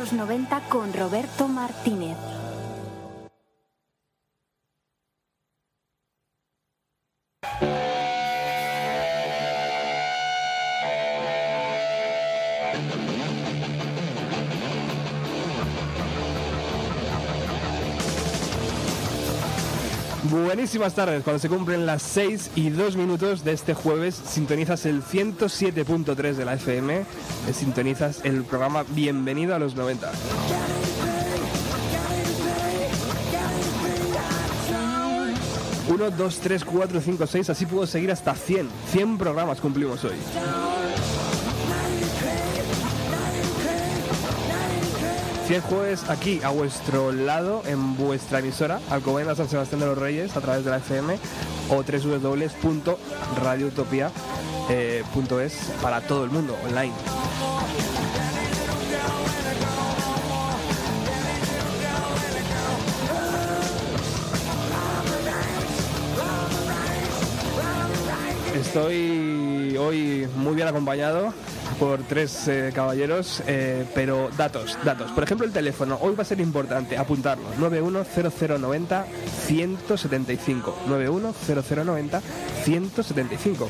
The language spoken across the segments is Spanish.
los 90 con Roberto Martínez. Buenísimas tardes, cuando se cumplen las 6 y 2 minutos de este jueves, sintonizas el 107.3 de la FM, sintonizas el programa Bienvenido a los 90. Uno, dos, tres, cuatro, cinco, seis, así puedo seguir hasta 100. 100 programas cumplimos hoy. 100 jueves aquí a vuestro lado en vuestra emisora Alcobendas San Sebastián de los Reyes a través de la FM o www.radioutopia.es para todo el mundo online. Estoy hoy muy bien acompañado por tres eh, caballeros, eh, pero datos, datos. Por ejemplo, el teléfono. Hoy va a ser importante apuntarlo. 910090 175. 910090 175.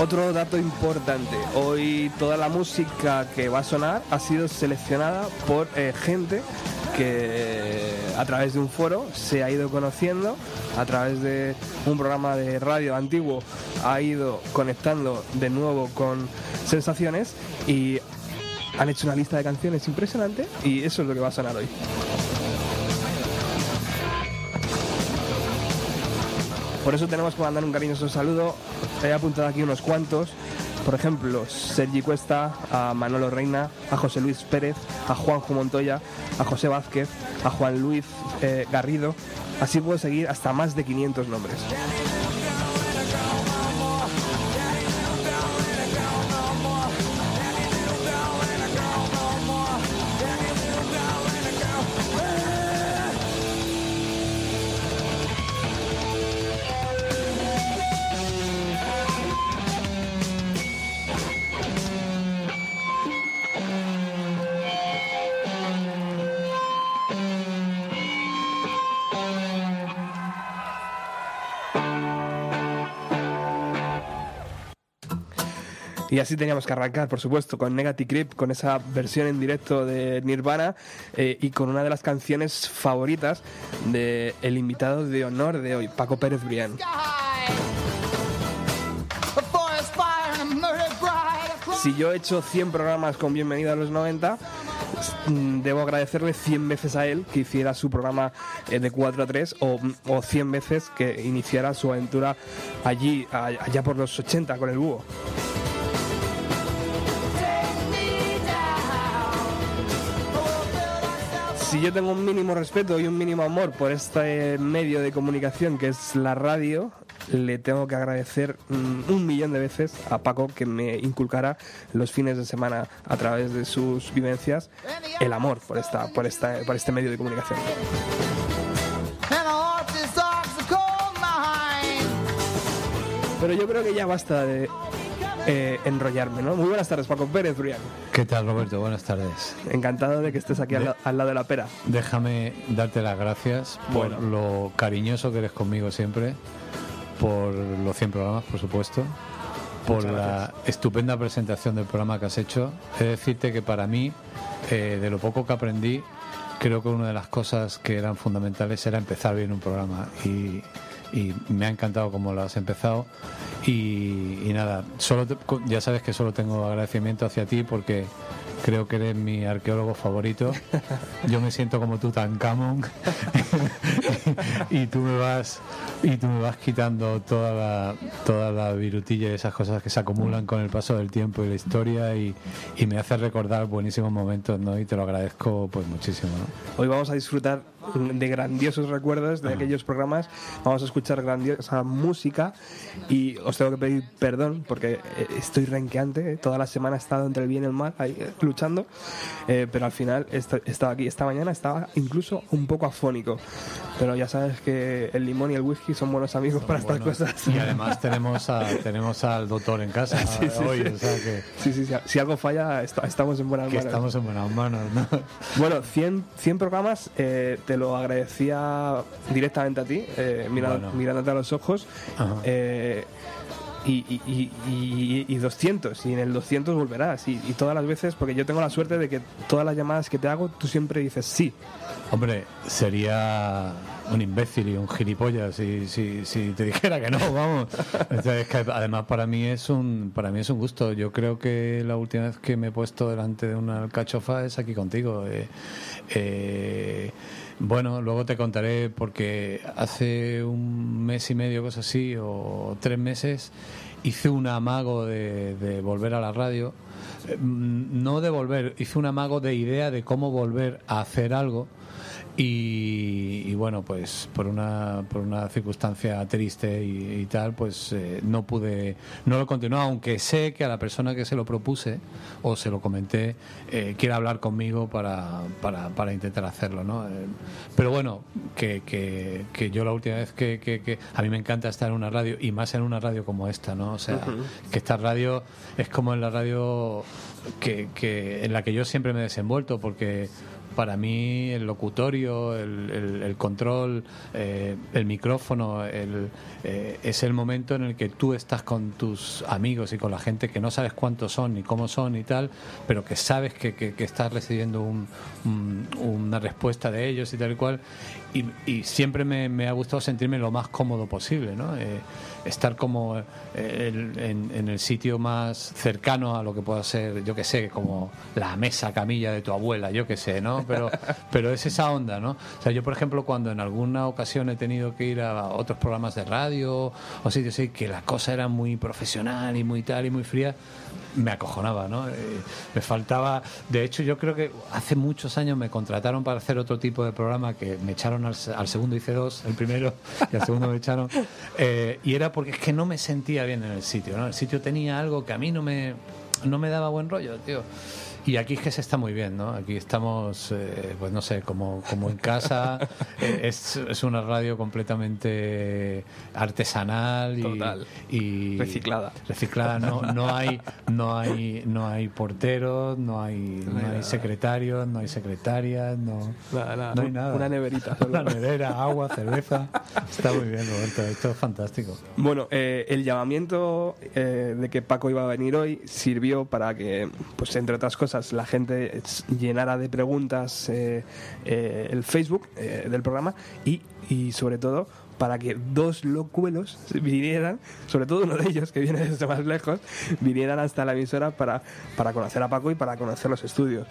Otro dato importante, hoy toda la música que va a sonar ha sido seleccionada por eh, gente que a través de un foro se ha ido conociendo, a través de un programa de radio antiguo ha ido conectando de nuevo con sensaciones y han hecho una lista de canciones impresionante y eso es lo que va a sonar hoy. Por eso tenemos que mandar un cariñoso saludo. He apuntado aquí unos cuantos. Por ejemplo, Sergi Cuesta, a Manolo Reina, a José Luis Pérez, a Juanjo Montoya, a José Vázquez, a Juan Luis eh, Garrido. Así puedo seguir hasta más de 500 nombres. Y así teníamos que arrancar, por supuesto, con Negative Creep, con esa versión en directo de Nirvana eh, y con una de las canciones favoritas del el invitado de honor de hoy, Paco Pérez Brián. Si yo he hecho 100 programas con Bienvenido a los 90, mm, debo agradecerle 100 veces a él que hiciera su programa eh, de 4 a 3 o, o 100 veces que iniciara su aventura allí, allá por los 80 con el búho. Si yo tengo un mínimo respeto y un mínimo amor por este medio de comunicación que es la radio, le tengo que agradecer mm, un millón de veces a Paco que me inculcara los fines de semana a través de sus vivencias el amor por esta, por esta, por este medio de comunicación. Pero yo creo que ya basta de eh, enrollarme, ¿no? Muy buenas tardes, Paco Pérez, Brian. ¿Qué tal, Roberto? Buenas tardes. Encantado de que estés aquí al, la- al lado de la pera. Déjame darte las gracias por Bueno. lo cariñoso que eres conmigo siempre, por los 100 programas, por supuesto, por la estupenda presentación del programa que has hecho. He de decirte que para mí, eh, de lo poco que aprendí, creo que una de las cosas que eran fundamentales era empezar bien un programa y, y me ha encantado cómo lo has empezado y, y nada, solo te- ya sabes que solo tengo agradecimiento hacia ti porque creo que eres mi arqueólogo favorito. Yo me siento como tú tan camón y tú me vas y tú me vas quitando toda la toda la virutilla y esas cosas que se acumulan con el paso del tiempo y la historia y, y me hace recordar buenísimos momentos, ¿no? Y te lo agradezco pues muchísimo, ¿no? Hoy vamos a disfrutar de grandiosos recuerdos de aquellos programas, vamos a escuchar grandiosa música y os tengo que pedir perdón porque eh, estoy renqueante, toda la semana he estado entre el bien y el mal ahí eh, luchando, eh, pero al final he estado aquí esta mañana, estaba incluso un poco afónico, pero ya sabes que el limón y el whisky son buenos amigos para estas Bueno, cosas. Y además tenemos a, tenemos al doctor en casa Sí, sí, hoy, sí. o sea que, Sí, sí, si algo falla est- estamos en buenas que manos. estamos en buenas manos, ¿no? Bueno, 100, 100 programas, eh, te lo agradecía directamente a ti, eh, Bueno. mirándote a los ojos. Eh, y, y, y, y- y 200, y en el 200 volverás. Y, todas las veces, porque yo tengo la suerte de que todas las llamadas que te hago, tú siempre dices sí. Hombre, sería un imbécil y un gilipollas si, si, si te dijera que no, vamos. O sea, es que además para mí es un para mí es un gusto. Yo creo que la última vez que me he puesto delante de una alcachofa es aquí contigo. Eh, eh, bueno, luego te contaré porque hace un mes y medio, cosas así, o tres meses, hice un amago de, de volver a la radio. Eh, mm, No de volver, hice un amago de idea de cómo volver a hacer algo. Y, y bueno, pues por una, por una circunstancia triste y, y tal, pues eh, no pude, no lo continué, aunque sé que a la persona que se lo propuse o se lo comenté eh, quiere hablar conmigo para, para, para intentar hacerlo, ¿no? Eh, pero bueno, que, que, que yo la última vez que, que, que a mí me encanta estar en una radio y más en una radio como esta, ¿no? O sea, que esta radio es como en la radio que, que en la que yo siempre me he desenvuelto porque para mí el locutorio, el, control, eh, el micrófono, el, eh, es el momento en el que tú estás con tus amigos y con la gente que no sabes cuántos son ni cómo son y tal, pero que sabes que, estás recibiendo un- un- una respuesta de ellos y tal y cual. Y, siempre me, me ha gustado sentirme lo más cómodo posible, ¿no? Eh, estar como eh, el- en, en el sitio más cercano a lo que pueda ser, yo que sé, como la mesa camilla de tu abuela, yo que sé, ¿no? Pero, pero es esa onda, ¿no? O sea, yo, por ejemplo, cuando en alguna ocasión he tenido que ir a otros programas de radio o sitios así, que la cosa era muy profesional y muy tal y muy fría, me acojonaba, ¿no? Eh, me faltaba. De hecho, yo creo que hace muchos años me contrataron para hacer otro tipo de programa que me echaron al, al segundo, hice dos, el primero y al segundo me echaron. eh, y era porque es que no me sentía bien en el sitio, ¿no? El sitio tenía algo que a mí no me, no me daba buen rollo, tío. Y aquí es que se está muy bien, ¿no? Aquí estamos, eh, pues no sé, como, como en casa. Eh, es, es una radio completamente artesanal y, Total. y Reciclada. reciclada no no hay no hay no hay porteros no hay no hay secretarios no hay secretarias no Nada, nada. no hay nada Una neverita solo. una nevera agua cerveza está muy bien Roberto esto es fantástico Bueno, eh, el llamamiento eh, de que Paco iba a venir hoy sirvió para que, pues entre otras cosas, la gente llenara de preguntas eh, eh, el Facebook eh, del programa y sobre todo para que dos locuelos vinieran, sobre todo uno de ellos que viene desde más lejos, vinieran hasta la emisora para, para conocer a Paco y para conocer los estudios.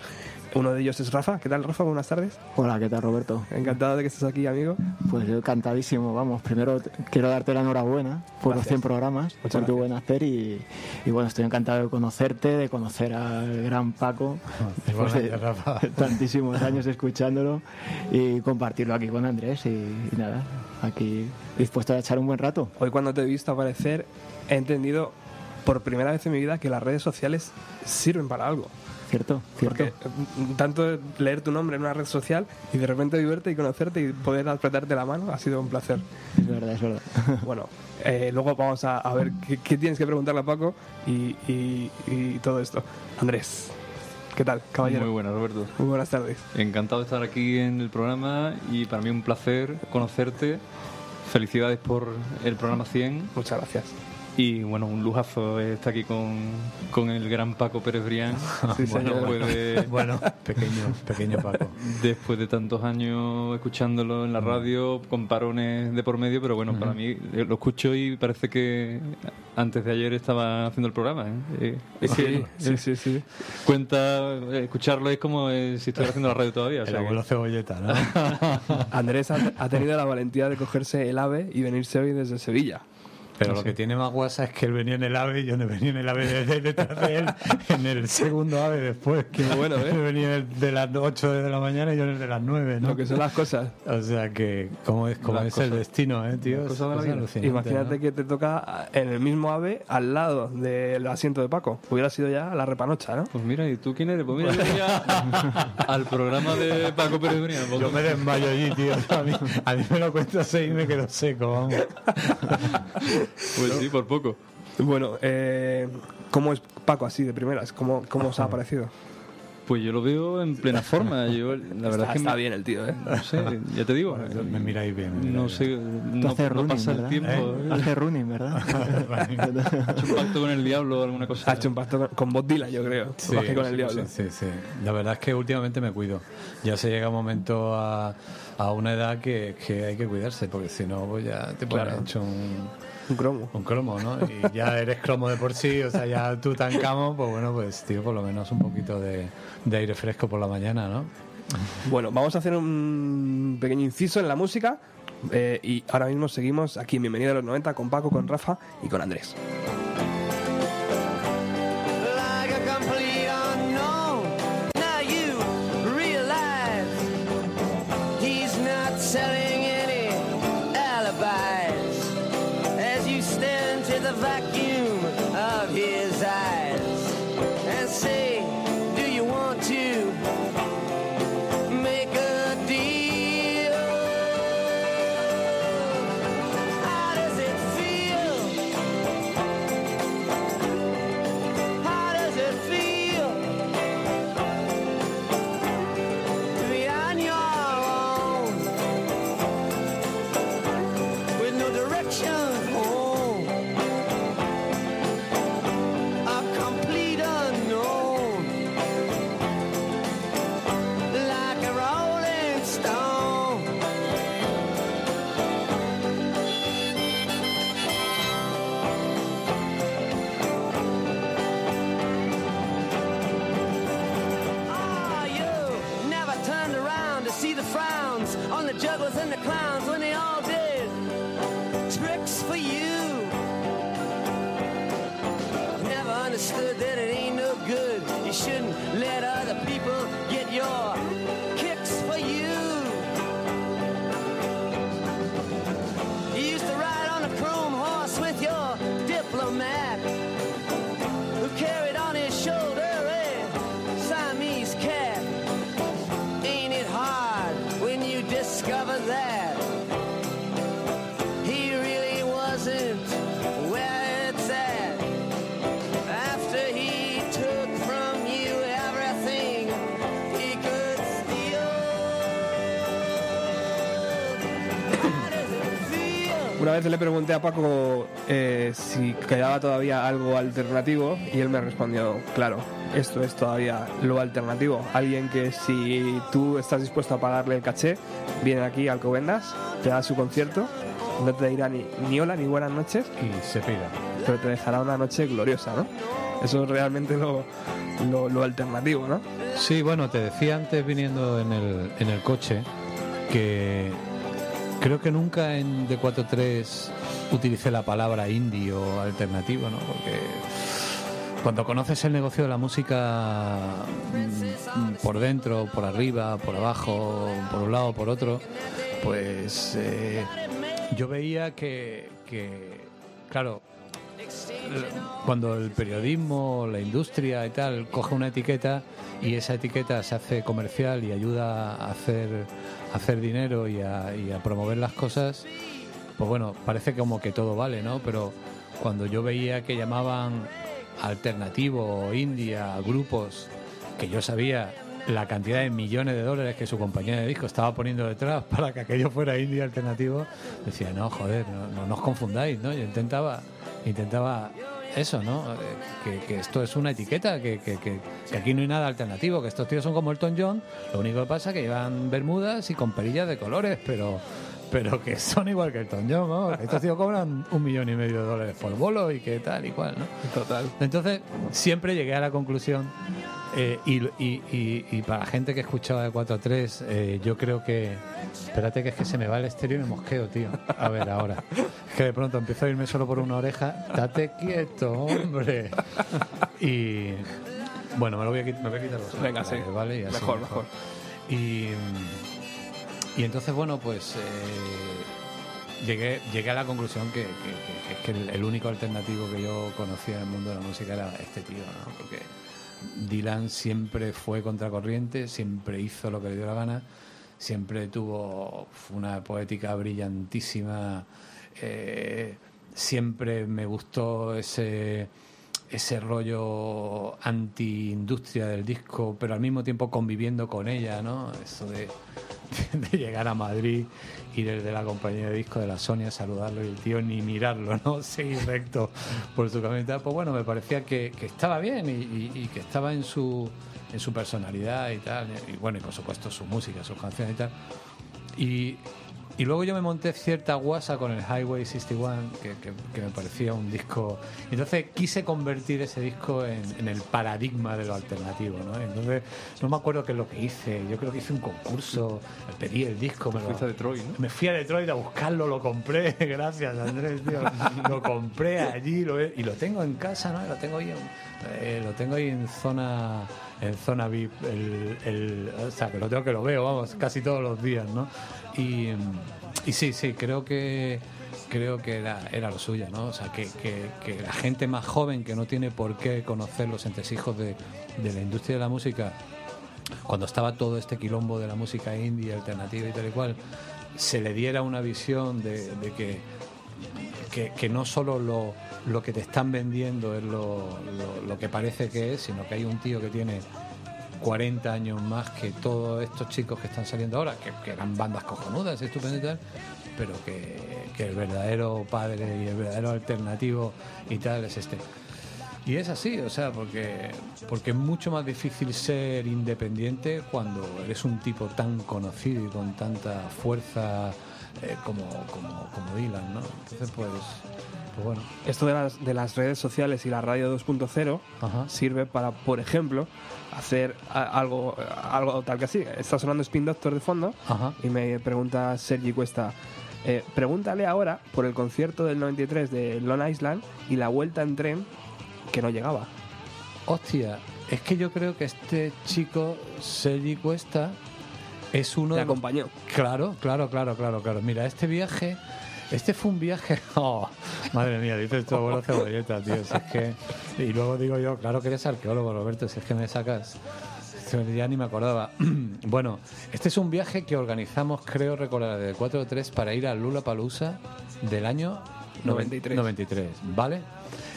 Uno de ellos es Rafa. ¿Qué tal, Rafa? Buenas tardes. Hola, ¿qué tal Roberto? Encantado de que estés aquí, amigo. Pues yo encantadísimo, vamos. Primero quiero darte la enhorabuena por los Gracias. 100 programas, Muchas por tu gracias. buen hacer y, y bueno, estoy encantado de conocerte, de conocer al gran Paco, después de Rafa. tantísimos años escuchándolo y compartirlo aquí con Andrés y, y nada, aquí dispuesto a echar un buen rato. Hoy cuando te he visto aparecer he entendido por primera vez en mi vida que las redes sociales sirven para algo. ¿Cierto? ¿Cierto? Porque mm, tanto leer tu nombre en una red social y de repente viverte y conocerte y poder apretarte la mano ha sido un placer. Es verdad, es verdad. Bueno, eh, luego vamos a, a ver qué, qué tienes que preguntarle a Paco y, y- y todo esto. Andrés, ¿qué tal, caballero? Muy buenas, Roberto. Muy buenas tardes. Encantado de estar aquí en el programa y para mí un placer conocerte. Felicidades por el programa 100 Muchas gracias. Y bueno, un lujazo estar aquí con, con el gran Paco Pérez Brián. Sí, bueno, de, pequeño, pequeño Paco. después de tantos años escuchándolo en la radio, con parones de por medio, pero bueno, para mí eh, lo escucho y parece que antes de ayer estaba haciendo el programa. ¿eh? Eh, es que Sí, sí, sí, sí. cuenta, eh, escucharlo es como si estuviera haciendo la radio todavía. o El que- abuelo cebolleta, ¿no? Andrés ha, ha tenido la valentía de cogerse el ave y venirse hoy desde Sevilla. Pero lo que tiene más guasa es que él venía en el AVE y yo no venía en el AVE de- de- detrás de él, en el segundo AVE después. Que Qué bueno, ¿eh? Él venía el de las 8 de la mañana y yo en el de las 9, ¿no? Lo que son las cosas. O sea que, ¿cómo es, cómo Las es el destino, eh, tío? cosas Imagínate ¿no? que te toca en el mismo ave al lado del asiento de Paco. Hubiera sido ya la repanocha, ¿no? Pues mira, ¿y tú quién eres? Pues mira, yo venía al programa de Paco Pérez Brián. porque- Yo me desmayo allí, tío. A mí, a mí me lo cuentas así y me quedo seco, vamos. Pues sí, por poco. Bueno, eh, ¿cómo es Paco así de primeras? ¿Cómo, cómo os ha parecido? Pues yo lo veo en plena forma. Yo, la verdad está, es que está me- bien el tío, ¿eh? No sé, ya te digo. Me miráis bien. me No miráis sé, Tú no, no running, pasa el tiempo. ¿eh? Hace running, ¿verdad? He hecho un pacto con el diablo o alguna cosa. Ha hecho un pacto con, con Bob Dylan, yo creo. Sí, con el sí, diablo. Sí, sí, sí. La verdad es que últimamente me cuido. Ya se llega un momento a, a una edad que, que hay que cuidarse, porque si no, pues ya te pones Claro. hecho un, Un cromo. un cromo, ¿no? Y ya eres cromo de por sí, o sea, ya tú tan camo, pues bueno, pues tío, por lo menos un poquito de, de aire fresco por la mañana, ¿no? Bueno, vamos a hacer un pequeño inciso en la música. eh, y ahora mismo seguimos aquí en Bienvenida a los 90 con Paco, con Rafa y con Andrés. Vez le pregunté a Paco eh, si quedaba todavía algo alternativo y él me respondió, claro, esto es todavía lo alternativo. Alguien que si tú estás dispuesto a pagarle el caché, viene aquí a Alcobendas, te da su concierto, no te dirá ni, ni hola ni buenas noches, Y se pira. pero te dejará una noche gloriosa, ¿no? Eso es realmente lo, lo, lo alternativo, ¿no? Sí, bueno, te decía antes viniendo en el, en el coche que creo que nunca en D43 utilicé la palabra indie o alternativo, ¿no? Porque cuando conoces el negocio de la música mm, por dentro, por arriba, por abajo, por un lado, por otro, pues eh, yo veía que, claro, cuando el periodismo, la industria y tal coge una etiqueta y esa etiqueta se hace comercial y ayuda a hacer, hacer dinero y a, y a promover las cosas, pues bueno, parece como que todo vale, ¿no? Pero cuando yo veía que llamaban alternativo o indie a grupos que yo sabía la cantidad de millones de dólares que su compañía de disco estaba poniendo detrás para que aquello fuera indie alternativo, decía, no, joder, no, no, no os confundáis, ¿no? Yo intentaba, intentaba eso, ¿no? Eh, Que, que esto es una etiqueta, que, que, que- que aquí no hay nada alternativo, que estos tíos son como Elton John, lo único que pasa es que llevan bermudas y con perillas de colores, pero pero que son igual que Elton John, ¿no? Estos tíos cobran un millón y medio de dólares por bolo y que tal y cual, ¿no? Total. Entonces, siempre llegué a la conclusión, eh, y, y- y- y para la gente que escuchaba de 4 a 3, eh, yo creo que. Espérate, que es que se me va el estéreo y me mosqueo, tío. A ver, ahora. Es que de pronto empiezo a irme solo por una oreja. Date quieto, hombre. Y. Bueno, me, lo voy a, quit- me voy a quitar los Venga, sí. ¿vale? Y así Mejor, mejor. Y, y entonces, bueno, pues eh, llegué, llegué a la conclusión que, que- que el, el único alternativo que yo conocía en el mundo de la música era este tío, ¿no? Porque Dylan siempre fue contracorriente, siempre hizo lo que le dio la gana, siempre tuvo una poética brillantísima, eh, siempre me gustó ese ese rollo anti-industria del disco, pero al mismo tiempo conviviendo con ella, ¿no? Eso de, de llegar a Madrid, ir desde la compañía de disco de la Sony a saludarlo y el tío ni mirarlo, ¿no? Seguir recto por su tal. Pues bueno, me parecía que, estaba bien y, y- y que estaba en su, en su personalidad y tal. Y bueno, y por supuesto su música, sus canciones y tal. Y, y luego yo me monté cierta guasa con el Highway 61, que, que- que me parecía un disco. Entonces quise convertir ese disco en, en el paradigma de lo alternativo, ¿no? Entonces no me acuerdo qué es lo que hice. Yo creo que hice un concurso, pedí el disco, me lo, a Detroit, ¿no? me fui a Detroit a buscarlo, lo compré, gracias Andrés, tío. Lo compré allí lo y lo tengo en casa, ¿no? Lo tengo ahí en, eh, lo tengo ahí en zona en zona VIP, el, el- o sea, que lo tengo que lo veo, vamos, casi todos los días, ¿no? Y, y sí, sí, creo que creo que era, era lo suyo, ¿no? O sea, que, que- que la gente más joven que no tiene por qué conocer los entresijos de, de la industria de la música cuando estaba todo este quilombo de la música indie, alternativa y tal y cual, se le diera una visión de, que, que, no solo lo, lo que te están vendiendo es lo- lo que parece que es, sino que hay un tío que tiene 40 años más que todos estos chicos que están saliendo ahora, que, que eran bandas cojonudas, estupendas y tal, pero que, que el verdadero padre y el verdadero alternativo y tal es este. Y es así, o sea, porque, porque es mucho más difícil ser independiente cuando eres un tipo tan conocido y con tanta fuerza eh, como, como, como Dylan, ¿no? Entonces, pues, pues bueno. Esto de las, de las redes sociales y la radio 2.0 Ajá. sirve para, por ejemplo, hacer algo, algo tal que así. Está sonando Spin Doctor de fondo Ajá. y me pregunta Sergi Cuesta, eh, pregúntale ahora por el concierto del 93 de Long Island y la vuelta en tren que no llegaba. Hostia, es que yo creo que este chico, Sergi Cuesta, es uno Te los acompañó. Claro, claro, claro, claro, claro. Mira, este viaje, este fue un viaje. Oh, madre mía, dices tu abuelo cebolleta, tío. Si es que. Y luego digo yo, claro que eres arqueólogo, Roberto, si es que me sacas. Ya ni me acordaba. Bueno, este es un viaje que organizamos, creo recordar, del 4 o 3 para ir a Lula Palusa del año 93. 93, ¿vale?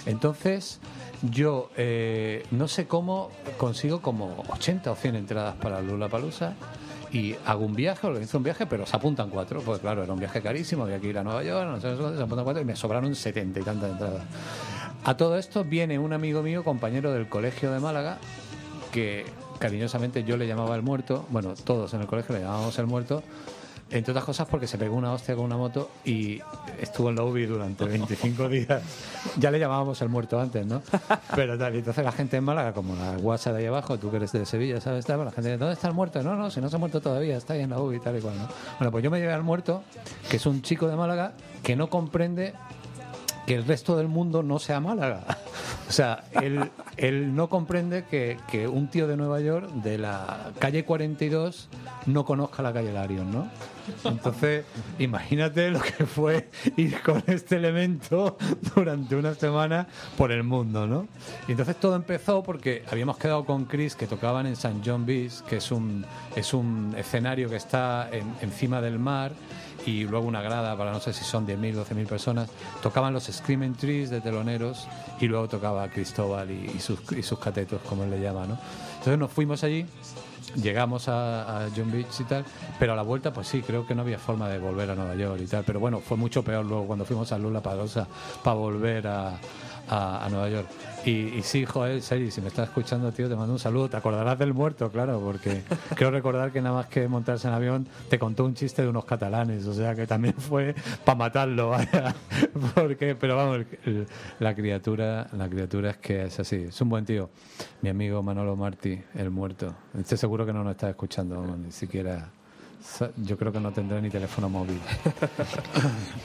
Entonces, yo eh, no sé cómo consigo como 80 o 100 entradas para Lula Palusa y hago un viaje, organizo un viaje, pero se apuntan cuatro, pues claro, era un viaje carísimo, había que ir a Nueva York, no sé, se apuntan cuatro y me sobraron 70 y tantas entradas. A todo esto viene un amigo mío, compañero del colegio de Málaga, que cariñosamente yo le llamaba el muerto, bueno, todos en el colegio le llamábamos el muerto, entre otras cosas porque se pegó una hostia con una moto y estuvo en la UBI durante 25 días. Ya le llamábamos el muerto antes, ¿no? Pero tal, entonces la gente en Málaga, como la guasa de ahí abajo, tú que eres de Sevilla, ¿sabes? Tal, La gente, ¿dónde está el muerto? No, no, si no se ha muerto todavía, está ahí en la UBI tal y cual, ¿no? Bueno, pues yo me llevé al muerto, que es un chico de Málaga que no comprende que el resto del mundo no sea Málaga. O sea, él, él no comprende que, que un tío de Nueva York, de la calle 42, no conozca la calle Larion, ¿no? Entonces, imagínate lo que fue ir con este elemento durante una semana por el mundo, ¿no? Y entonces todo empezó porque habíamos quedado con Chris que tocaban en St. John Beach, que es un, es un escenario que está en- encima del mar y luego una grada para no sé si son 10.000, 12.000 personas. Tocaban los Screaming Trees de teloneros y luego tocaba Cristóbal y, sus, y sus catetos, como él le llama, ¿no? Entonces nos fuimos allí llegamos a, a John Beach y tal, pero a la vuelta, pues sí, creo que no había forma de volver a Nueva York y tal. Pero bueno, fue mucho peor luego cuando fuimos a Lula Pagosa para volver a Nueva York. Y, y sí, Joel, Seri, si me estás escuchando, tío, te mando un saludo. Te acordarás del muerto, claro, porque creo recordar que nada más que montarse en avión te contó un chiste de unos catalanes, o sea que también fue para matarlo, vaya. Porque, pero vamos, la criatura, la criatura es que es así, es un buen tío. Mi amigo Manolo Martí, el muerto. Estoy seguro que no nos está escuchando, vamos, ni siquiera. Yo creo que no tendrá ni teléfono móvil.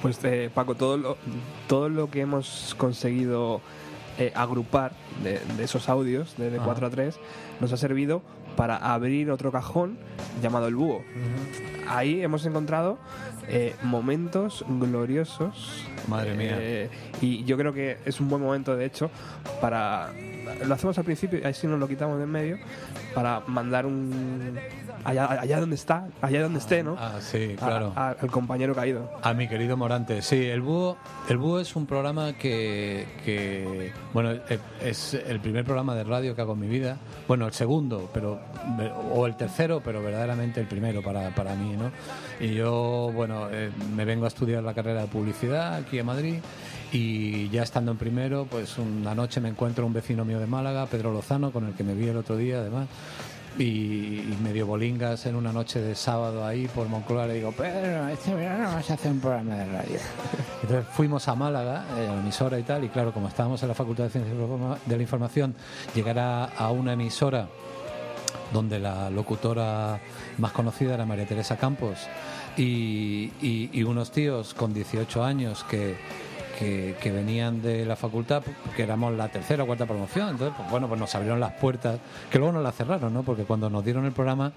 Pues eh, Paco, todo lo, todo lo que hemos conseguido eh, agrupar de, de esos audios de, de Ajá. 4 a 3 nos ha servido para abrir otro cajón llamado el búho. Ahí hemos encontrado eh, momentos gloriosos. Madre mía. Eh, y yo creo que es un buen momento, de hecho, para... Lo hacemos al principio y así nos lo quitamos de en medio para mandar un... Allá, allá donde está, allá donde esté, ¿no? Ah, sí, A- claro. a- al compañero caído. A mi querido Morante, sí, el búho, el búho es un programa que, que, bueno, eh, es el primer programa de radio que hago en mi vida, bueno, el segundo, pero o el tercero, pero verdaderamente el primero para, para mí, ¿no? Y yo, bueno, eh, me vengo a estudiar la carrera de publicidad aquí en Madrid y ya estando en primero, pues una noche me encuentro un vecino mío de Málaga, Pedro Lozano, con el que me vi el otro día, además y, medio bolingas en una noche de sábado ahí por Moncloa le digo, pero este verano vas a hacer un programa de radio. Entonces fuimos a Málaga, eh, a la emisora y tal, y claro, como estábamos en la Facultad de Ciencias de la Información, llegar a, una emisora donde la locutora más conocida era María Teresa Campos y unos tíos con 18 años que, que, que venían de la facultad, que éramos la tercera o cuarta promoción, entonces pues, bueno, pues nos abrieron las puertas, que luego nos las cerraron, ¿no? Porque cuando nos dieron el programa,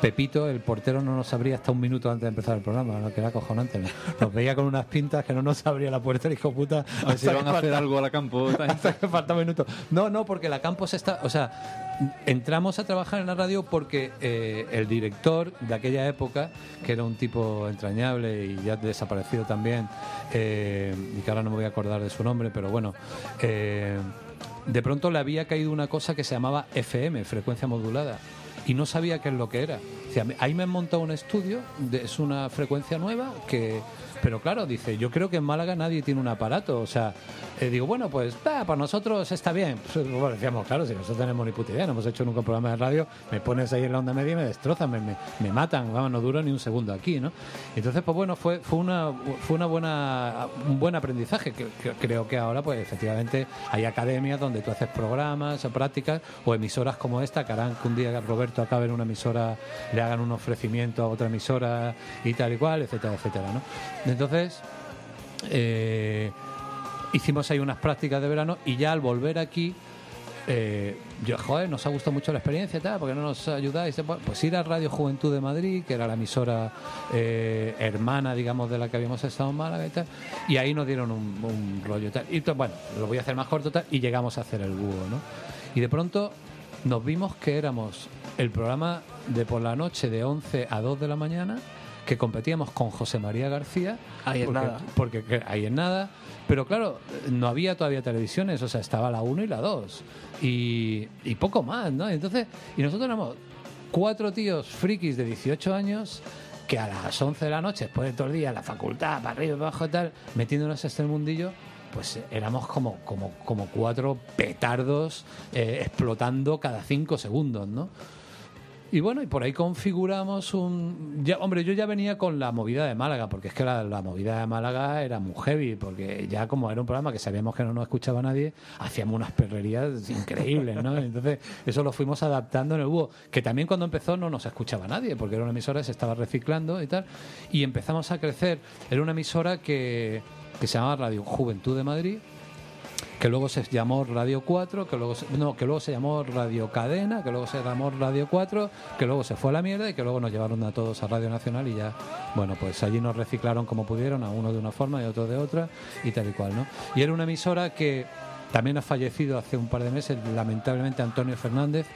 Pepito, el portero, no nos abría hasta un minuto antes de empezar el programa, ¿no? que era acojonante. ¿no? Nos veía con unas pintas que no nos abría la puerta, el hijo puta. A ver si van a hacer algo a la campo. hasta que falta un minuto. No, no, porque la Campos está. O sea, entramos a trabajar en la radio porque eh, el director de aquella época, que era un tipo entrañable y ya desaparecido también, eh, y que ahora no me voy a acordar de su nombre, pero bueno. eh, de pronto le había caído una cosa que se llamaba FM, frecuencia modulada, y no sabía qué es lo que era. Ahí me han montado un estudio, es una frecuencia nueva que... Pero claro, dice, yo creo que en Málaga nadie tiene un aparato. O sea, eh, digo, bueno, pues ah, para nosotros está bien. Pues, bueno, decíamos, claro, si nosotros tenemos ni puta idea, no hemos hecho nunca un programa de radio, me pones ahí en la onda media y me destrozan, me, me, me matan, vamos, no duro ni un segundo aquí, ¿no? Entonces, pues bueno, fue, fue, una, fue una buena, un buen aprendizaje. Que, que creo que ahora, pues efectivamente, hay academias donde tú haces programas o prácticas o emisoras como esta, que harán que un día Roberto acabe en una emisora, le hagan un ofrecimiento a otra emisora y tal y cual, etcétera, etcétera, ¿no? Entonces, eh, hicimos ahí unas prácticas de verano y ya al volver aquí, eh, yo, joder, nos ha gustado mucho la experiencia tal, porque no nos ayudáis. Pues ir a Radio Juventud de Madrid, que era la emisora eh, hermana, digamos, de la que habíamos estado en Málaga y tal, y ahí nos dieron un, un rollo tal. Y bueno, lo voy a hacer más corto tal, y llegamos a hacer el búho, ¿no? Y de pronto nos vimos que éramos el programa de por la noche de 11 a 2 de la mañana que competíamos con José María García. Ahí porque, nada. Porque que- ahí en nada. Pero claro, no había todavía televisiones, o sea, estaba la 1 y la 2. Y, y poco más, ¿no? Entonces, y nosotros éramos cuatro tíos frikis de 18 años que a las 11 de la noche, después de todo el día, la facultad, para arriba, para abajo y tal, metiéndonos hasta el mundillo, pues eh, éramos como, como, como cuatro petardos eh, explotando cada cinco segundos, ¿no? Y bueno, y por ahí configuramos un... Ya, hombre, yo ya venía con la movida de Málaga, porque es que la, la movida de Málaga era muy heavy, porque ya como era un programa que sabíamos que no nos escuchaba nadie, hacíamos unas perrerías increíbles, ¿no? Entonces, eso lo fuimos adaptando en el búho, que también cuando empezó no nos escuchaba nadie, porque era una emisora que se estaba reciclando y tal, y empezamos a crecer. Era una emisora que, que se llamaba Radio Juventud de Madrid, que luego se llamó Radio 4, que luego se, no, que luego se llamó Radio Cadena, que luego se llamó Radio 4, que luego se fue a la mierda y que luego nos llevaron a todos a Radio Nacional y ya, bueno, pues allí nos reciclaron como pudieron, a uno de una forma y a otro de otra y tal y cual, ¿no? Y era una emisora que También ha fallecido hace un par de meses, lamentablemente, Antonio Fernández,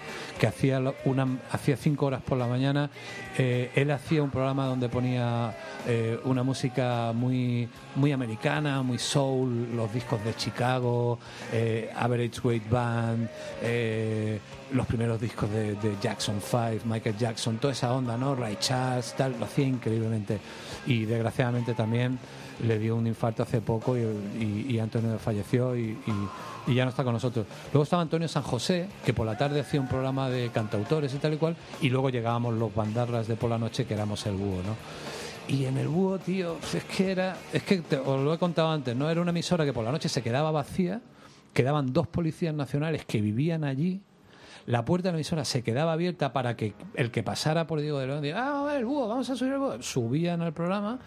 que hacía, una, hacía cinco horas por la mañana. Eh, él hacía un programa donde ponía eh, una música muy, muy americana, muy soul, los discos de Chicago, eh, Average Weight Band, los primeros discos de, de Jackson 5, Michael Jackson, toda esa onda, ¿no? Ray Charles, tal, lo hacía increíblemente. Y desgraciadamente también le dio un infarto hace poco y, Antonio falleció y, ya no está con nosotros. Luego estaba Antonio San José, que por la tarde hacía un programa de cantautores y tal y cual, y luego llegábamos los bandarras de por la noche, que éramos el búho, ¿no? Y en el búho, tío, es que era, es que te- os lo he contado antes, ¿no? Era una emisora que por la noche se quedaba vacía, quedaban dos policías nacionales que vivían allí, la puerta de la emisora se quedaba abierta para que el que pasara por Diego de León diga, ah, el búho, vamos a subir el búho. Subían al programa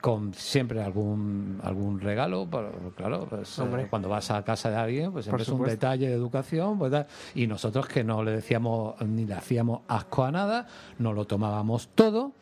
con siempre algún algún regalo, claro, pues, eh, cuando vas a casa de alguien, pues siempre es un detalle de educación, pues, y nosotros que no le decíamos ni le hacíamos asco a nada, nos lo tomábamos todo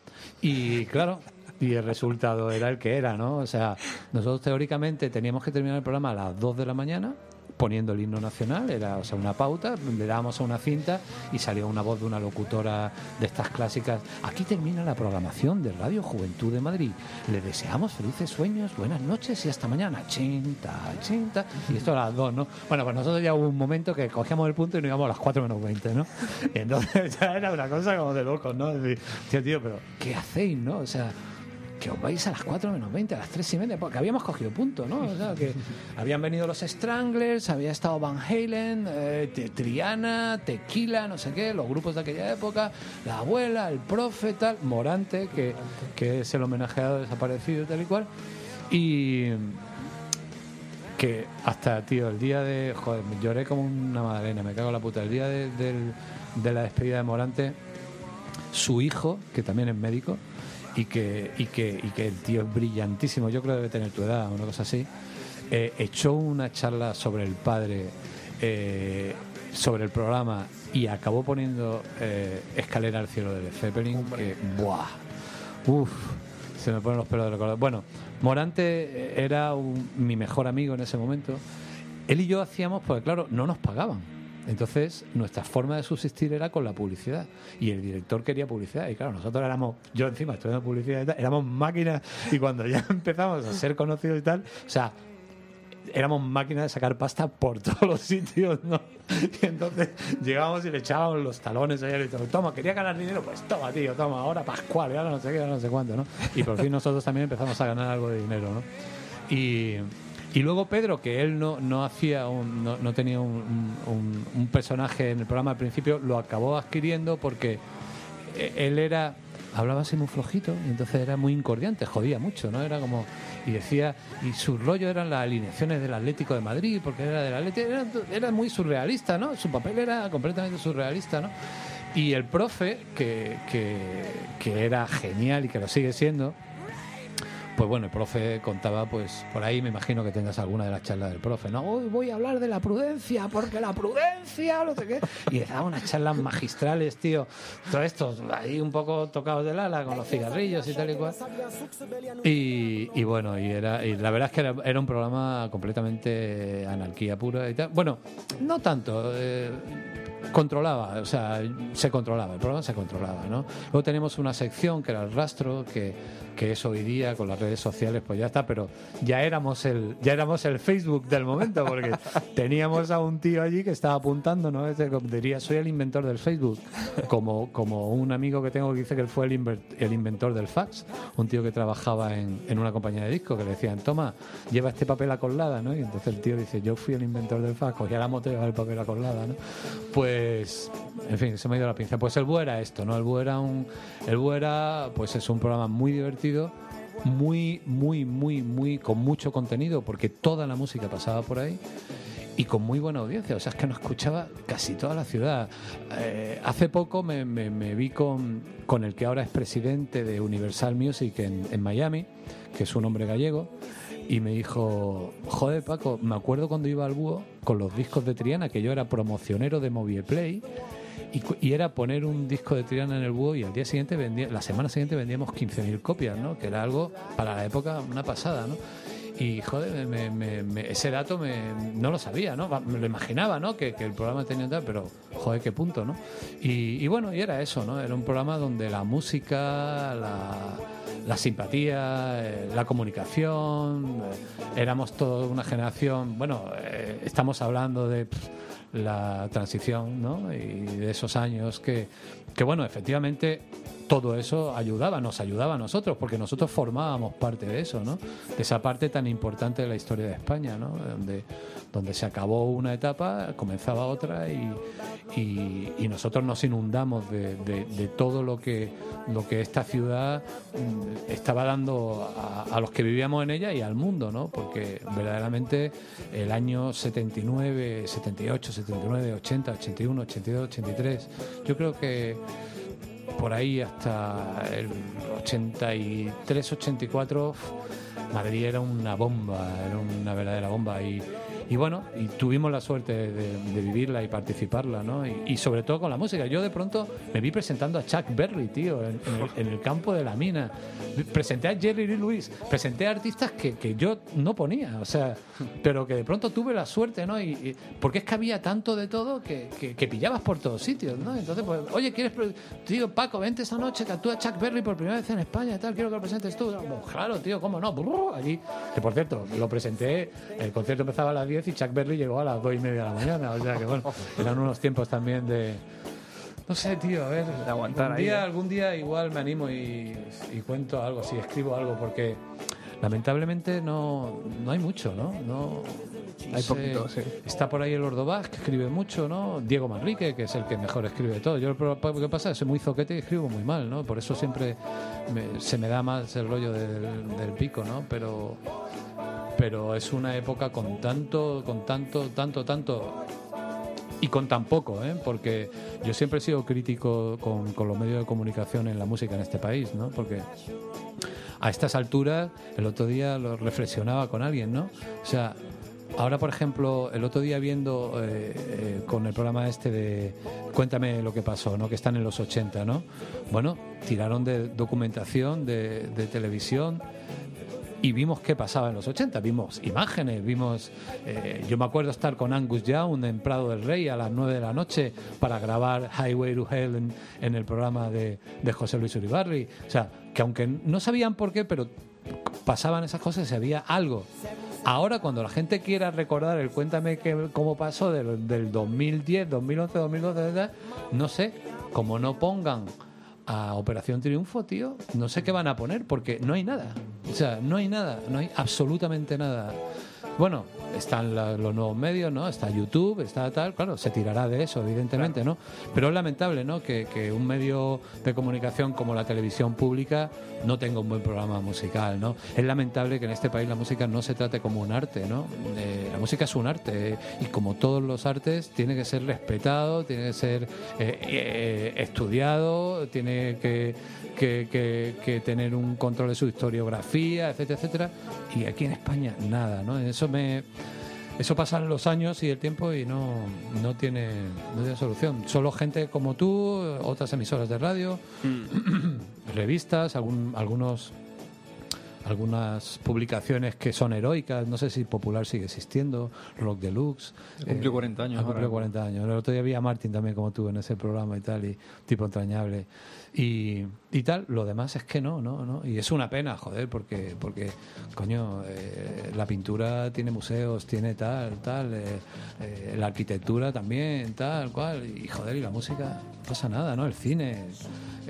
y claro, y el resultado era el que era, ¿no? O sea, nosotros teóricamente teníamos que terminar el programa a las 2 de la mañana poniendo el himno nacional, era o sea, una pauta, le dábamos a una cinta y salía una voz de una locutora de estas clásicas. Aquí termina la programación de Radio Juventud de Madrid. Le deseamos felices sueños, buenas noches y hasta mañana. Chinta, chinta. Y esto a las dos, ¿no? Bueno, pues nosotros ya hubo un momento que cogíamos el punto y nos íbamos a las 4 menos 20, ¿no? Entonces ya era una cosa como de locos, ¿no? Es decir, tío, tío, pero ¿qué hacéis, no? O sea, que os vais a las 4 menos 20, a las 3 y media, porque habíamos cogido punto, ¿no? O sea, que habían venido los Stranglers, había estado Van Halen, eh, Triana, Tequila, no sé qué, los grupos de aquella época, la abuela, el profe, tal, Morante, que, que es el homenajeado desaparecido tal y cual. Y que hasta, tío, el día de. Joder, lloré como una madalena, me cago en la puta. El día de, del- de la despedida de Morante, su hijo, que también es médico, y que, y que, y que el tío es brillantísimo, yo creo que debe tener tu edad, una cosa así, eh, echó una charla sobre el padre, eh, sobre el programa, y acabó poniendo eh, Escalera al cielo de Zeppelin, que, ¡buah! ¡Uf! Se me ponen los pelos de recordar. Bueno, Morante era un- mi mejor amigo en ese momento. Él y yo hacíamos, porque claro, no nos pagaban. Entonces, nuestra forma de subsistir era con la publicidad. Y el director quería publicidad. Y claro, nosotros éramos, yo encima estudiando publicidad y tal, éramos máquinas. Y cuando ya empezamos a ser conocidos y tal, o sea, éramos máquinas de sacar pasta por todos los sitios, ¿no? Y entonces llegábamos y le echábamos los talones a y todo, toma, quería ganar dinero, pues toma, tío, toma, ahora Pascual, y ahora no sé qué, ahora no sé cuánto, ¿no? Y por fin nosotros también empezamos a ganar algo de dinero, ¿no? Y, y luego Pedro, que él no, no hacía, un- no, no tenía un, un- personaje en el programa al principio, lo acabó adquiriendo porque él era hablaba así muy flojito y entonces era muy incordiante, jodía mucho, ¿no? Era como y decía y su rollo eran las alineaciones del Atlético de Madrid porque era del Atlético, era, era muy surrealista, ¿no? Su papel era completamente surrealista, ¿no? Y el profe que, que, que era genial y que lo sigue siendo pues bueno, el profe contaba, pues por ahí me imagino que tengas alguna de las charlas del profe, ¿no? Hoy voy a hablar de la prudencia, porque la prudencia, no sé qué. Y daba unas charlas magistrales, tío. Todo esto, ahí un poco tocados del ala con los cigarrillos y tal y cual. Y, bueno, y, era, y la verdad es que era, era un programa completamente anarquía pura y tal. Bueno, no tanto. eh, controlaba, o sea, se controlaba, el programa se controlaba, ¿no? Luego tenemos una sección que era el rastro, que, que es hoy día con las redes sociales, pues ya está, pero ya éramos el, ya éramos el Facebook del momento, porque teníamos a un tío allí que estaba apuntando, ¿no? Diría, soy el inventor del Facebook, como, como un amigo que tengo que dice que él fue el, inver- el inventor del fax, un tío que trabajaba en, en una compañía de discos, que le decían, toma, lleva este papel a colada, ¿no? Y entonces el tío dice, yo fui el inventor del fax, cogía la moto y llevaba el papel a colada, ¿no? Pues, en fin, se me ha ido la pinza. Pues el Búho era esto, ¿no? El Búho era un, el era, pues es un programa muy divertido, muy, muy, muy, muy, con mucho contenido, porque toda la música pasaba por ahí y con muy buena audiencia. O sea, es que nos escuchaba casi toda la ciudad. Eh, hace poco me, me- me vi con, con el que ahora es presidente de Universal Music en, en Miami, que es un hombre gallego, y me dijo, joder Paco, me acuerdo cuando iba al búho con los discos de Triana, que yo era promocionero de Movieplay, y, era poner un disco de Triana en el búho y al día siguiente vendía, la semana siguiente vendíamos 15.000 copias, ¿no? Que era algo para la época una pasada, ¿no? Y, joder, me- me- me- ese dato no lo sabía, ¿no? Me lo imaginaba, ¿no? Que, que el programa tenía tal, pero, joder, qué punto, ¿no? Y, y bueno, y era eso, ¿no? Era un programa donde la música, la, la simpatía, eh, la comunicación, eh, éramos toda una generación, bueno, eh, estamos hablando de la transición, ¿no? Y de esos años que, que, bueno, efectivamente todo eso ayudaba, nos ayudaba a nosotros, porque nosotros formábamos parte de eso, ¿no? De esa parte tan importante de la historia de España, ¿no? Donde, donde se acabó una etapa, comenzaba otra y, y- y nosotros nos inundamos de, todo lo que, esta ciudad mm, estaba dando a, los que vivíamos en ella y al mundo, ¿no? Porque verdaderamente el año 79, 78, 79, 80, 81, 82, 83, yo creo que por ahí hasta el 83, 84, Madrid era una bomba, era una verdadera bomba. Y bueno, y tuvimos la suerte de, de vivirla y participarla, ¿no? Y, y sobre todo con la música. Yo de pronto me vi presentando a Chuck Berry, tío, en, en el, en el campo de la mina. Presenté a Jerry Lee Lewis, presenté a artistas que, que yo no ponía, o sea, pero que de pronto tuve la suerte, ¿no? Y, y- porque es que había tanto de todo que, que- que pillabas por todos sitios, ¿no? Entonces, pues, oye, ¿quieres...? Tío, Paco, vente esta noche que actúa Chuck Berry por primera vez en España y tal, quiero que lo presentes tú. Como, claro, tío, ¿cómo no? Allí, que por cierto, lo presenté, el concierto empezaba a las 10 y Chuck Berry llegó a las 2 y media de la mañana, o sea que bueno, eran unos tiempos también de... No sé, tío, a ver, De aguantar algún ahí, día, ¿eh? algún día igual me animo y, y cuento algo, si escribo algo, porque lamentablemente no, no hay mucho, ¿no? no Hay sé. poquito, sí. Está por ahí el Ordovás, que escribe mucho, ¿no? Diego Manrique, que es el que mejor escribe de todo. Yo lo que pasa es que soy muy zoquete y escribo muy mal, ¿no? Por eso siempre me- se me da más el rollo del, del pico, ¿no? Pero, pero es una época con tanto, con tanto, tanto, tanto y con tan poco, ¿eh? porque yo siempre he sido crítico con, con los medios de comunicación en la música en este país, ¿no? porque a estas alturas, el otro día lo reflexionaba con alguien, ¿no? O sea, ahora, por ejemplo, el otro día viendo eh, eh, con el programa este de Cuéntame lo que pasó, ¿no? Que están en los 80, ¿no? Bueno, tiraron de documentación, de, de televisión, y vimos qué pasaba en los 80, vimos imágenes, vimos... eh, yo me acuerdo estar con Angus Young en Prado del Rey a las 9 de la noche para grabar Highway to Hell en, en el programa de, de José Luis Uribarri. O sea, que aunque no sabían por qué, pero pasaban esas cosas y había algo. Ahora, cuando la gente quiera recordar el cuéntame que, cómo pasó del, del 2010, 2011, 2012, tal, no sé, como no pongan a Operación Triunfo, tío, no sé qué van a poner porque no hay nada. O sea, no hay nada, no hay absolutamente nada. Bueno, están la- los nuevos medios, ¿no? Está YouTube, está tal, claro, se tirará de eso, evidentemente, ¿no? Pero es lamentable, ¿no? Que, que un medio de comunicación como la televisión pública no tenga un buen programa musical, ¿no? Es lamentable que en este país la música no se trate como un arte, ¿no? Eh, la música es un arte eh, y como todos los artes tiene que ser respetado, tiene que ser eh, eh, estudiado, tiene que, que- que- que tener un control de su historiografía, etcétera, etcétera. Y aquí en España nada, ¿no? Eso me eso pasan los años y el tiempo y no, no tiene no tiene solución. Solo gente como tú, otras emisoras de radio, revistas, algún, algunos algunas publicaciones que son heroicas, no sé si Popular sigue existiendo, Rock Deluxe. Cumplió 40 años ahora. 40 años. El otro día vi a Martín también como tú en ese programa y tal, y tipo entrañable. Y, y tal, lo demás es que no, no, no. Y es una pena, joder, porque, porque coño, eh, la pintura tiene museos, tiene tal, tal, eh, eh, la arquitectura también, tal, cual, y joder, y la música, pasa nada, ¿no? El cine,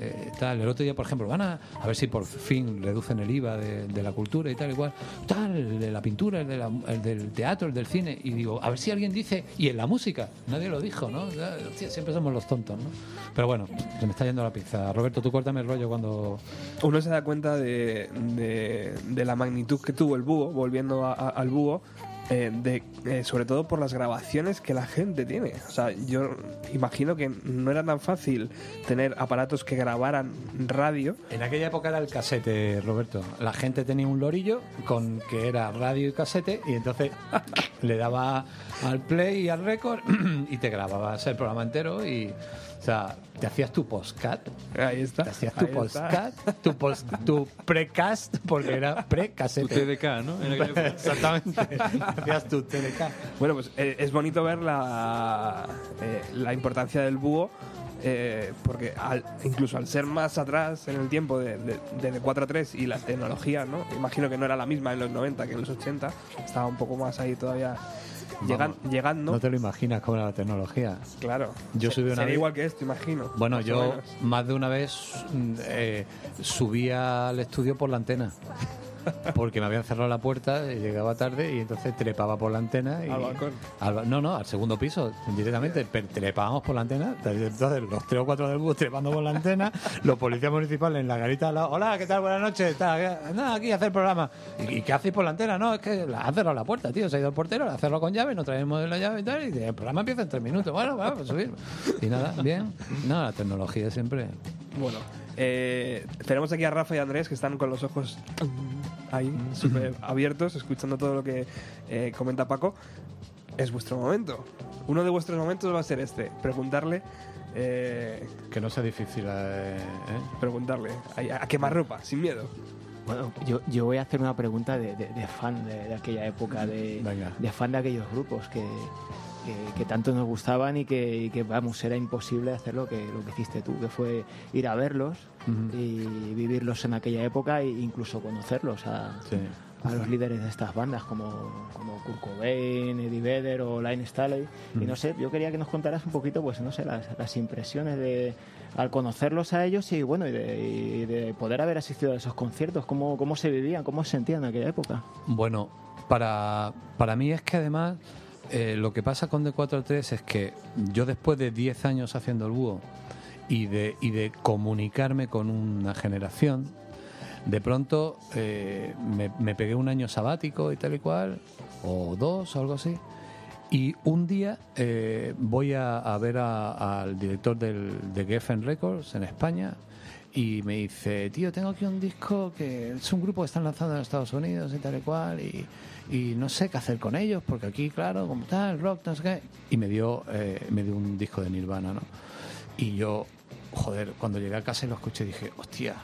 eh, tal. El otro día, por ejemplo, van a, a ver si por fin reducen el IVA de, la cultura y tal, igual, tal, el de la pintura, el, de la- el del teatro, el del cine, y digo, a ver si alguien dice, y en la música, nadie lo dijo, ¿no? Siempre somos los tontos, ¿no? Pero bueno, se me está yendo la pizza. Roberto, tú córtame rollo cuando... uno se da cuenta de, de- de la magnitud que tuvo el búho, volviendo a- a- al búho, eh, de, eh, sobre todo por las grabaciones que la gente tiene. O sea, yo imagino que no era tan fácil tener aparatos que grabaran radio. En aquella época era el casete, Roberto. La gente tenía un lorillo con que era radio y casete y entonces le daba al play y al récord y te grababas el programa entero y, O sea, te hacías tu postcat, Ahí está. te hacías tu ahí está. postcat, tu, post, tu precast, porque era Tu pre-casete. TDK, ¿no? Exactamente. Hacías tu TDK. Bueno, pues eh, es bonito ver la, eh, la importancia del búho, eh, porque al- incluso al ser más atrás en el tiempo de, de, de 4 a 3 y la tecnología, ¿no? Imagino que no era la misma en los 90 que en los 80, estaba un poco más ahí todavía llegan- llegando. No te lo imaginas cómo era la tecnología. Claro. Yo Se- subí una sería vez- igual que esto, imagino. Bueno, yo más de una vez mm, eh, subía al estudio por la antena. Porque me habían cerrado la puerta, y llegaba tarde y entonces trepaba por la antena. Y, Al balcón. al no, no, al segundo piso, directamente. Pero trepábamos por la antena. Entonces, los tres o cuatro del bus trepando por la antena, los policías municipales en la garita al lado. Hola, ¿qué tal? Buenas noches. Tal, Nada, aquí a hacer programa. ¿Y, qué hacéis por la antena? No, es que la ha cerrado la puerta, tío. Se ha ido el portero, la ha cerrado con llave, no traemos la llave y tal. Y el programa empieza en tres minutos. Bueno, bueno, pues subir. Y nada, bien. No, la tecnología siempre. Bueno, eh, tenemos aquí a Rafa y a Andrés que están con los ojos ahí, súper abiertos, escuchando todo lo que eh, comenta Paco. Es vuestro momento. Uno de vuestros momentos va a ser este, preguntarle, eh, Que no sea difícil. eh, ¿eh? preguntarle, a, a quemar ropa, sin miedo. Bueno, yo, yo voy a hacer una pregunta de, de- de fan de, de aquella época, de, fan de aquellos grupos que, que, que tanto nos gustaban y que, y que, vamos, era imposible hacer lo que, lo que hiciste tú, que fue ir a verlos Ujú. y vivirlos en aquella época e incluso conocerlos a, Sí. a los líderes de estas bandas como, como Kurt Cobain, Eddie Vedder o Line Staley. Y no sé, yo quería que nos contaras un poquito, pues no sé, las, las impresiones de al conocerlos a ellos y bueno, y de, y de poder haber asistido a esos conciertos, cómo, cómo se vivían, cómo se sentían en aquella época. Bueno, para, para mí es que además eh, lo que pasa con D4-3 es que yo después de 10 años haciendo el búho y de, y de comunicarme con una generación, de pronto eh, me, pegué un año sabático y tal y cual, o dos o algo así, y un día eh, voy a, ver al director del, de Geffen Records en España y me dice, tío, tengo aquí un disco que es un grupo que están lanzando en Estados Unidos y tal y cual, y, y no sé qué hacer con ellos, porque aquí, claro, como tal, rock, no sé qué. Y me dio, eh, me dio un disco de Nirvana, ¿no? Y yo, joder, cuando llegué a casa y lo escuché dije, hostia,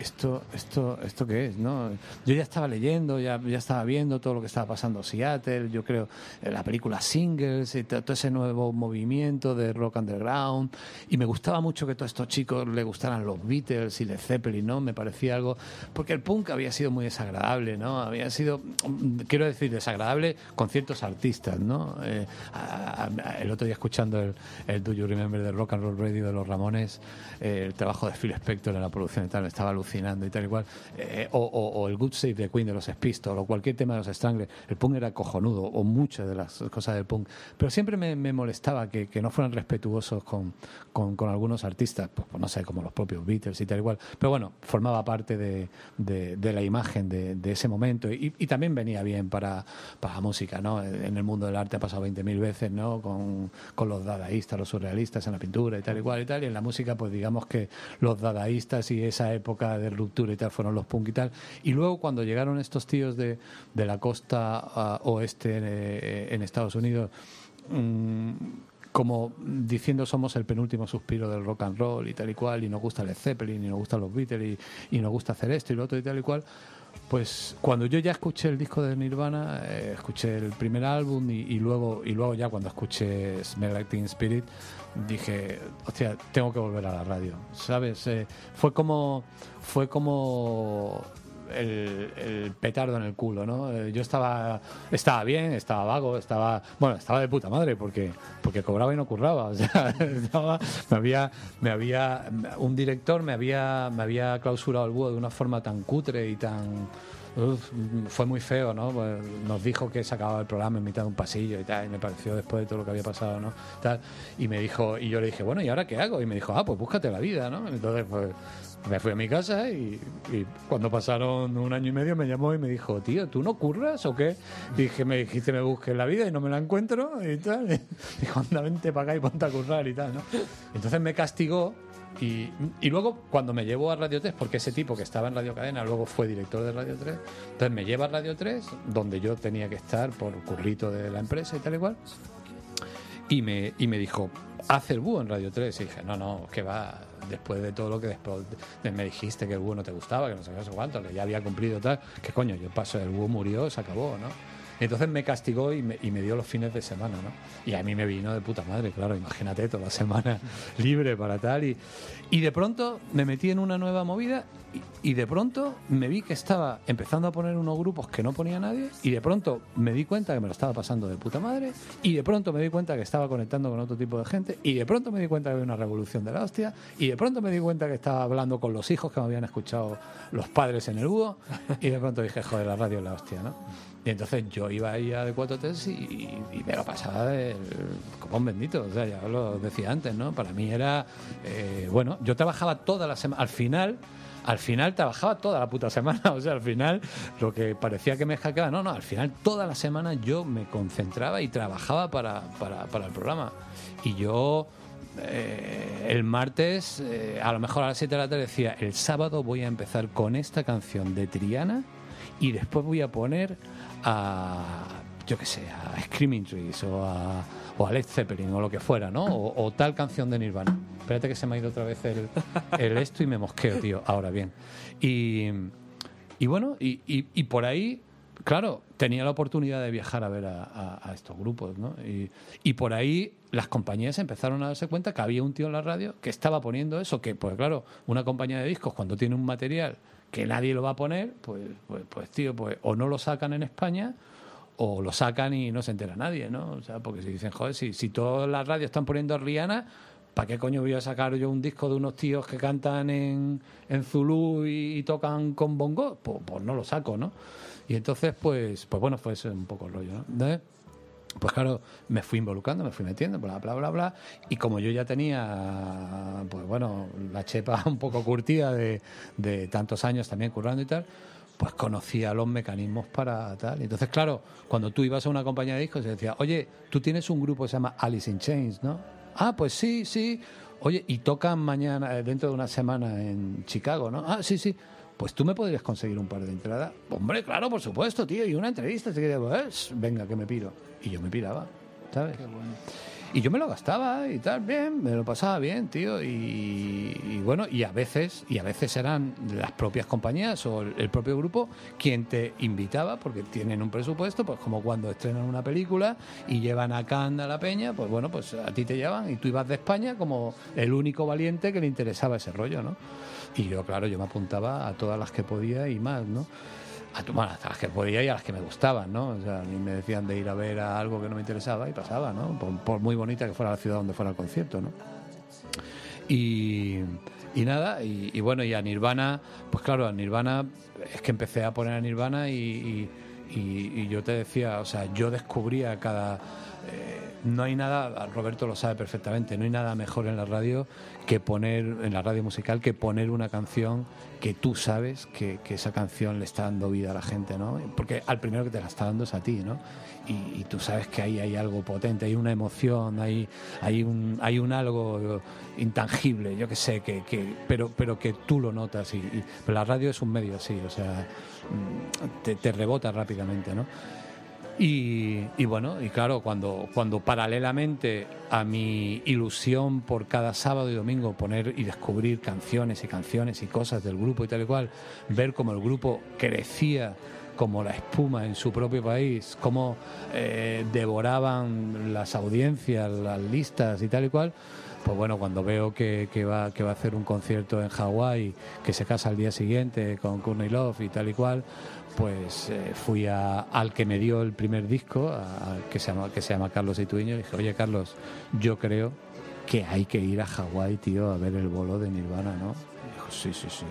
esto, esto, esto qué es, ¿no? Yo ya estaba leyendo, ya, ya estaba viendo todo lo que estaba pasando en Seattle, yo creo, eh, la película Singles y to- todo ese nuevo movimiento de rock underground, y me gustaba mucho que todos estos chicos le gustaran los Beatles y Led Zeppelin, ¿no? Me parecía algo, porque el punk había sido muy desagradable, ¿no? Había sido, mm, quiero decir, desagradable con ciertos artistas, ¿no? Eh, a- a- el otro día escuchando el, el Do You Remember de Rock and Roll Radio de los Ramones, eh, el trabajo de Phil Spector en la producción y tal, me estaba alucinando y tal y cual, eh, o, o- o el Good Save de Queen de los Pistols, o cualquier tema de los Stranglers, el punk era cojonudo, o muchas de las cosas del punk, pero siempre me, me molestaba que, que no fueran respetuosos con, con, con algunos artistas, pues, pues no sé, como los propios Beatles y tal y cual, pero bueno, formaba parte de, de- de la imagen de, de ese momento. Y, y también venía bien para, para la música, ¿no? En el mundo del arte ha pasado 20.000 veces, ¿no? Con, con los dadaístas, los surrealistas en la pintura y tal y cual y tal, y en la música pues digamos que los dadaístas y esa época de ruptura y tal fueron los punk y tal, y luego cuando llegaron estos tíos de, de la costa ah, oeste eh, en Estados Unidos, mm, como diciendo somos el penúltimo suspiro del rock and roll y tal y cual, y nos gusta Led Zeppelin, y nos gustan los Beatles, y, y nos gusta hacer esto y lo otro y tal y cual, pues cuando yo ya escuché el disco de Nirvana, eh, escuché el primer álbum y, y luego y luego ya cuando escuché Smell Like Teen Spirit, dije, hostia, tengo que volver a la radio, ¿sabes? Eh, fue como fue como el, petardo en el culo, ¿no? Eh, Yo estaba estaba bien, estaba vago, estaba bueno, estaba de puta madre porque porque cobraba y no curraba, o sea, estaba- me había me había un director me había me había clausurado el búho de una forma tan cutre y tan Uf, fue muy feo, ¿no? Pues nos dijo que se acababa el programa en mitad de un pasillo y tal, y me pareció después de todo lo que había pasado, ¿no? Tal, y me dijo, y yo le dije, bueno, ¿y ahora qué hago? Y me dijo, ah, pues búscate la vida, ¿no? Entonces, pues me fui a mi casa y, y cuando pasaron un año y medio me llamó y me dijo, tío, ¿tú no curras o qué? Dije, me dijiste me busques la vida y no me la encuentro y tal. Y dijo, anda, vente para acá y ponte a currar y tal, ¿no? Entonces me castigó y, luego, cuando me llevó a Radio 3, porque ese tipo que estaba en Radio Cadena luego fue director de Radio 3, entonces me lleva a Radio 3, donde yo tenía que estar por currito de la empresa y tal y cual. y me, y me dijo, haz el búho en Radio 3. Y dije, no, no, que va, después de todo lo que después de- me dijiste que el búho no te gustaba, que no sé cuánto, que ya había cumplido tal, que coño, yo paso, el búho murió, se acabó, ¿no? Entonces me castigó y me, dio los fines de semana, ¿no? Y a mí me vino de puta madre, claro, imagínate toda la semana libre para tal. Y, y de pronto me metí en una nueva movida y, y de pronto me vi que estaba empezando a poner unos grupos que no ponía nadie y de pronto me di cuenta que me lo estaba pasando de puta madre y de pronto me di cuenta que estaba conectando con otro tipo de gente y de pronto me di cuenta que había una revolución de la hostia y de pronto me di cuenta que estaba hablando con los hijos que me habían escuchado los padres en el búho y de pronto dije, joder, la radio es la hostia, ¿no? Y entonces yo iba ahí a de 4 y, y me lo pasaba del- como un bendito, o sea, ya lo decía antes, ¿no? Para mí era, eh, bueno, yo trabajaba toda la semana, al final, al final trabajaba toda la puta semana, o sea, al final lo que parecía que me hackeaba, no, no, al final toda la semana yo me concentraba y trabajaba para, para, para el programa. Y yo eh, el martes, eh, a lo mejor a las 7 de la tarde decía, el sábado voy a empezar con esta canción de Triana y después voy a poner a, yo qué sé, a Screaming Trees o a, o a Led Zeppelin o lo que fuera, ¿no? O, tal canción de Nirvana. Espérate que se me ha ido otra vez el, el esto y me mosqueo, tío. Ahora bien. Y, y bueno, y, y- por ahí, claro, tenía la oportunidad de viajar a ver a, estos grupos, ¿no? Y, y por ahí las compañías empezaron a darse cuenta que había un tío en la radio que estaba poniendo eso, que pues claro, una compañía de discos cuando tiene un material que nadie lo va a poner, pues, pues, pues tío, pues o no lo sacan en España o lo sacan y no se entera nadie, ¿no? O sea, porque si dicen, joder, si, si todas las radios están poniendo a Rihanna, ¿para qué coño voy a sacar yo un disco de unos tíos que cantan en, en Zulu y, y tocan con bongo? Pues, pues no lo saco, ¿no? Y entonces, pues, pues bueno, fue ese un poco el rollo, ¿no? Pues claro, me fui involucrando, me fui metiendo, bla, bla, bla, bla. Y como yo ya tenía, pues bueno, la chepa un poco curtida de, de tantos años también currando y tal, pues conocía los mecanismos para tal. Entonces, claro, cuando tú ibas a una compañía de discos, se decía, oye, tú tienes un grupo que se llama Alice in Chains, ¿no? Ah, pues sí, sí. Oye, y tocan mañana, eh, dentro de una semana en Chicago, ¿no? Ah, sí, sí. Pues tú me podrías conseguir un par de entradas. Hombre, claro, por supuesto, tío. Y una entrevista. así que, pues, venga, que me piro. Y yo me piraba, ¿sabes? Y yo me lo gastaba y tal, bien, me lo pasaba bien, tío. Y, y bueno, y a veces, y a veces eran las propias compañías o el, el propio grupo quien te invitaba, porque tienen un presupuesto, pues como cuando estrenan una película y llevan a Cannes a la peña, pues bueno, pues a ti te llevan y tú ibas de España como el único valiente que le interesaba ese rollo, ¿no? Y yo, claro, yo me apuntaba a todas las que podía y más, ¿no? A, bueno, a las que podía y a las que me gustaban, ¿no? O sea, a me decían de ir a ver a algo que no me interesaba y pasaba, ¿no? Por, muy bonita que fuera la ciudad donde fuera el concierto, ¿no? Y, y nada, y, bueno, y a Nirvana, pues claro, a Nirvana, es que empecé a poner a Nirvana y- y yo te decía, o sea, yo descubría cada... eh, no hay nada, Roberto lo sabe perfectamente, no hay nada mejor en la radio que poner, en la radio musical, que poner una canción que tú sabes que, que esa canción le está dando vida a la gente, ¿no? Porque al primero que te la está dando es a ti, ¿no? Y, tú sabes que ahí hay algo potente, hay una emoción, hay, hay, un, hay un algo intangible, yo que sé, que, que, pero, pero que tú lo notas. Y, pero la radio es un medio así, o sea, mm, te rebota rápidamente, ¿no? Y, bueno, y claro, cuando, cuando paralelamente a mi ilusión por cada sábado y domingo poner y descubrir canciones y canciones y cosas del grupo y tal y cual, ver cómo el grupo crecía como la espuma en su propio país, cómo eh, devoraban las audiencias, las listas y tal y cual, pues bueno, cuando veo que, que va, que va a hacer un concierto en Hawái, que se casa al día siguiente con Courtney Love y tal y cual, pues eh, fui a- al que me dio el primer disco, a- que, se llama, que se llama Carlos Ituiño, y dije, oye Carlos, yo creo que hay que ir a Hawái, tío, a ver el bolo de Nirvana, ¿no? Y dijo, sí, sí, sí.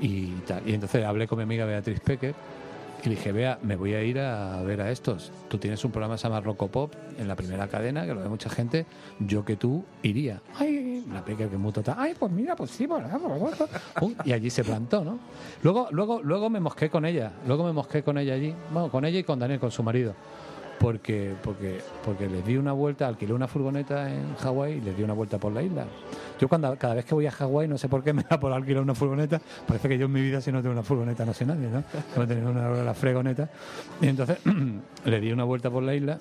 Y, tal. y entonces hablé con mi amiga Beatriz Peque y dije, vea, me voy a ir a ver a estos. Tú tienes un programa que se llama Rocopop en la primera cadena, que lo ve mucha gente. Yo que tú iría. Ay, la peque que muy total. Ay, pues mira, pues sí, pues, pues, pues". Pum, Y allí se plantó, ¿no? Luego, luego, luego me mosqué con ella. Luego me mosqué con ella allí. Bueno, con ella y con Daniel, con su marido. Porque, porque, porque les di una vuelta, alquilé una furgoneta en Hawái y les di una vuelta por la isla. Yo cuando cada vez que voy a Hawái, no sé por qué me da por alquilar una furgoneta, parece que yo en mi vida si no tengo una furgoneta no sé nadie, ¿no? Tengo tener una la fregoneta. Y entonces le di una vuelta por la isla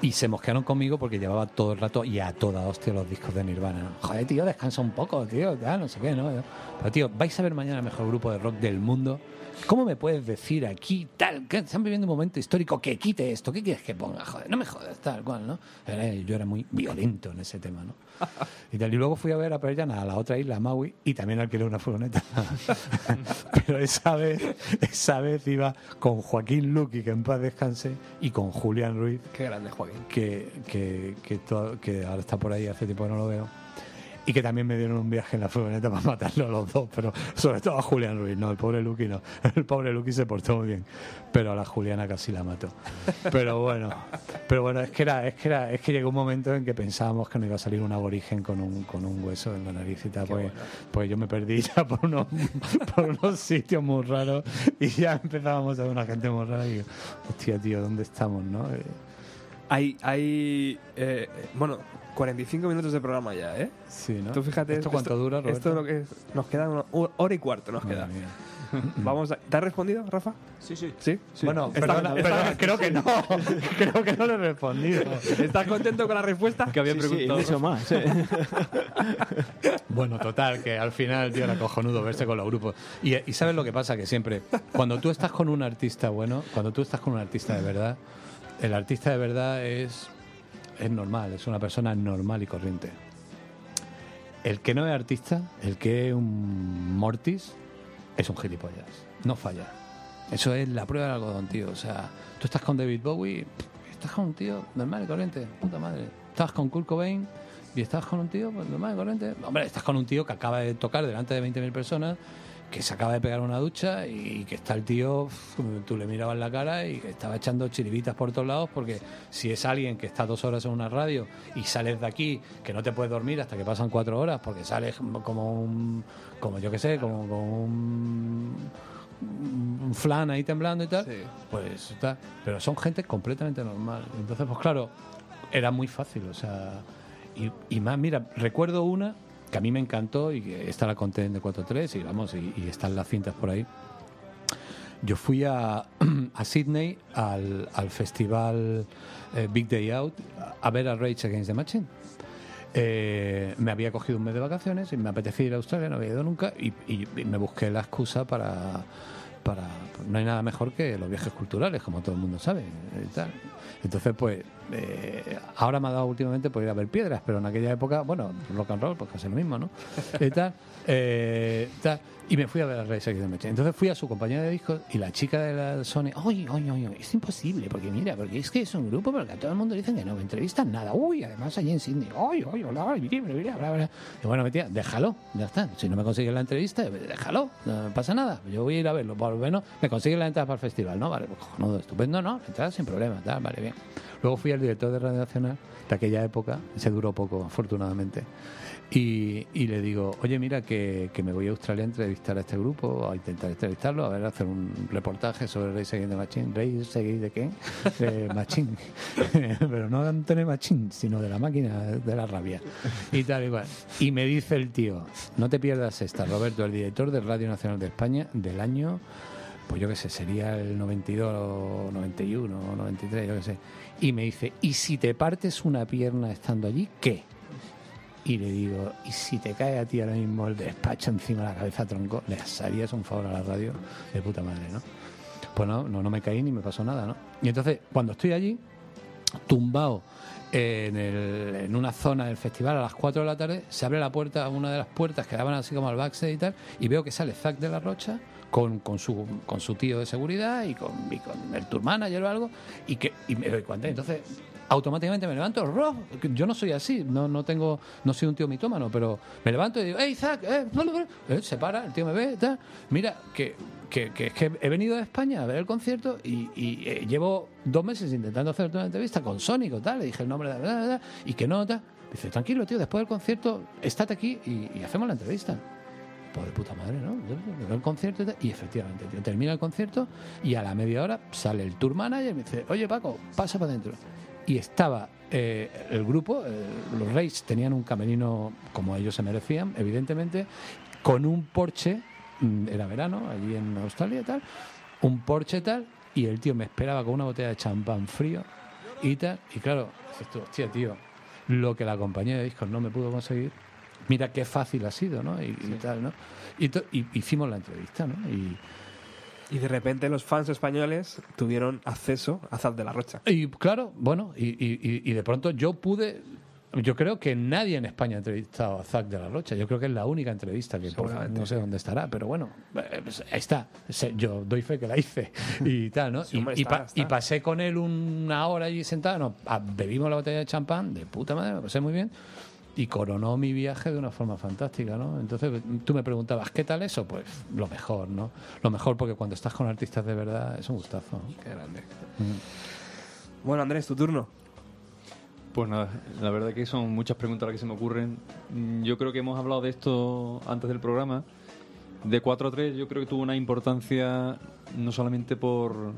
Y se mosquearon conmigo porque llevaba todo el rato y a toda hostia los discos de Nirvana. Joder, tío, descansa un poco, tío, ya, no sé qué, ¿no? Pero, tío, vais a ver mañana el mejor grupo de rock del mundo. ¿Cómo me puedes decir aquí, tal, que están viviendo un momento histórico, que quite esto? ¿Qué quieres que ponga? Joder, no me jodas, tal cual, ¿no? Era- yo era muy violento en ese tema, ¿no? Y, tal, y luego fui a ver a Jam a la otra isla, a Maui, y también alquilé una furgoneta. Pero esa vez, esa vez iba con Joaquín Luqui, que en paz descanse, y con Julián Ruiz, Qué grande, Joaquín. que, que, que, to- que ahora está por ahí, hace tiempo que no lo veo. Y que también me dieron un viaje en la furgoneta para matarlo a los dos, pero sobre todo a Julián Ruiz, no, el pobre Luqui no. El pobre Luqui se portó muy bien, pero a la Juliana casi la mató. Pero bueno, pero bueno, es que era, es que era, es que llegó un momento en que pensábamos que no iba a salir un aborigen con un, con un hueso en la nariz y tal, pues, pues yo me perdí ya por unos, por unos sitios muy raros y ya empezábamos a ver una gente muy rara y digo, hostia tío, ¿dónde estamos, no? Eh, Hay, hay eh, bueno, 45 minutos de programa ya, ¿eh? Sí, ¿no? Tú fíjate. ¿Esto cuánto dura, Roberto? Esto es lo que es- nos queda una hora y cuarto, nos Madre queda. mía. Vamos a- ¿Te has respondido, Rafa? Sí, sí. Sí. Bueno, ¿Estás- perdona, perdona, creo que no. creo que no le he respondido. ¿Estás contento con la respuesta? Que había Sí, sí, preguntado. mucho más. sí. Bueno, total, que al final, tío, era cojonudo verse con los grupos. Y, y sabes lo que pasa, que siempre, cuando tú estás con un artista bueno, cuando tú estás con un artista de verdad, el artista de verdad es, es normal, es una persona normal y corriente. El que no es artista, el que es un mortis, es un gilipollas. No falla. Eso es la prueba del algodón, tío. O sea, tú estás con David Bowie, estás con un tío normal y corriente, puta madre. Estás con Kurt Cobain y estás con un tío pues, normal y corriente. Hombre, estás con un tío que acaba de tocar delante de 20.000 personas, que se acaba de pegar una ducha y que está el tío, tú le mirabas la cara y que estaba echando chiribitas por todos lados porque si es alguien que está dos horas en una radio y sales de aquí, que no te puedes dormir hasta que pasan cuatro horas porque sales como un, como yo que sé, como, como un un flan ahí temblando y tal, Sí. pues está. Pero son gente completamente normal. Entonces, pues claro, era muy fácil, o sea. Y, y más, mira, recuerdo una que a mí me encantó y esta la conté en de 4.3 y vamos, y, están las cintas por ahí. Yo fui a, a Sydney al, al festival eh, Big Day Out a ver a Rage Against the Machine. Eh, me había cogido un mes de vacaciones y me apetecía ir a Australia, no había ido nunca y, me busqué la excusa para, para... No hay nada mejor que los viajes culturales, como todo el mundo sabe. tal. Entonces, pues, eh, ahora me ha dado últimamente por ir a ver piedras, pero en aquella época, bueno, rock and roll, pues casi lo mismo, ¿no? y, tal, eh, tal. y me fui a ver a Reyes the Machine. Entonces fui a su compañía de discos y la chica de la Sony, oye, oye, oye, es imposible, porque mira, porque es que es un grupo, porque a todo el mundo dicen que no me entrevistan nada. Uy, además allí en Sydney, oye, oye, hola, bla, bla, bla, bla. Y bueno, tía, déjalo, ya está. Si no me consigues la entrevista, déjalo, no pasa nada. Yo voy a ir a verlo, por lo menos me consigues la entrada para el festival, ¿no? Vale, pues cojonudo, estupendo, ¿no? Entrada sin problema, tal, vale, bien. Luego fui al director de Radio Nacional de aquella época, se duró poco, afortunadamente. Y, y le digo, oye, mira, que, que me voy a Australia a entrevistar a este grupo, a intentar entrevistarlo, a ver, hacer un reportaje sobre Race Against the Machine. ¿Race Against the qué? De Machine. Pero no de Antonio Machine, sino de la máquina de la rabia. Y tal, igual. Y me dice el tío, no te pierdas esta, Roberto, el director de Radio Nacional de España del año pues yo qué sé, sería el 92 o 91 o 93, yo qué sé. Y me dice, ¿y si te partes una pierna estando allí, qué? Y le digo, ¿y si te cae a ti ahora mismo el despacho encima de la cabeza, tronco? ¿Le harías un favor a la radio? De puta madre, ¿no? Pues no, no, no me caí ni me pasó nada, ¿no? Y entonces, cuando estoy allí, tumbado en, una zona del festival a las 4 de la tarde, se abre la puerta, una de las puertas que daban así como al backstage y tal, y veo que sale Zack de la Rocha con, con, su, con su tío de seguridad y con, y con el tour manager o algo, y, que, y me doy cuenta. Entonces, automáticamente me levanto, "Rob", yo no soy así, no, no tengo, no soy un tío mitómano, pero me levanto y digo, hey Zack, eh, bla, bla, bla". Eh, se para, el tío me ve, tal. mira, que, que, que que he venido de España a ver el concierto y, y, eh, llevo dos meses intentando hacerte una entrevista con Sónico, tal, le dije el nombre y que no, tal. Dice, tranquilo, tío, después del concierto, estate aquí y hacemos la entrevista. Pues de puta madre, ¿no? El concierto y, tal, y efectivamente, tío, termina el concierto y a la media hora sale el tour manager y me dice, oye Paco, pasa para adentro. Y estaba eh, el grupo, eh, los Reyes tenían un camerino como ellos se merecían, evidentemente, con un Porsche, mm, era verano, allí en Australia y tal, un Porsche tal, y el tío me esperaba con una botella de champán frío y tal. Y claro, tú, hostia, tío, lo que la compañía de discos no me pudo conseguir, mira qué fácil ha sido, ¿no? Y, y tal, ¿no? Y, hicimos la entrevista, ¿no? Y, Y de repente los fans españoles tuvieron acceso a Zaz de la Rocha. y claro, bueno, y, y- de pronto yo pude. Yo creo que nadie en España ha entrevistado a Zac de la Rocha. Yo creo que es la única entrevista que por- no sé dónde estará, pero bueno, eh, pues ahí está. Yo doy fe que la hice y tal, ¿no? Sí, y, hombre, y está, pa- está. y pasé con él una hora allí sentado, no, ah, bebimos la botella de champán, de puta madre, me pasé muy bien. Y coronó mi viaje de una forma fantástica, ¿no? Entonces tú me preguntabas, ¿qué tal eso? Pues lo mejor, ¿no? Lo mejor porque cuando estás con artistas de verdad es un gustazo. Qué grande. Bueno, Andrés, tu turno. Pues nada, la verdad que son muchas preguntas las que se me ocurren. Mm, Yo creo que hemos hablado de esto antes del programa. De 4 a 3 yo creo que tuvo una importancia no solamente por,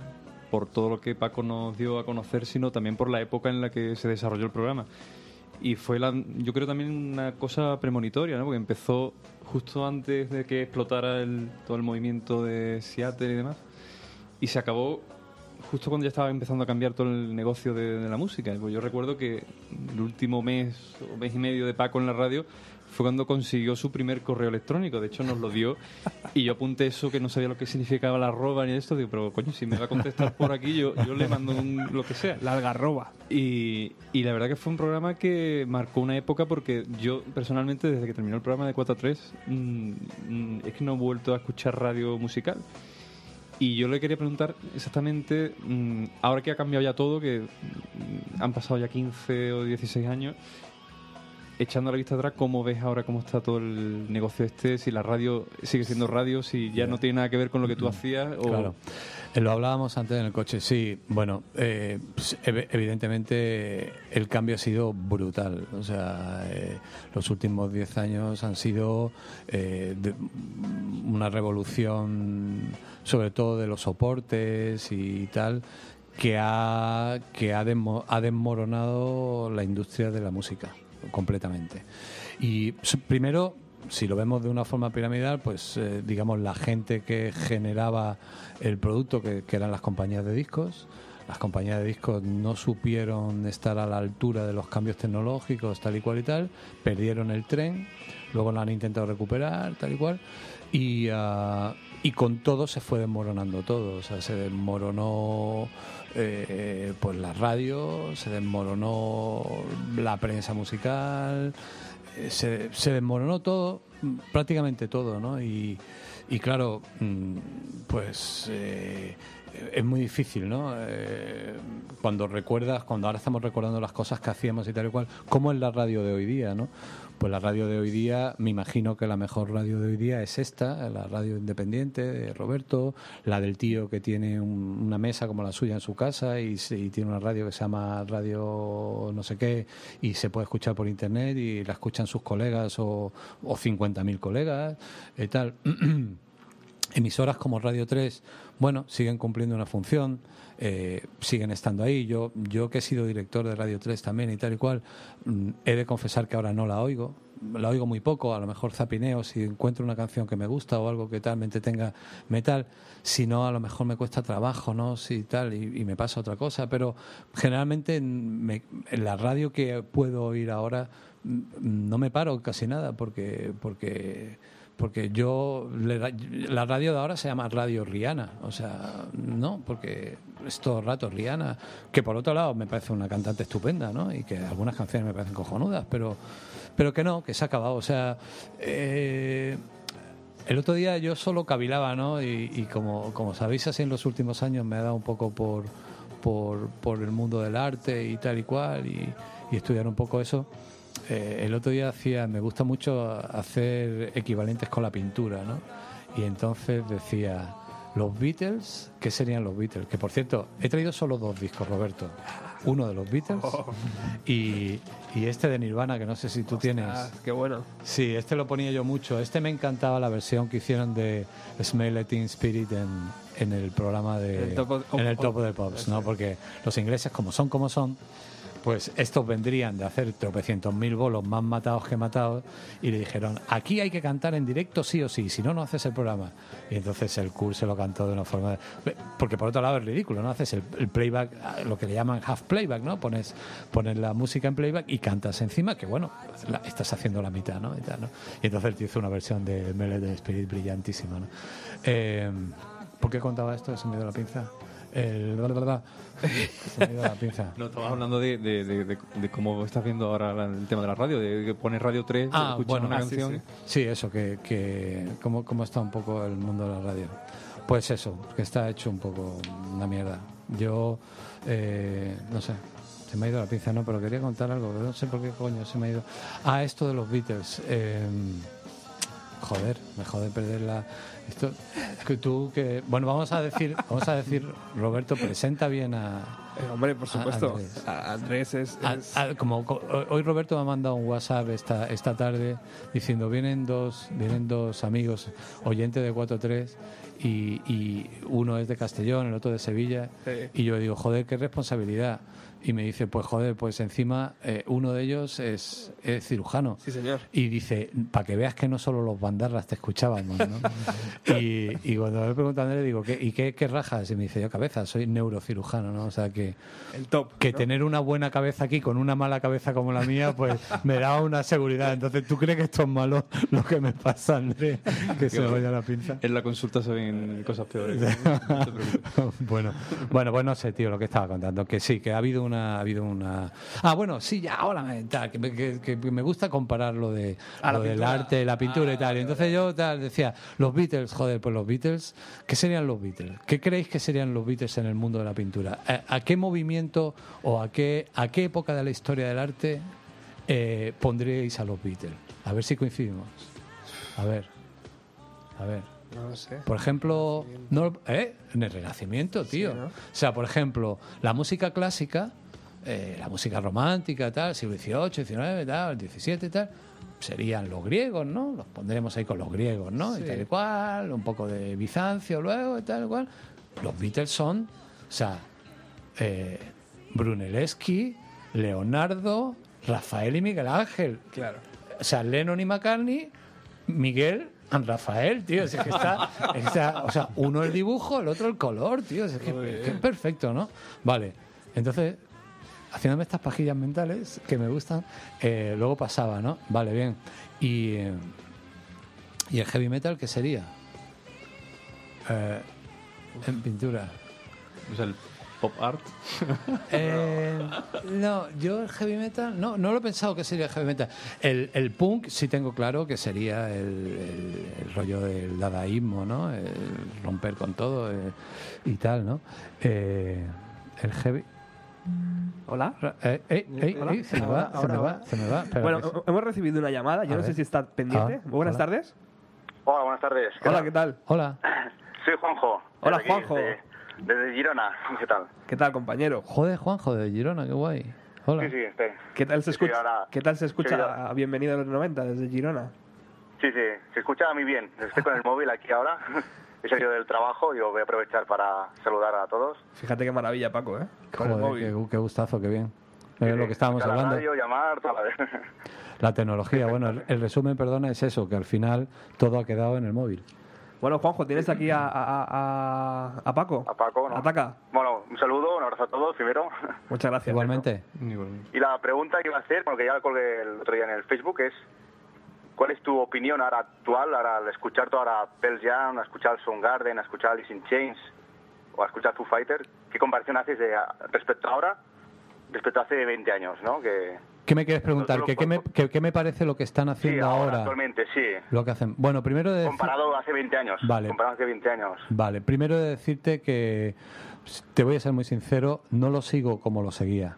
por todo lo que Paco nos dio a conocer, sino también por la época en la que se desarrolló el programa. Y fue, la, yo creo, también una cosa premonitoria, ¿no? porque empezó justo antes de que explotara el, todo el movimiento de Seattle y demás. Y se acabó justo cuando ya estaba empezando a cambiar todo el negocio de, de la música. Pues yo recuerdo que el último mes o mes y medio de Paco en la radio fue cuando consiguió su primer correo electrónico. De hecho, nos lo dio y yo apunté eso que no sabía lo que significaba la arroba ni esto. Digo, pero coño, si me va a contestar por aquí, yo, yo le mando un- lo que sea. La algarroba. Y, y la verdad que fue un programa que marcó una época porque yo personalmente desde que terminó el programa de 4 a 3 mm, mm, es que no he vuelto a escuchar radio musical. Y yo le quería preguntar exactamente, mm, ahora que ha cambiado ya todo, que mm, han pasado ya 15 o 16 años, echando la vista atrás, ¿cómo ves ahora cómo está todo el negocio este? Si la radio sigue siendo radio, si ya no tiene nada que ver con lo que tú hacías. O... Claro. Eh, Lo hablábamos antes en el coche, sí. Bueno, eh, pues, ev- evidentemente el cambio ha sido brutal. O sea, eh, los últimos 10 años han sido eh, de- una revolución, sobre todo de los soportes y tal, que ha, que ha, desmo- ha desmoronado la industria de la música completamente. Y primero, si lo vemos de una forma piramidal, pues eh, digamos la gente que generaba el producto, que, eran las compañías de discos, las compañías de discos no supieron estar a la altura de los cambios tecnológicos, tal y cual y tal, perdieron el tren, luego lo han intentado recuperar, tal y cual, y, ah, y con todo se fue desmoronando todo, o sea, se desmoronó eh, pues la radio, se desmoronó la prensa musical, eh, se, se desmoronó todo, prácticamente todo, ¿no? Y, y claro, mm, pues eh, es muy difícil, ¿no? Eh, cuando recuerdas, cuando ahora estamos recordando las cosas que hacíamos y tal y cual, ¿cómo es la radio de hoy día, ¿no? Pues la radio de hoy día, me imagino que la mejor radio de hoy día es esta, la radio independiente de Roberto, la del tío que tiene un- una mesa como la suya en su casa y, y tiene una radio que se llama radio no sé qué y se puede escuchar por internet y la escuchan sus colegas o, o 50.000 colegas y tal. emisoras como Radio 3, bueno, siguen cumpliendo una función, eh, siguen estando ahí. Yo, yo que he sido director de Radio 3 también y tal y cual, mm, he de confesar que ahora no la oigo. La oigo muy poco, a lo mejor zapineo si encuentro una canción que me gusta o algo que tal me entretenga metal, si no a lo mejor me cuesta trabajo, ¿no? Si tal y, me pasa otra cosa, pero generalmente en, me- en la radio que puedo oír ahora mm, no me paro casi nada porque porque porque yo la radio de ahora se llama Radio Rihanna, o sea, no, porque es todo el rato Rihanna, que por otro lado me parece una cantante estupenda, ¿no? Y que algunas canciones me parecen cojonudas, pero pero que no, que se ha acabado, o sea, eh, el otro día yo solo cavilaba, ¿no? Y, y como, como sabéis, así en los últimos años me ha dado un poco por, por, por el mundo del arte y tal y cual, y estudiar un poco eso. Eh, el otro día hacía, me gusta mucho hacer equivalentes con la pintura, ¿no? Y entonces decía, los Beatles, ¿qué serían los Beatles? Que por cierto, he traído solo dos discos, Roberto. Uno de los Beatles y, y este de Nirvana, que no sé si tú tienes. Ah, qué bueno. Sí, este lo ponía yo mucho. Este me encantaba la versión que hicieron de Smell Teen Spirit en, en el programa de El Top of- en el of- Top of the Pops, ¿no? Porque los ingleses como son como son, pues estos vendrían de hacer tropecientos mil bolos más matados que matados y le dijeron, aquí hay que cantar en directo sí o sí, si no, no haces el programa. Y entonces el Kurt se lo cantó de una forma... de- Porque por otro lado es ridículo, ¿no? Haces el, playback, lo que le llaman half playback, ¿no? Pones, pones la música en playback y cantas encima, que bueno, la- estás haciendo la mitad, ¿no? Y, ¿no? Entonces el tío hizo una versión de Melody Spirit brillantísima, ¿no? Eh, ¿Por qué contaba esto? Se me dio la pinza. El... Se me ha ido la pinza. No, estabas hablando de, de, de- de- de cómo estás viendo ahora el tema de la radio, de que pones Radio 3, Ah, escuchas bueno, una ah, sí, canción. sí. Sí, eso, que, que cómo, cómo está un poco el mundo de la radio. Pues eso, que está hecho un poco una mierda. Yo, eh, no sé, se me ha ido la pinza, no, pero quería contar algo, no sé por qué coño se me ha ido. Ah, esto de los Beatles. eh, joder, me jode perder la... Esto, que tú, que... Bueno, vamos a decir, vamos a decir, Roberto, presenta bien a... Eh, hombre, por supuesto. Andrés. A- Andrés es. Es- a- como co- hoy Roberto me ha mandado un WhatsApp esta esta tarde diciendo vienen dos vienen dos amigos oyentes de 43 y, y uno es de Castellón el otro de Sevilla Sí. y yo digo joder qué responsabilidad y me dice pues joder pues encima eh, uno de ellos es, es cirujano Sí, señor. y dice, para que veas que no solo los bandarras te escuchábamos, ¿no? y, y cuando me pregunta a Andrés, digo, ¿qué, ¿y qué, qué rajas? Y me dice, yo cabeza, soy neurocirujano, ¿no? O sea que, El top. que ¿no? tener una buena cabeza aquí con una mala cabeza como la mía, pues me da una seguridad. Entonces, ¿tú crees que esto es malo lo que me pasa, Andrés? Que se me vaya la pinza. En la consulta se ven cosas peores. No te preocupes. bueno, bueno, pues no sé, tío, lo que estaba contando. Que sí, que ha habido una. Ha habido una... Ah, bueno, sí, ya, ahora me, tal, que, me, que- que me gusta comparar lo, de, Ah, lo del arte, la pintura y Ah, tal. Y vale, entonces yo tal, decía, los Beatles, joder, pues los Beatles, ¿qué serían los Beatles? ¿Qué creéis que serían los Beatles en el mundo de la pintura? ¿A, a qué movimiento o a qué, a qué época de la historia del arte eh, pondríais a los Beatles? A ver si coincidimos. A ver, a ver. No lo sé. Por ejemplo, no, ¿eh? en el Renacimiento, tío. ¿no? O sea, por ejemplo, la música clásica, eh, la música romántica, tal, siglo XVIII, XIX, tal, XVII, tal, serían los griegos, ¿no? Los pondremos ahí con los griegos, ¿no? Y tal y cual, un poco de Bizancio luego, y tal y cual. Los Beatles son, o sea, eh, Brunelleschi, Leonardo, Rafael y Miguel Ángel. Claro. O sea, Lennon y McCartney, Miguel Rafael, tío. Es que está, está- o sea, uno el dibujo, el otro el color, tío. Es que, que es perfecto, ¿no? Vale. Entonces, haciéndome estas pajillas mentales que me gustan, eh, luego pasaba, ¿no? Vale, bien. Y, eh, ¿y el heavy metal qué sería? Eh, en pintura. Sea, el pop art. Eh, no, yo el heavy metal, no, no lo he pensado que sería el heavy metal. El, el punk sí tengo claro que sería el, el- el rollo del dadaísmo, ¿no? El romper con todo y tal, ¿no? El heavy... Hola. Eh, eh, eh, Hola. eh, se me va, se me va, se me va. Bueno, sí. hemos recibido una llamada. Yo A no sé ver. si está pendiente. Ah, Buenas hola. tardes. Hola, buenas tardes. Hola, ¿qué tal? Hola. Soy Juanjo. Hola, desde aquí, Juanjo. Desde, desde Girona. ¿Qué tal? ¿Qué tal, compañero? Joder, Juanjo de Girona, qué guay. Hola. Sí, sí, estoy. ¿Qué tal se Sí, sí, escucha? ahora- ¿Qué tal se escucha? Bienvenido a los 90 desde Girona. Sí, sí, se escucha muy bien. Estoy con el móvil aquí ahora. He salido del trabajo y lo voy a aprovechar para saludar a todos. Fíjate qué maravilla, Paco, ¿eh? Con el Joder, móvil. qué, qué gustazo, qué bien. Es Sí, lo que estábamos la hablando. radio, llamar, toda la tecnología, bueno, el, el resumen, perdona, es eso, que al final todo ha quedado en el móvil. Bueno, Juanjo, ¿tienes aquí a, a, a- a Paco? A Paco, ¿no? Ataca. Bueno, un saludo, un abrazo a todos primero. Muchas gracias. Igualmente. Igualmente. Y la pregunta que iba a hacer, porque ya la colgué el otro día en el Facebook, es ¿cuál es tu opinión ahora actual, ahora al escuchar toda la Pearl Jam, a escuchar Soundgarden, a escuchar Alice in Chains o a escuchar Foo Fighter? ¿Qué comparación haces de, respecto a ahora, respecto a hace 20 años, no? Que, ¿Qué me quieres preguntar? Solo ¿Qué, qué me, por- qué- qué me parece lo que están sí, haciendo ahora, ahora? actualmente, sí. Lo que hacen. Bueno, primero de Comparado hace 20 años. Vale. Comparado hace 20 años. Vale, primero de decirte que te voy a ser muy sincero, no lo sigo como lo seguía,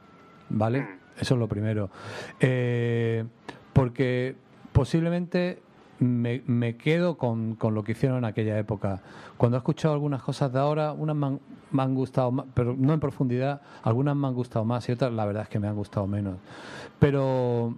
¿vale? Mm. Eso es lo primero. Eh, porque posiblemente me, me quedo con, con lo que hicieron en aquella época. Cuando he escuchado algunas cosas de ahora, unas me han, me han gustado más, pero no en profundidad, algunas me han gustado más y otras la verdad es que me han gustado menos. Pero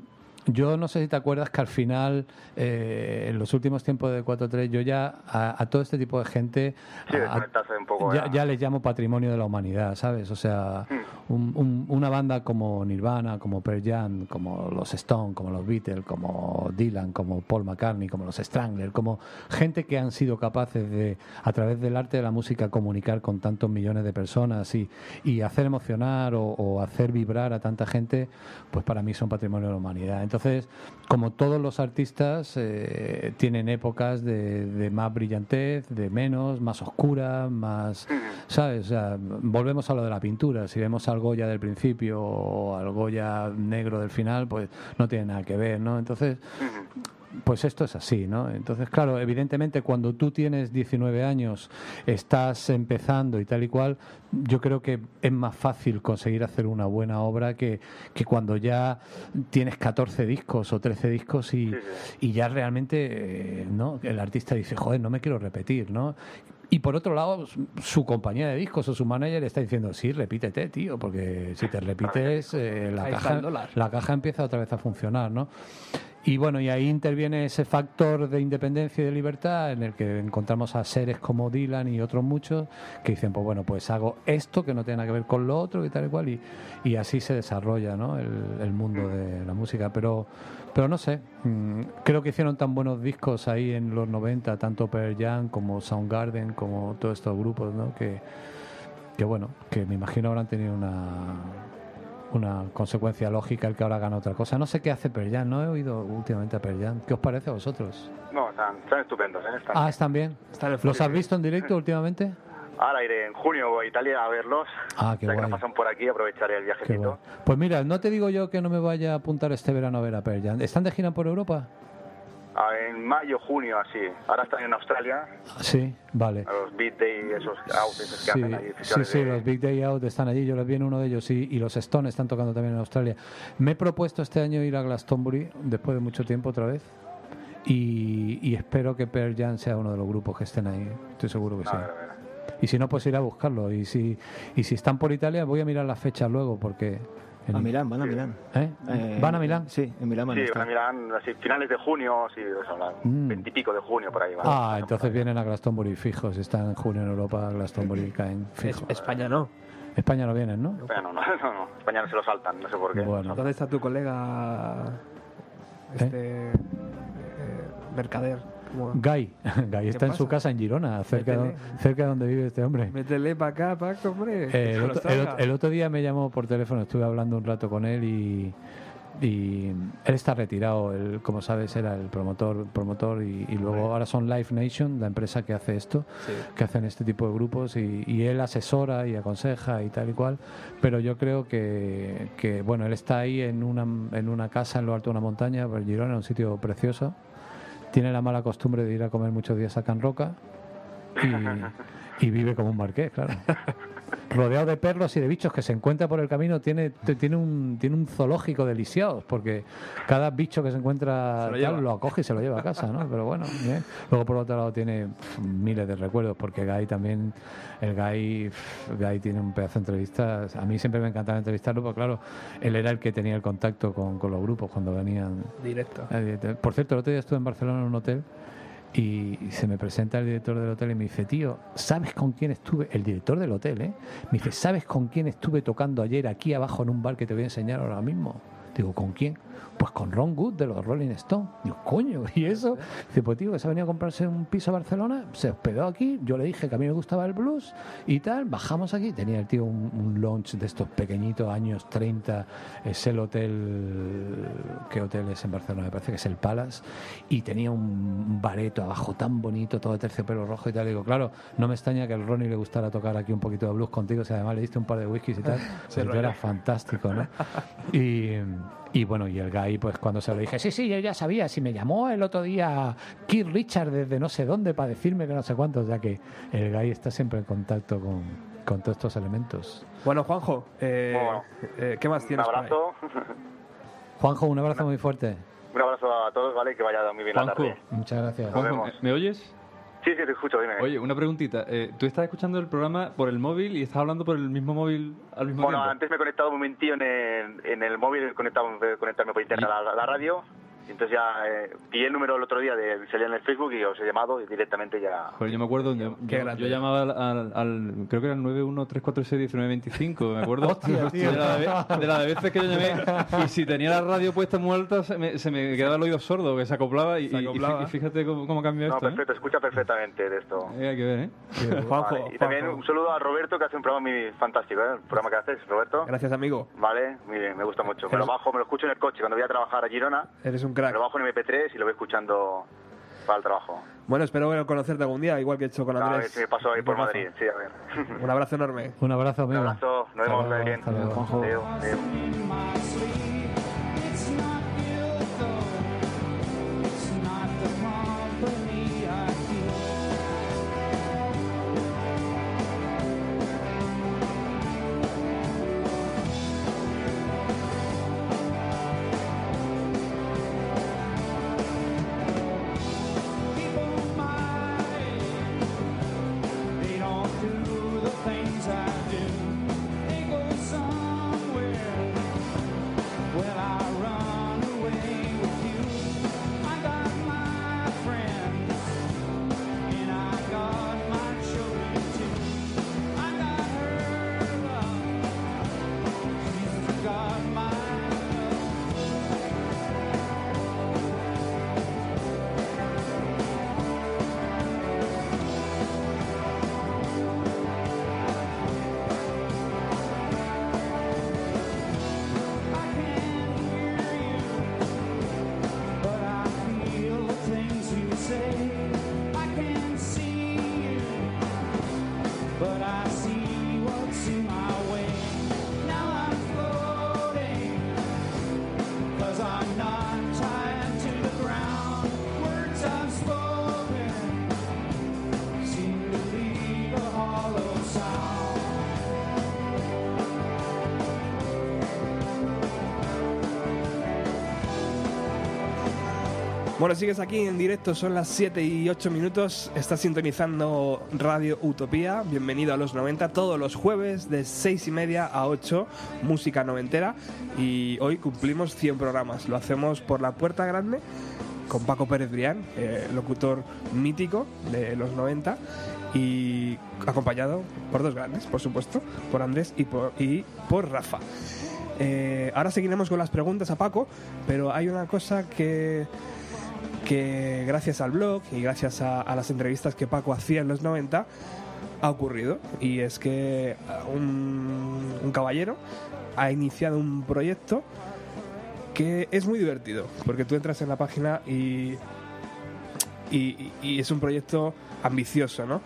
yo no sé si te acuerdas que al final, eh, en los últimos tiempos de 4-3, yo ya a, a todo este tipo de gente Sí, a- un poco. ya, ya. les llamo patrimonio de la humanidad, ¿sabes? O sea, Hmm. un- un- una banda como Nirvana, como Pearl Jam, como los Stone, como los Beatles, como Dylan, como Paul McCartney, como los Strangler, como gente que han sido capaces de, a través del arte de la música, comunicar con tantos millones de personas y, y hacer emocionar o, o hacer vibrar a tanta gente, pues para mí son patrimonio de la humanidad. Entonces, como todos los artistas, eh, tienen épocas de, de más brillantez, de menos, más oscura, más, ¿sabes? O volvemos a lo de la pintura. Si vemos al Goya del principio o al Goya negro del final, pues no tiene nada que ver, ¿no? Entonces, pues esto es así, ¿no? Entonces, claro, evidentemente cuando tú tienes 19 años, estás empezando y tal y cual, yo creo que es más fácil conseguir hacer una buena obra que, que cuando ya tienes 14 discos o 13 discos y, y ya realmente, eh, ¿no? El artista dice, joder, no me quiero repetir, ¿no? Y por otro lado, su- compañía de discos o su manager está diciendo, sí, repítete, tío, porque si te repites, eh, la, caja, la caja empieza otra vez a funcionar, ¿no? Y bueno, y ahí interviene ese factor de independencia y de libertad en el que encontramos a seres como Dylan y otros muchos que dicen, pues bueno, pues hago esto que no tiene que ver con lo otro y tal y cual, y, y así se desarrolla ¿no? el, el mundo de la música. Pero, pero no sé, mm, creo que hicieron tan buenos discos ahí en los 90, tanto Pearl Jam como Soundgarden, como todos estos grupos, ¿no? que, que bueno, que me imagino habrán tenido una una consecuencia lógica el que ahora gana otra cosa. No sé qué hace Pearl Jam, no he oído últimamente a Pearl Jam. ¿Qué os parece a vosotros? No, están, están estupendos, ¿eh? Están- Ah, ¿están bien? Están ¿Los has visto en directo últimamente? Ahora iré en junio a Italia a verlos. Ah, qué ya que guay. no pasan por aquí, aprovecharé el viajecito. Pues mira, no te digo yo que no me vaya a apuntar este verano a ver a Pearl Jam. ¿Están de gira por Europa? Ah, en mayo, junio, así. Ahora están en Australia, Sí, vale. a los Beat Day, esos out, esos que Sí, hacen ahí. sí, festivales sí, de- los Big Day Out están allí, yo los vi en uno de ellos y, y los Stones están tocando también en Australia. Me he propuesto este año ir a Glastonbury después de mucho tiempo otra vez y, y espero que Pearl Jam sea uno de los grupos que estén ahí, estoy seguro que sí. ver, a ver. Y si no, pues ir a buscarlo. Y si, y si están por Italia, voy a mirar las fechas luego porque... en- A Milán, van a Milán. ¿Eh? Eh, ¿Van a Milán? Sí, en Milán van a Sí, estar. van a Milán, así, finales de junio, sí, eso, la- Mm. veintipico de junio por ahí. van. Ah, entonces vienen a Glastonbury fijos. Están en junio en Europa, Glastonbury caen Es- fijos. España no. España no vienen, ¿no? Bueno, no, no, no, España no se lo saltan, no sé por qué. Bueno. ¿Dónde está tu colega? Este. eh, mercader. Guy, Guy está en su casa en Girona, cerca de, cerca de donde vive este hombre. Métele para acá, Paco, hombre. Eh, el, otro, el traiga. otro- el otro día me llamó por teléfono, estuve hablando un rato con él y, y él está retirado. Él, como sabes, era el promotor, promotor y, y luego ahora son Live Nation, la empresa que hace esto, Sí. que hacen este tipo de grupos y, y él asesora y aconseja y tal y cual. Pero yo creo que, que, bueno, él está ahí en una, en una casa en lo alto de una montaña, por Girona, un sitio precioso. Tiene la mala costumbre de ir a comer muchos días a Can Roca y, y vive como un marqués, claro. Rodeado de perros y de bichos que se encuentra por el camino, tiene, tiene, un, tiene un zoológico de lisiados, porque cada bicho que se encuentra Se lo tal, lo acoge y se lo lleva a casa, ¿no? Pero bueno, bien. luego por otro lado tiene miles de recuerdos, porque Guy también, el Guy, Guy tiene un pedazo de entrevistas. A mí siempre me encantaba entrevistarlo, porque claro, él era el que tenía el contacto con, con los grupos cuando venían Directo. eh, Por cierto, el otro día estuve en Barcelona en un hotel y se me presenta el director del hotel y me dice, tío, ¿sabes con quién estuve? El director del hotel, ¿eh? Me dice, ¿sabes con quién estuve tocando ayer aquí abajo en un bar que te voy a enseñar ahora mismo? Digo, ¿con quién? Pues con Ron Good de los Rolling Stones. Digo, coño, ¿y eso? Dice, pues tío, que se ha venido a comprarse un piso a Barcelona, se hospedó aquí, yo le dije que a mí me gustaba el blues y tal, bajamos aquí, tenía el tío un, un lounge de estos pequeñitos, años 30, es el hotel, ¿qué hotel es en Barcelona? Me parece que es el Palace, y tenía un bareto abajo tan bonito, todo de terciopelo rojo y tal. Digo, claro, no me extraña que al Ronnie le gustara tocar aquí un poquito de blues contigo, si además le diste un par de whiskies y tal, Se pues era fantástico, ¿no? Y, y bueno, y el Guy, pues cuando se lo dije, sí, sí, yo ya sabía, si me llamó el otro día Keith Richard desde no sé dónde para decirme que no sé cuánto, sea que el Guy está siempre en contacto con, con todos estos elementos. Bueno, Juanjo, eh, Bueno. eh, ¿qué más Un tienes? ahí? abrazo, Juanjo, un abrazo muy fuerte. un abrazo a todos, ¿vale? Que vaya muy bien la tarde. Muchas gracias. Juanjo, vemos. ¿me- ¿me oyes? Sí, sí, te escucho, dime. Oye, una preguntita. Eh, ¿Tú estás escuchando el programa por el móvil y estás hablando por el mismo móvil al mismo bueno, tiempo? antes me he conectado un momentillo en el, en el móvil, he conectado, conectarme por internet a la, a la radio. Y Entonces ya eh, pillé el número el otro día, de, salía en el Facebook y os he llamado y directamente ya... Joder, yo me acuerdo, yo, Qué yo- yo llamaba al, al- al- creo que era el 913461925, me acuerdo. Hostia, tío. De la de, de la de veces que yo llamé y si tenía la radio puesta muy alta se me, se me quedaba el oído sordo, que se acoplaba y, Se y- y acoplaba. fí- y fíjate cómo, cómo cambió No, esto. ¿eh? perfecto, escucha perfectamente de esto. Eh, hay que ver, ¿eh? Juanjo, Vale, Y también Juanjo. un saludo a Roberto, que hace un programa muy fantástico, ¿eh? El programa que haces, Roberto. Gracias, amigo. Vale, muy bien, me gusta mucho. Me lo bajo, me lo escucho en el coche cuando voy a trabajar a Girona. Eres un crack. lo bajo en MP3 y lo voy escuchando para el trabajo. Bueno, espero conocerte algún día, igual que he hecho con A ver Andrés. si me paso ahí por. Madrid. Sí, a ver. Un abrazo enorme. Un abrazo, Un amigo. abrazo, nos Hasta vemos luego, bien. hasta luego. Juanjo. Adeu, Bueno, sigues aquí en directo, son las 7 y 8 minutos. Estás sintonizando Radio Utopía. Bienvenido a los 90, todos los jueves de 6 y media a 8, música noventera. Y hoy cumplimos 100 programas. Lo hacemos por la puerta grande con Paco Pérez Brián, eh, locutor mítico de los 90. Y acompañado por dos grandes, por supuesto, por Andrés y por, y por Rafa. Eh, ahora seguiremos con las preguntas a Paco, pero hay una cosa que, que gracias al blog y gracias a, a las entrevistas que Paco hacía en los 90 ha ocurrido. Y es que uh, un, un caballero ha iniciado un proyecto que es muy divertido, porque tú entras en la página y, y, y es un proyecto ambicioso, ¿no?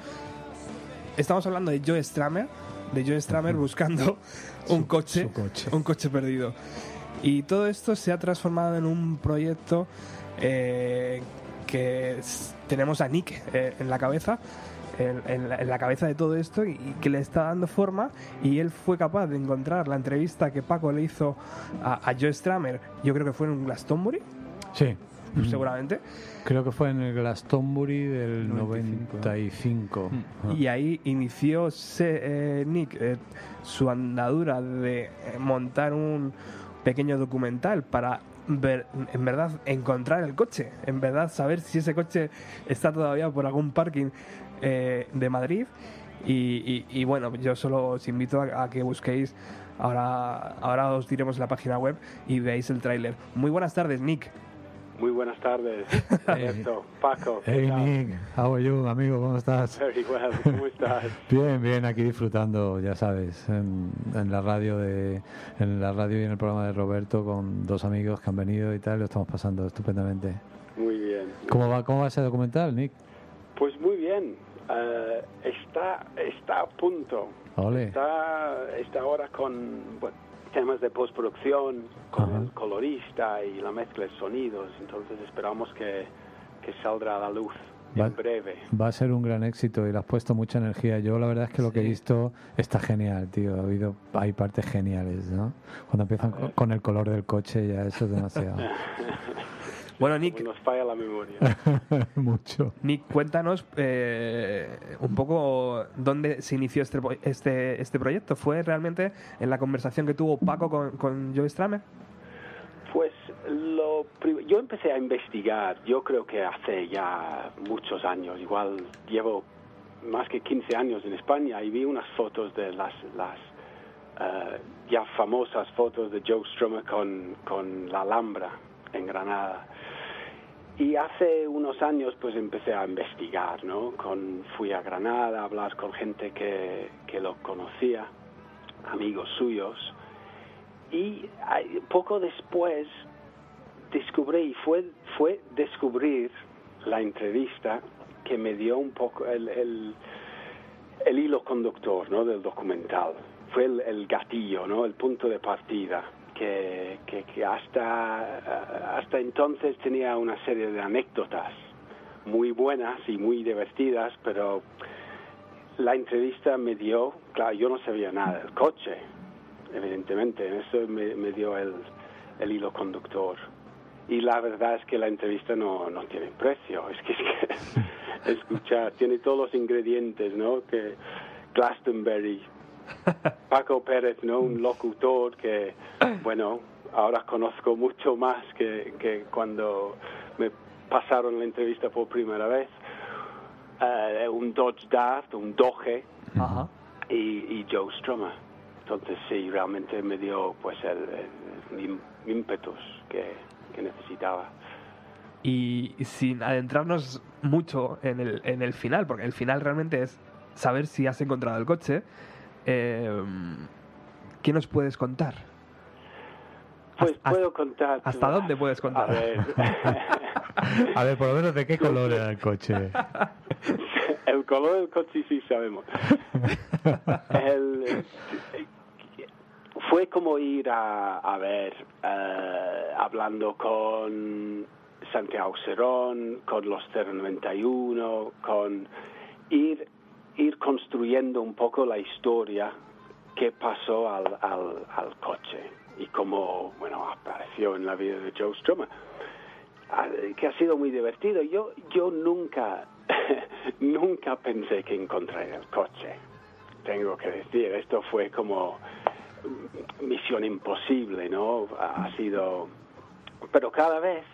Estamos hablando de Joe Stramer, de Joe Stramer buscando un Su- coche, su coche. un coche perdido. Y todo esto se ha transformado en un proyecto eh, que es- tenemos a Nick eh, en la cabeza, en, en la, en la cabeza de todo esto y, y que le está dando forma y él fue capaz de encontrar la entrevista que Paco le hizo a, a Joe Stramer, yo creo que fue en un Glastonbury, Sí. Mm. seguramente, Creo que fue en el Glastonbury del 95. 95. Ah. y ahí inició se- eh, Nick eh, su andadura de montar un pequeño documental para ver, en verdad encontrar el coche, en verdad saber si ese coche está todavía por algún parking eh, de Madrid. Y, y- bueno, yo solo os invito a, a que busquéis. Ahora, ahora os diremos la página web y veáis el tráiler. Muy buenas tardes, Nick. Muy buenas tardes, Alberto, Paco. ¿qué Hey? Nick, how are you, amigo? ¿Cómo estás? Very well, ¿cómo estás? Bien, bien, aquí disfrutando, ya sabes, en, en la radio de, en la radio y en el programa de Roberto con dos amigos que han venido y tal, lo estamos pasando estupendamente. Muy bien. ¿Cómo va, cómo va ese documental, Nick? Pues muy bien, eh, está, está a punto. Ole. Está, está ahora con bueno, temas de postproducción, con Ajá. el colorista y la mezcla de sonidos, entonces esperamos que, que saldrá a la luz Va- en breve. Va a ser un gran éxito y le has puesto mucha energía. Yo la verdad es que lo que he visto está genial, tío. Ha habido, hay partes geniales, ¿no? Cuando empiezan co- con el color del coche ya eso es demasiado. Bueno, como Nick, nos falla la memoria. Mucho. Nick, cuéntanos eh, un poco dónde se inició este, este, este proyecto. ¿Fue realmente en la conversación que tuvo Paco con, con Joe Stramer? Pues lo yo empecé a investigar, yo creo que hace ya muchos años, igual llevo más que 15 años en España y vi unas fotos de las, las eh, ya famosas fotos de Joe Strummer con, con la Alhambra en Granada. Y hace unos años pues empecé a investigar, ¿no? Con, fui a Granada a hablar con gente que, que lo conocía, amigos suyos, y poco después descubrí, y fue, fue descubrir la entrevista que me dio un poco el, el, el hilo conductor ¿no? del documental. Fue el, el gatillo, ¿no? el punto de partida, que, que, que hasta, hasta entonces tenía una serie de anécdotas muy buenas y muy divertidas, pero la entrevista me dio, claro, yo no sabía nada del coche, evidentemente, eso me, me dio el, el hilo conductor. Y la verdad es que la entrevista no, no tiene precio, es que, es que escuchar, tiene todos los ingredientes, ¿no? Que Glastonbury, Paco Pérez, ¿no? Un locutor que, bueno, ahora conozco mucho más que, que cuando me pasaron la entrevista por primera vez. Eh, un Dodge Dart, un Doge Ajá. y, y Joe Strummer. Entonces sí, realmente me dio pues el, ímpetus que, que necesitaba. Y sin adentrarnos mucho en el, en el final, porque el final realmente es saber si has encontrado el coche, eh, ¿qué nos puedes contar? Pues Hasta- puedo contar. ¿Hasta dónde puedes contar? A ver, A ver, por lo menos, ¿de qué color era el coche? el color del coche sí sabemos. El- fue como ir a, a ver, eh, hablando con Santiago Serón, con los 091, con ir, ir construyendo un poco la historia que pasó al, al, al coche y cómo, bueno, apareció en la vida de Joe Strummer que ha sido muy divertido. Yo, yo nunca, nunca pensé que encontraría el coche. Tengo que decir, esto fue como misión imposible, ¿no? Ha sido, pero cada vez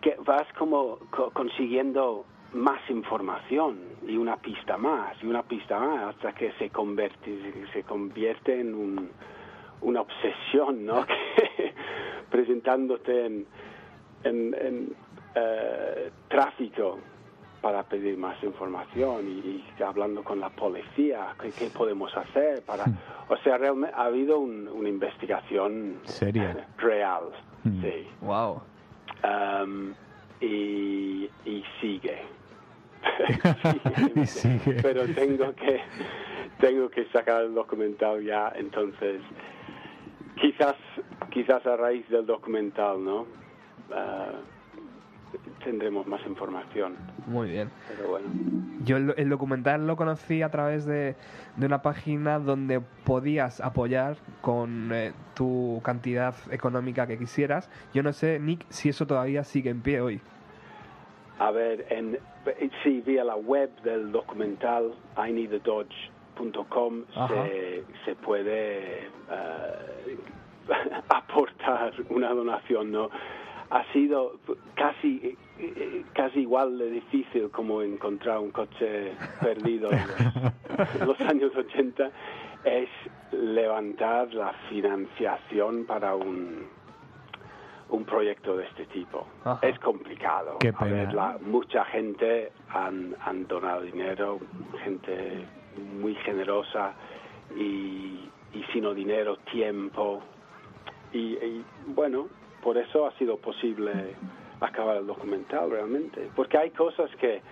que vas como co- consiguiendo más información y una pista más y una pista más hasta que se convierte se convierte en un, una obsesión, ¿no? Que presentándote en en, en, eh, tráfico para pedir más información y, y hablando con la policía, ¿qué, qué podemos hacer para... O sea, realmente ha habido un- una investigación Seria. real, Mm. sí. Wow. Um, y, y sigue. Y sigue. Pero tengo que, tengo que sacar el documental ya, entonces quizás, quizás a raíz del documental, ¿no? Ah, tendremos más información, Muy bien. pero bueno. Yo el, el documental lo conocí a través de, de una página donde podías apoyar con eh, tu cantidad económica que quisieras. Yo no sé, Nick, si eso todavía sigue en pie hoy. A ver, en, sí, vía la web del documental ineedadodge.com Ajá. se, se puede eh, aportar una donación, ¿no? Ha sido casi casi igual de difícil como encontrar un coche perdido en los, en los años 80 es levantar la financiación para un un proyecto de este tipo. Ajá. Es complicado. Qué A ver, pena. la- mucha gente han, han donado dinero, gente muy generosa y, y sino dinero, tiempo. Y, y, bueno, por eso ha sido posible acabar el documental realmente. Porque hay cosas que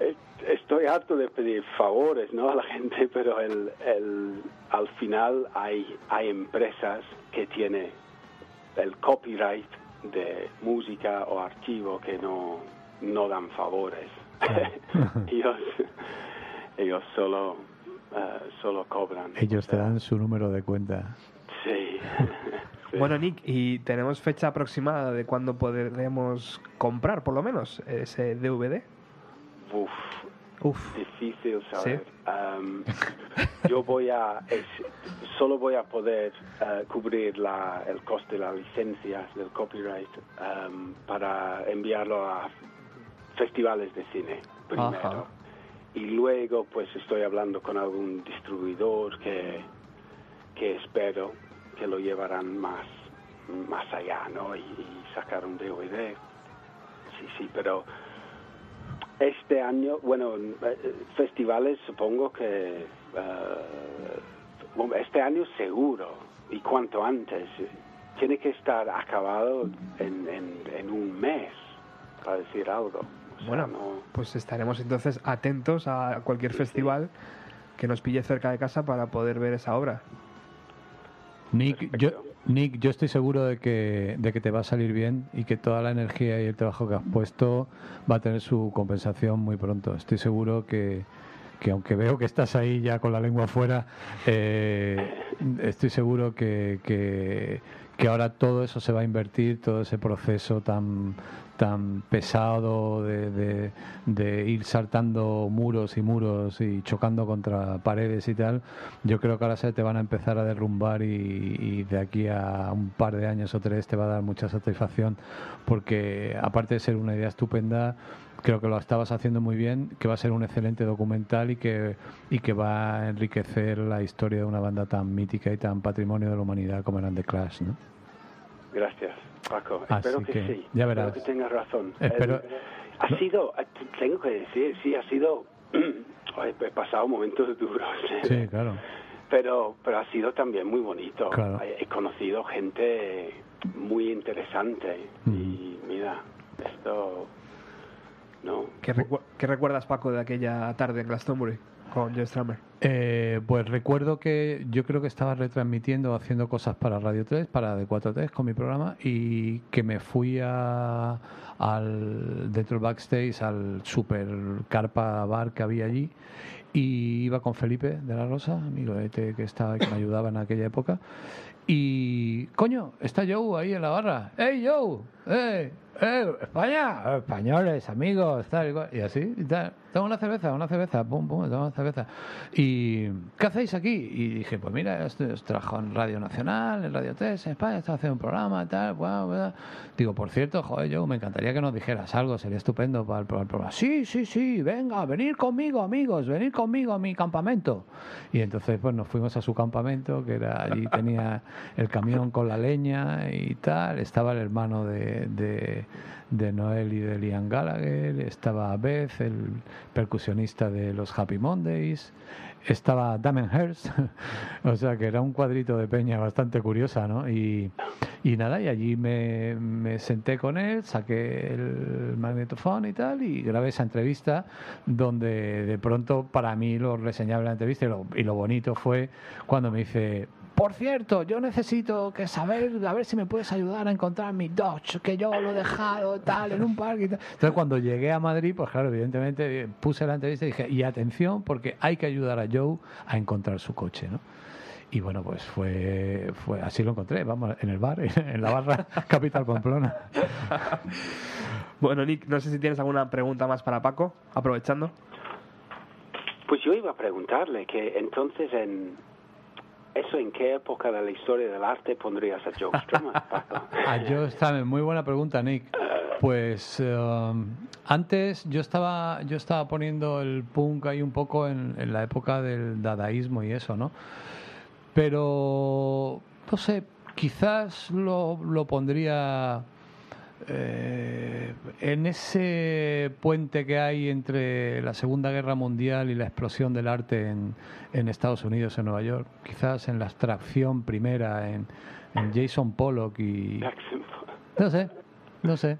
eh, estoy harto de pedir favores ¿no? a la gente, pero el, el, al final hay, hay empresas que tienen el copyright de música o archivo que no, no dan favores. ellos, ellos solo, eh, solo cobran. Ellos te dan su número de cuenta. Sí. Sí. Bueno, Nick, ¿y tenemos fecha aproximada de cuándo podremos comprar, por lo menos, ese DVD? Uf, Uf, difícil saber. Sí. Am, yo voy a, es- solo voy a poder eh, cubrir la, el coste de la licencia del copyright para enviarlo a festivales de cine primero. Ajá. Y luego pues estoy hablando con algún distribuidor que, que espero que lo llevarán más, más allá, ¿no? Y, y sacar un DVD. Sí, sí, pero este año, bueno, eh, festivales supongo que bueno, este año seguro y cuanto antes. Tiene que estar acabado en, en, en un mes, para decir algo. O sea, bueno, no- pues estaremos entonces atentos a cualquier festival que nos pille cerca de casa para poder ver esa obra. Nick, yo, Nick, yo estoy seguro de que, de que te va a salir bien y que toda la energía y el trabajo que has puesto va a tener su compensación muy pronto. Estoy seguro que, que aunque veo que estás ahí ya con la lengua afuera, eh, estoy seguro que, que, que ahora todo eso se va a invertir, todo ese proceso tan tan pesado de, ir saltando muros y muros y chocando contra paredes y tal, yo creo que ahora se te van a empezar a derrumbar y, y de aquí a un par de años o tres te va a dar mucha satisfacción porque aparte de ser una idea estupenda, creo que lo estabas haciendo muy bien, que va a ser un excelente documental y que, y que va a enriquecer la historia de una banda tan mítica y tan patrimonio de la humanidad como eran The Clash, ¿no? Gracias, Paco. Así Espero que, que, sí. ya Espero verás. que tengas razón. Espero- Eh, ha sido, eh, tengo que decir, sí, ha sido. He pasado momentos duros. Sí, claro. Pero, pero ha sido también muy bonito. Claro. He conocido gente muy interesante. Y mira, esto. No. ¿Qué, recu- qué recuerdas, Paco, de aquella tarde en Glastonbury con Stramer? Eh, pues recuerdo que yo creo que estaba retransmitiendo, haciendo cosas para Radio 3, para D43 con mi programa y que me fui a, al dentro del backstage al super carpa bar que había allí y iba con Felipe de la Rosa, amigo de Ete que estaba que me ayudaba en aquella época y coño, está Joe ahí en la barra. ¡Ey Joe! ¡Eh! ¡Eh! ¡España! Españoles, amigos, tal y así, y tal. Toma una cerveza, una cerveza, pum, pum, toma una cerveza. ¿Y qué hacéis aquí? Y dije, pues mira, estoy, trabajo en Radio Nacional, en Radio 3, en España, estoy haciendo un programa, tal, guau, guau. Digo, por cierto, joder, Joe, me encantaría que nos dijeras algo, sería estupendo para el, para el programa. Sí, sí, sí, venga, venir conmigo, amigos, venir conmigo a mi campamento. Y entonces, pues nos fuimos a su campamento, que era allí tenía el camión con la leña y tal. Estaba el hermano de, de Noel y de Liam Gallagher, estaba Beth, el percusionista de los Happy Mondays, estaba Damon Hirst, o sea que era un cuadrito de peña bastante curiosa, ¿no? Y, y nada, y allí me, me senté con él, saqué el magnetofón y tal, y grabé esa entrevista donde de pronto para mí lo reseñable la entrevista y lo, y lo bonito fue cuando me dice, por cierto, yo necesito que saber, a ver si me puedes ayudar a encontrar mi Dodge, que yo lo he dejado tal en un parque y tal. Entonces cuando llegué a Madrid, pues claro, evidentemente eh, puse la entrevista y dije, y atención, porque hay que ayudar a Joe a encontrar su coche, ¿no? Y bueno, pues fue, fue así lo encontré, vamos, en el bar, en la barra Capital Pamplona. Bueno, Nick, no sé si tienes alguna pregunta más para Paco, aprovechando. Pues yo iba a preguntarle que entonces en. ¿Eso en qué época de la historia del arte pondrías a Joe Strummer, yo estaba, muy buena pregunta, Nick. Pues eh, antes yo estaba, yo estaba poniendo el punk ahí un poco en, en la época del dadaísmo y eso, ¿no? Pero, no sé, quizás lo, lo pondría eh, en ese puente que hay entre la Segunda Guerra Mundial y la explosión del arte en, en Estados Unidos, en Nueva York. Quizás en la abstracción primera, en, en Jason Pollock y... No sé, no sé,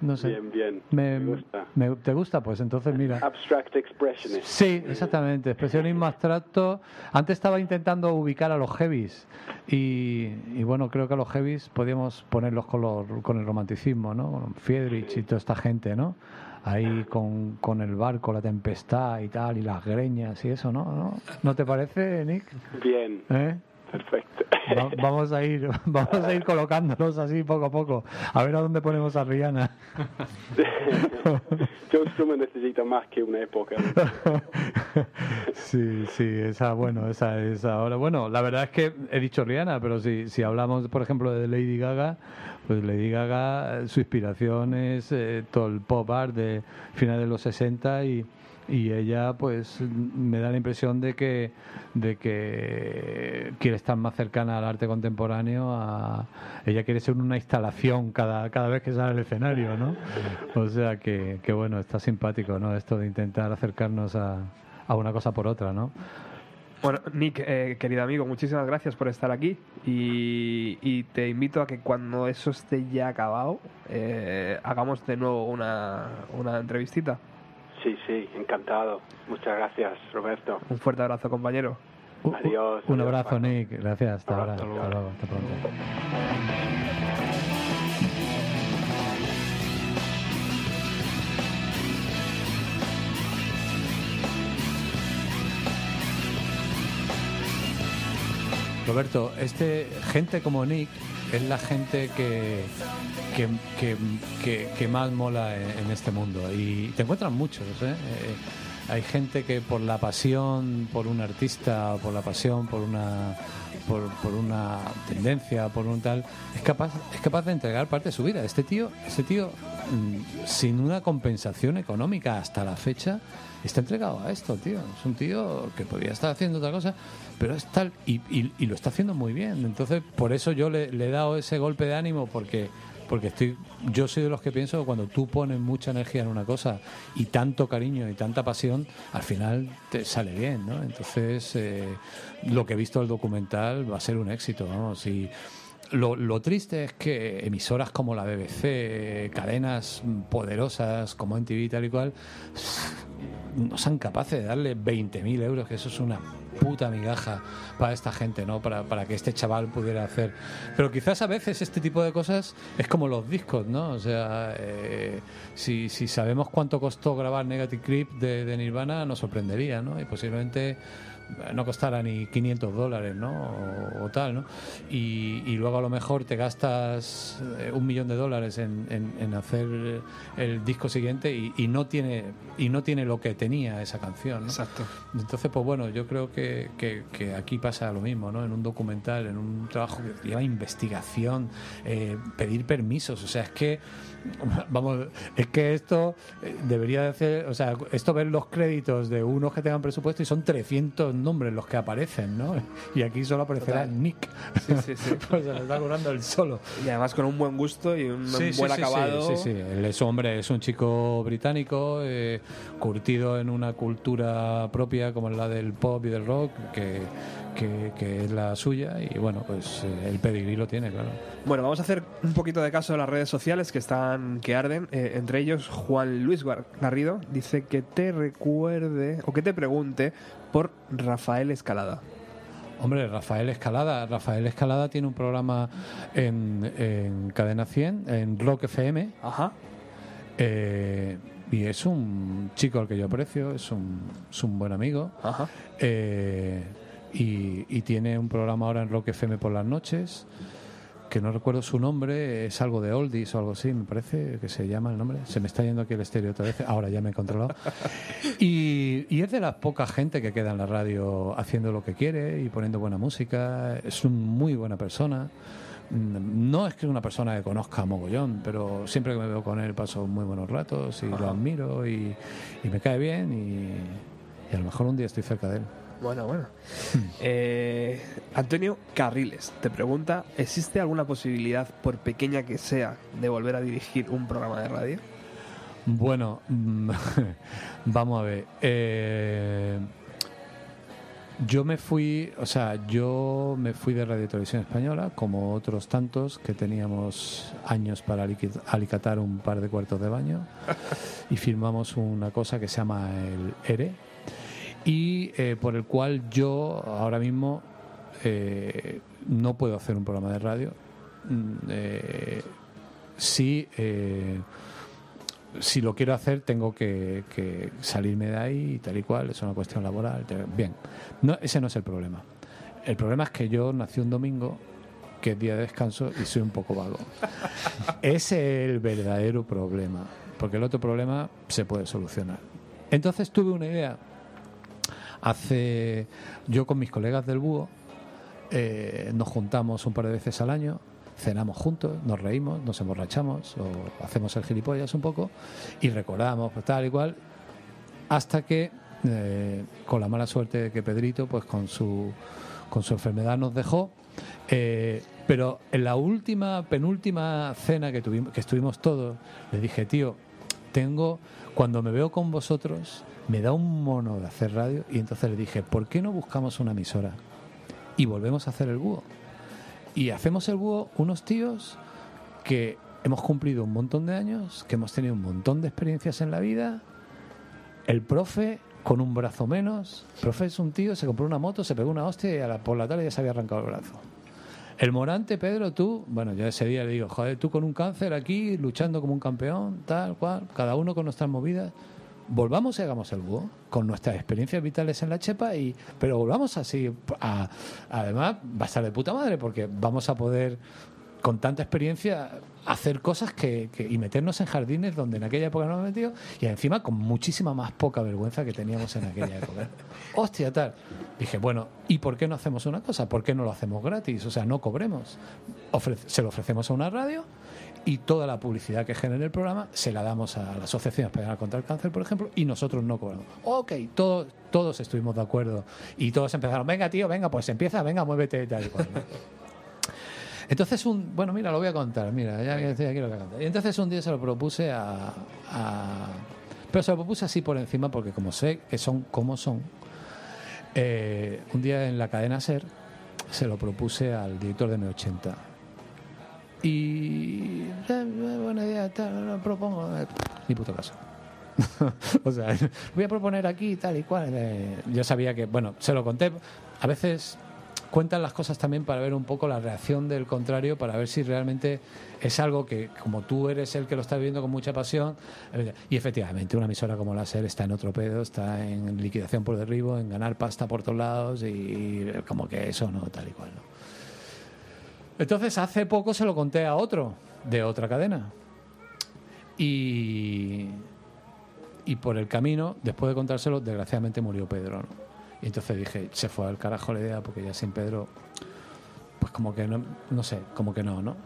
no sé. Bien, bien. Me, Me gusta. me- ¿Te gusta? Pues entonces mira. Abstract Expressionist. Sí, exactamente. Expresionismo abstracto. Antes estaba intentando ubicar a los heavies y, y bueno, creo que a los heavies podíamos ponerlos con, los- con el romanticismo, ¿no? Con Friedrich y toda esta gente, ¿no? Ahí con, con el barco, la tempestad y tal, y las greñas y eso, ¿no? ¿No, ¿No te parece, Nick? Bien. ¿Eh? Perfecto. Va- vamos a ir vamos a ir colocándonos así poco a poco. A ver a dónde ponemos a Rihanna. John Strummer necesita más que una época. Sí, sí, esa, bueno, esa es ahora. Bueno, la verdad es que he dicho Rihanna, pero si, si hablamos, por ejemplo, de Lady Gaga, pues Lady Gaga, eh, su inspiración es eh, todo el pop art de finales de los 60 y, y ella, pues, me da la impresión de que, de que quiere estar más cercana al arte contemporáneo. A, ella quiere ser una instalación cada, cada vez que sale al escenario, ¿no? O sea que, que bueno, está simpático, ¿no? Esto de intentar acercarnos a, a una cosa por otra, ¿no? Bueno, Nick, eh, querido amigo, muchísimas gracias por estar aquí y, te invito a que cuando eso esté ya acabado, eh, hagamos de nuevo una, una entrevistita. Sí, sí, encantado. Muchas gracias, Roberto. Un fuerte abrazo, compañero. Adiós, Un adiós, abrazo, Paco. Nick. Gracias. Hasta ahora. Hasta luego. Hasta pronto. Roberto, este gente como Nick es la gente que, que, que- que- más mola en, este mundo. Y te encuentran muchos, ¿eh? Eh, Hay gente que por la pasión por un artista, por la pasión por una por, una tendencia, por un tal, es capaz es capaz de entregar parte de su vida. Este tío, este tío sin una compensación económica hasta la fecha está entregado a esto, tío. Es un tío que podría estar haciendo otra cosa, pero es tal y, y- lo está haciendo muy bien. Entonces, por eso yo le, le he dado ese golpe de ánimo porque porque estoy yo soy de los que pienso que cuando tú pones mucha energía en una cosa y tanto cariño y tanta pasión, al final te sale bien, ¿no? Entonces, eh, lo que he visto del documental va a ser un éxito, vamos, y lo, lo triste es que emisoras como la BBC, cadenas poderosas como NTV tal y cual, no sean capaces de darle 20.000 euros, que eso es una puta migaja para esta gente, ¿no? Para, para que este chaval pudiera hacer. Pero quizás a veces este tipo de cosas es como los discos, ¿no? O sea, eh, si, si sabemos cuánto costó grabar Negative Creep de, de Nirvana, nos sorprendería, ¿no? Y posiblemente no costara ni 500 dólares, ¿no? O, o tal, ¿no? Y, y luego a lo mejor te gastas eh, un millón de dólares en, en- en hacer el disco siguiente y, y no tiene y no tiene lo que tenía esa canción, ¿no? Exacto. Entonces, pues bueno, yo creo que, que- que aquí pasa lo mismo, ¿no? En un documental, en un trabajo que lleva investigación, eh, pedir permisos, o sea, es que, vamos, es que esto eh, debería de hacer, o sea, esto ver los créditos de unos que tengan presupuesto y son 300 nombres los que aparecen, ¿no? Y aquí solo aparecerá Total. Nick. Sí, sí, sí. pues se le está currando el solo. Y además con un buen gusto y un sí, buen sí, acabado. Sí, sí, sí. Él es hombre, es un chico británico, eh, curtido en una cultura propia como la del pop y del rock, que, que, que es la suya, y bueno, pues eh, el pedigrí lo tiene, claro. Bueno, vamos a hacer un poquito de caso de las redes sociales que están que arden. Eh, entre ellos, Juan Luis Gar- Garrido dice que te recuerde o que te pregunte por Rafael Escalada. Hombre, Rafael Escalada. Rafael Escalada tiene un programa en, en Cadena 100, en Rock FM. Ajá. eh, y es un chico al que yo aprecio, es un, es un buen amigo. Ajá. Eh, y, y tiene un programa ahora en Rock FM por las noches, que no recuerdo su nombre, es algo de Oldies o algo así, me parece que se llama el nombre. Se me está yendo aquí el estéreo otra vez, ahora ya me he controlado. Y, y es de la poca gente que queda en la radio haciendo lo que quiere y poniendo buena música. Es un muy buena persona. Mm, No es que es una persona que conozca a mogollón, pero siempre que me veo con él paso muy buenos ratos y lo admiro y, y me cae bien y, y a lo mejor un día estoy cerca de él. Bueno, bueno. Eh, Antonio Carriles te pregunta, ¿existe alguna posibilidad, por pequeña que sea, de volver a dirigir un programa de radio? Bueno, mm, vamos a ver. eh, yo me fui, o sea, yo me fui de Radio y Televisión Española, como otros tantos que teníamos años para alicatar un par de cuartos de baño, y firmamos una cosa que se llama el ERE, y eh, por el cual yo ahora mismo eh, no puedo hacer un programa de radio. Mm, eh, sí, eh, si lo quiero hacer tengo que, que salirme de ahí y tal y cual, es una cuestión laboral. Bien, no, ese no es el problema. El problema es que yo nací un domingo, que es día de descanso, y soy un poco vago. Ese es el verdadero problema, porque el otro problema se puede solucionar. Entonces tuve una idea. Hace. Yo con mis colegas del Búho eh, nos juntamos un par de veces al año, cenamos juntos, nos reímos, nos emborrachamos o hacemos el gilipollas un poco y recordamos pues, tal y cual, hasta que eh, con la mala suerte de que Pedrito, pues con su, con su enfermedad nos dejó. eh, pero en la última, penúltima cena que, tuvimos, que estuvimos todos, le dije, tío, tengo, cuando me veo con vosotros, me da un mono de hacer radio y entonces le dije, ¿por qué no buscamos una emisora? Y volvemos a hacer el búho. Y hacemos el búho unos tíos que hemos cumplido un montón de años, que hemos tenido un montón de experiencias en la vida. El profe con un brazo menos. El profe es un tío, se compró una moto, se pegó una hostia y a la, por la tarde ya se había arrancado el brazo. El Morante, Pedro, tú, bueno, yo ese día le digo, joder, tú con un cáncer aquí, luchando como un campeón, tal cual, cada uno con nuestras movidas. Volvamos y hagamos el búho, con nuestras experiencias vitales en la chepa, y pero volvamos así. a- además, va a estar de puta madre, porque vamos a poder, con tanta experiencia, hacer cosas que, que- y meternos en jardines donde en aquella época no hemos metido, y encima con muchísima más poca vergüenza que teníamos en aquella época. Hostia, tal. Dije, bueno, ¿y por qué no hacemos una cosa? ¿Por qué no lo hacemos gratis? O sea, no cobremos. Ofre- se lo ofrecemos a una radio y toda la publicidad que genere el programa se la damos a la Asociación Española contra el Cáncer, por ejemplo, y nosotros no cobramos. Ok, todos, todos estuvimos de acuerdo y todos empezaron, venga tío, venga, pues empieza, venga, muévete tal y cual. Entonces, un, bueno, mira, lo voy a contar, mira, ya estoy aquí lo voy a contar. Entonces un día se lo propuse a, a- Pero se lo propuse así por encima porque como sé que son como son, eh, un día en la cadena SER se lo propuse al director de M80. Y... eh, buena idea, tal, lo propongo... eh, Ni puto caso. o sea, voy a proponer aquí tal y cual. eh, yo sabía que, bueno, se lo conté. A veces cuentan las cosas también para ver un poco la reacción del contrario, para ver si realmente es algo que, como tú eres el que lo está viviendo con mucha pasión, eh, y efectivamente una emisora como la SER está en otro pedo, está en liquidación por derribo, en ganar pasta por todos lados, y, y como que eso no, tal y cual. ¿no? Entonces, hace poco se lo conté a otro, de otra cadena. Y, y por el camino, después de contárselo, desgraciadamente murió Pedro. ¿no? Y entonces dije, se fue al carajo la idea, porque ya sin Pedro, pues como que no, no sé, como que no, ¿no?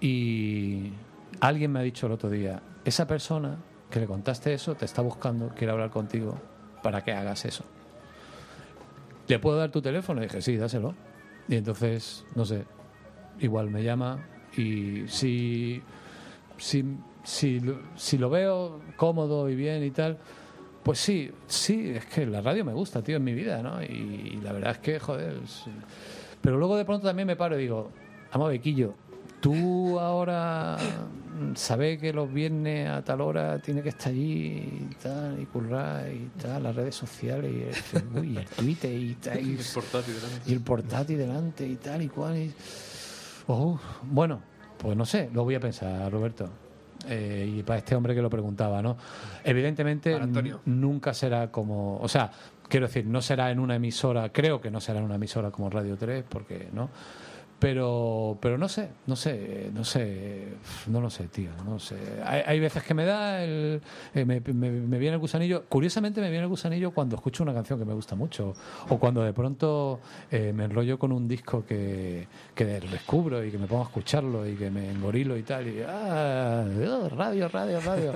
Y alguien me ha dicho el otro día, esa persona que le contaste eso te está buscando, quiere hablar contigo para que hagas eso. ¿Le puedo dar tu teléfono? Dije, sí, dáselo. Y entonces, no sé, igual me llama y si, si, si, lo- si lo veo cómodo y bien y tal, pues sí, sí, es que la radio me gusta, tío, en mi vida, ¿no? Y, la verdad es que, joder, es- pero luego de pronto también me paro y digo, vamos, Bequillo, tú ahora sabes que los viernes a tal hora tiene que estar allí y tal, y currar y tal, las redes sociales y el Facebook y el Twitter y tal. Y, El portátil delante. y el portátil delante y tal y cual. y- Oh, bueno, pues no sé, lo voy a pensar, Roberto. Eh, y para este hombre que lo preguntaba, ¿no? Evidentemente nunca será como, o sea, quiero decir, no será en una emisora, creo que no será en una emisora como Radio 3, porque no. Pero, pero no sé, no sé, no sé, no lo sé, tío, no sé. Hay, hay veces que me da el, eh, me, me- me viene el gusanillo. Curiosamente me viene el gusanillo cuando escucho una canción que me gusta mucho o cuando de pronto eh, me enrollo con un disco que, que descubro y que me pongo a escucharlo y que me engorilo y tal y ah, oh, radio, radio, radio.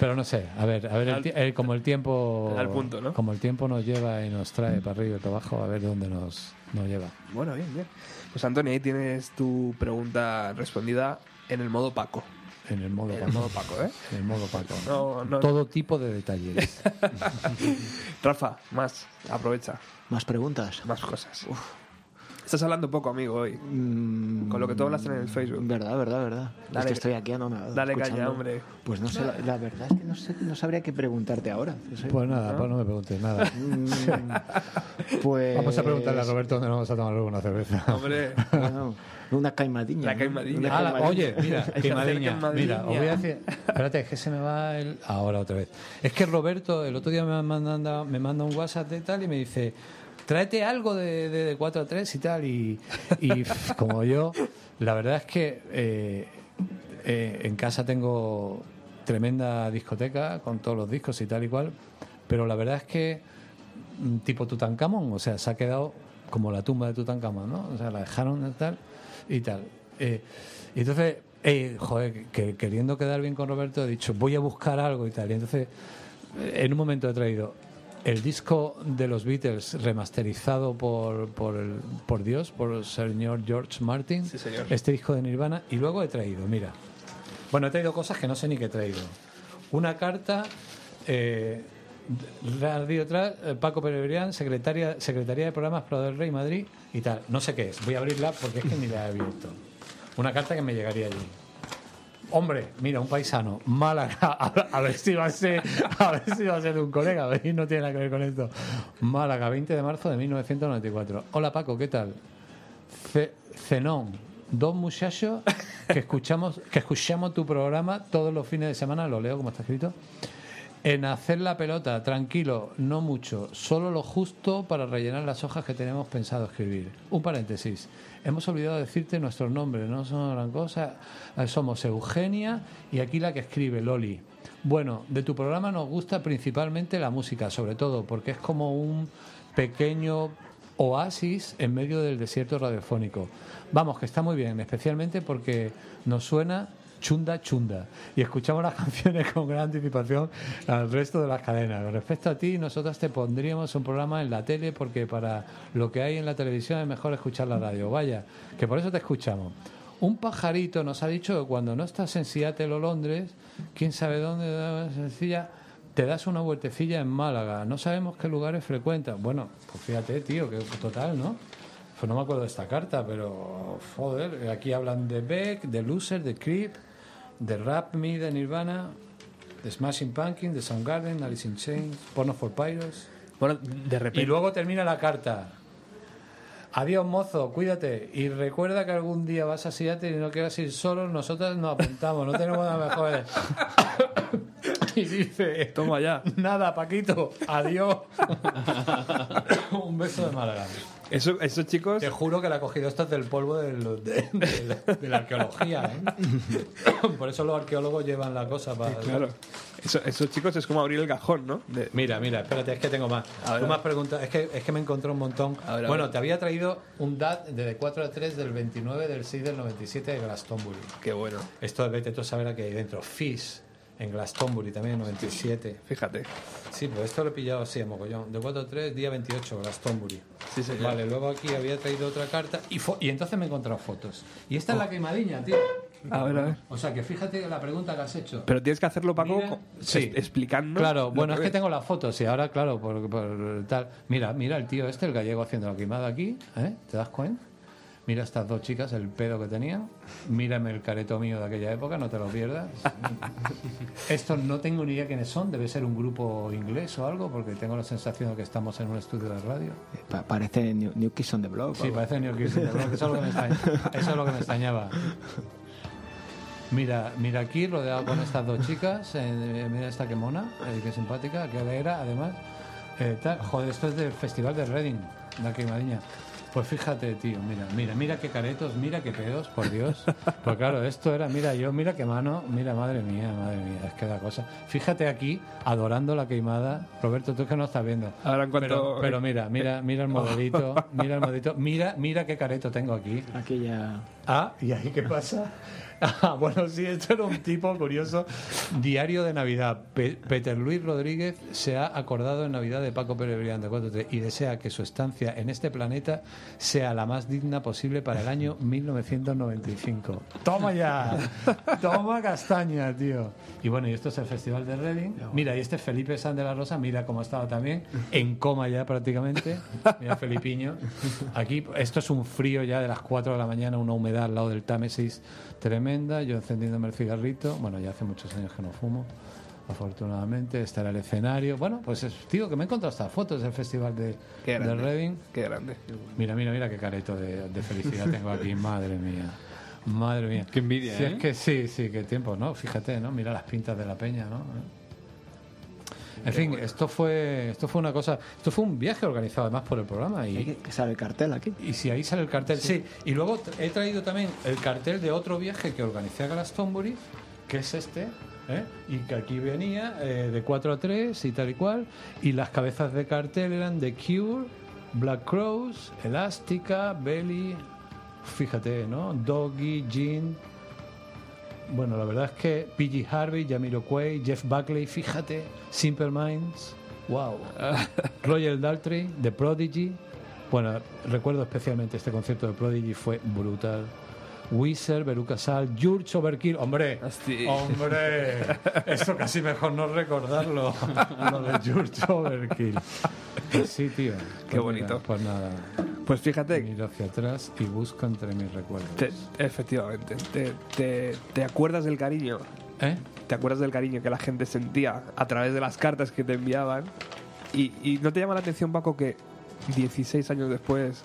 Pero no sé, a ver, a ver, el eh, como el tiempo, al punto, ¿no? como el tiempo nos lleva y nos trae para arriba y para abajo, a ver dónde nos, nos lleva. Bueno, bien, bien. Pues Antonio, ahí tienes tu pregunta respondida en el modo Paco. En el modo En el Paco. modo Paco, ¿eh? En el modo Paco. No, no. Todo tipo de detalles. Rafa, más, aprovecha. Más preguntas. Más cosas. Estás hablando poco, amigo, hoy. Mm, Con lo que tú hablaste en el Facebook. Verdad, verdad, verdad. Dale- es que estoy aquí anonadado. dale caña, escuchando. hombre. Pues no sé, la, la verdad es que no, sé, no sabría qué preguntarte ahora. Pues nada, pues no me preguntes nada. Mm, pues... Vamos a preguntarle a Roberto dónde nos vamos a tomar luego una cerveza. Hombre, Bueno, una caimadiña. La ¿no? caimadiña. Una Ah, la- caimadiña. oye, mira, queimadiña. mira, os voy a decir, espérate, es que se me va el, ahora otra vez. Es que Roberto el otro día me manda, me manda un WhatsApp de tal y me dice, tráete algo de, de, de 4 a 3 y tal. Y, y como yo, la verdad es que eh, eh, en casa tengo tremenda discoteca con todos los discos y tal y cual, pero la verdad es que mm, tipo Tutankamón, o sea, se ha quedado como la tumba de Tutankamón, ¿no? O sea, la dejaron tal y tal. Eh, y entonces, joder, que, queriendo quedar bien con Roberto, he dicho, voy a buscar algo y tal. Y entonces, en un momento he traído el disco de los Beatles remasterizado por, por, el- por Dios, por el señor George Martin, Sí, señor. este disco de Nirvana, y luego he traído, mira, bueno, he traído cosas que no sé ni qué he traído. Una carta, eh, Radio Tra- eh, Paco Perebrián, secretaria, Secretaría de Programas Pro del Rey Madrid y tal. No sé qué es, voy a abrirla porque es que ni la he abierto. Una carta que me llegaría allí. Hombre, mira, un paisano, Málaga, a, ver si va a ser, a ver si va a ser un colega, a no tiene nada que ver con esto. Málaga, 20 de marzo de 1994. Hola Paco, ¿qué tal? Zenón, dos muchachos que escuchamos, que escuchamos tu programa todos los fines de semana, lo leo como está escrito. En hacer la pelota, tranquilo, no mucho, solo lo justo para rellenar las hojas que tenemos pensado escribir. Un paréntesis. Hemos olvidado decirte nuestros nombres, no son gran cosa. Eh, Somos Eugenia y aquí la que escribe, Loli. Bueno, de tu programa nos gusta principalmente la música, sobre todo, porque es como un pequeño oasis en medio del desierto radiofónico. Vamos, que está muy bien, especialmente porque nos suena chunda chunda y escuchamos las canciones con gran anticipación al resto de las cadenas. Respecto a ti, nosotros te pondríamos un programa en la tele porque para lo que hay en la televisión es mejor escuchar la radio. Vaya, que por eso te escuchamos. Un pajarito nos ha dicho que cuando no estás en Seattle o Londres, quién sabe dónde, sencilla, te das una vueltecilla en Málaga. No sabemos qué lugares frecuentas. Bueno, pues fíjate, tío, que total, ¿no? Pues no me acuerdo de esta carta, pero joder, aquí hablan de Beck, de Loser, de Creep, de Rap Me, de Nirvana, de Smashing Pumpkin, de Soundgarden, Alice in Chains, Porno for Pyros. Bueno, de repente. Y luego termina la carta. Adiós, mozo, cuídate. Y recuerda que algún día vas a Seattle y no quieras ir solo, nosotros nos apuntamos, no tenemos nada mejor. y dice, Toma ya. nada, Paquito, adiós. Un beso de Málaga. Eso, esos chicos. Te juro que la ha cogido esto del polvo de, de- de la- de la arqueología. ¿eh? Por eso los arqueólogos llevan la cosa para... Claro. Eso- esos chicos es como abrir el cajón, ¿no? De- Mira, mira, espérate, es que tengo más. Ver, Tú has preguntado, es que, es que me encontré un montón. Ver, bueno, te había traído un DAT de 4 a 3 del 29 del 6 del 97 de Glastonbury. Qué bueno. Esto vete tú a saber a qué hay dentro. Fish en Glastonbury también en 97. Fíjate. Sí, pues esto lo he pillado así a mogollón. De 4 a 3, día 28, Glastonbury. Sí, señor. Vale, luego aquí había traído otra carta y, fo- y entonces me he encontrado fotos. Y esta es la queimadiña, tío. A ver, a ver. O sea, que fíjate la pregunta que has hecho. Pero tienes que hacerlo, Paco, Mira, sí. explicando. Claro, bueno, es que tengo las fotos y ahora, claro, por, por tal. Mira, mira el tío este, el gallego haciendo la queimada aquí, ¿eh? ¿Te das cuenta? Mira estas dos chicas, el pedo que tenían. Mírame el careto mío de aquella época, no te lo pierdas. Estos no tengo ni idea quiénes son, debe ser un grupo inglés o algo, porque tengo la sensación de que estamos en un estudio de radio. Pa- parece New, New Kids on the Block. Sí, parece New Kids on the Block, eso es lo que me extraña- eso es lo que me extrañaba. Mira, mira aquí, rodeado con estas dos chicas, eh, mira esta que mona, eh, que simpática, que alegra, además. Eh, tal. Joder, esto es del Festival de Reading, la queimadiña. Pues fíjate, tío, mira, mira, mira qué caretos, mira qué pedos, por Dios. Pues claro, esto era, mira yo, mira qué mano, mira, madre mía, madre mía, es que da cosa. Fíjate aquí, adorando la queimada. Roberto, tú es que no estás viendo. Ahora en cuanto- Pero, pero mira, mira, mira el modelito, mira el modelito, mira, mira qué careto tengo aquí. Aquí ya. Ah, ¿y ahí qué pasa? Ah, bueno, sí, esto era un tipo curioso. Diario de Navidad. Pe- Peter Luis Rodríguez se ha acordado en Navidad de Paco Pérez Brillante 4T y desea que su estancia en este planeta sea la más digna posible para el año 1995. ¡Toma ya! ¡Toma castaña, tío! Y bueno, y esto es el Festival de Reading. Mira, y este es Felipe San de la Rosa, mira cómo estaba también, en coma ya prácticamente. Mira, Felipiño. Aquí, esto es un frío ya de las 4 de la mañana, una humedad al lado del Támesis tremenda. Yo encendiéndome el cigarrito. Bueno, ya hace muchos años que no fumo. Afortunadamente, estará el escenario. Bueno, pues es, tío, que me he encontrado estas fotos del Festival de, Qué de grande. Reading. Qué grande. Mira, mira, mira qué careto de, de felicidad tengo aquí, madre mía. Madre mía. Qué envidia, Sí, ¿eh? es que sí, sí, qué tiempo, ¿no? Fíjate, ¿no? Mira las pintas de la peña, ¿no? En fin, esto fue esto fue una cosa, esto fue un viaje organizado además por el programa y, Que sale el cartel aquí. y si ahí sale el cartel, sí. Y luego he traído también el cartel de otro viaje que organicé a Glastonbury, que es este, ¿eh? y que aquí venía eh, de 4 a 3 y tal y cual. Y las cabezas de cartel eran The Cure, Black Crows, Elástica, Belly, fíjate, ¿no? Doggy, Jean. Bueno, la verdad es que PG Harvey, Jamiroquai, Jeff Buckley, fíjate, Simple Minds, wow. Royal Daltrey, The Prodigy. Bueno, recuerdo especialmente este concierto de Prodigy, fue brutal. Wizard, Veruca Sal, George Overkill. Hombre, Hostia. hombre, esto casi mejor no recordarlo. Lo de George Overkill. Pues sí, tío. Qué Pues bonito. mira, pues nada, Pues fíjate, miro hacia atrás y busco entre mis recuerdos. te- efectivamente, te, te- te acuerdas del cariño, ¿Eh? te acuerdas del cariño que la gente sentía a través de las cartas que te enviaban y, y no te llama la atención, Paco, que 16 años después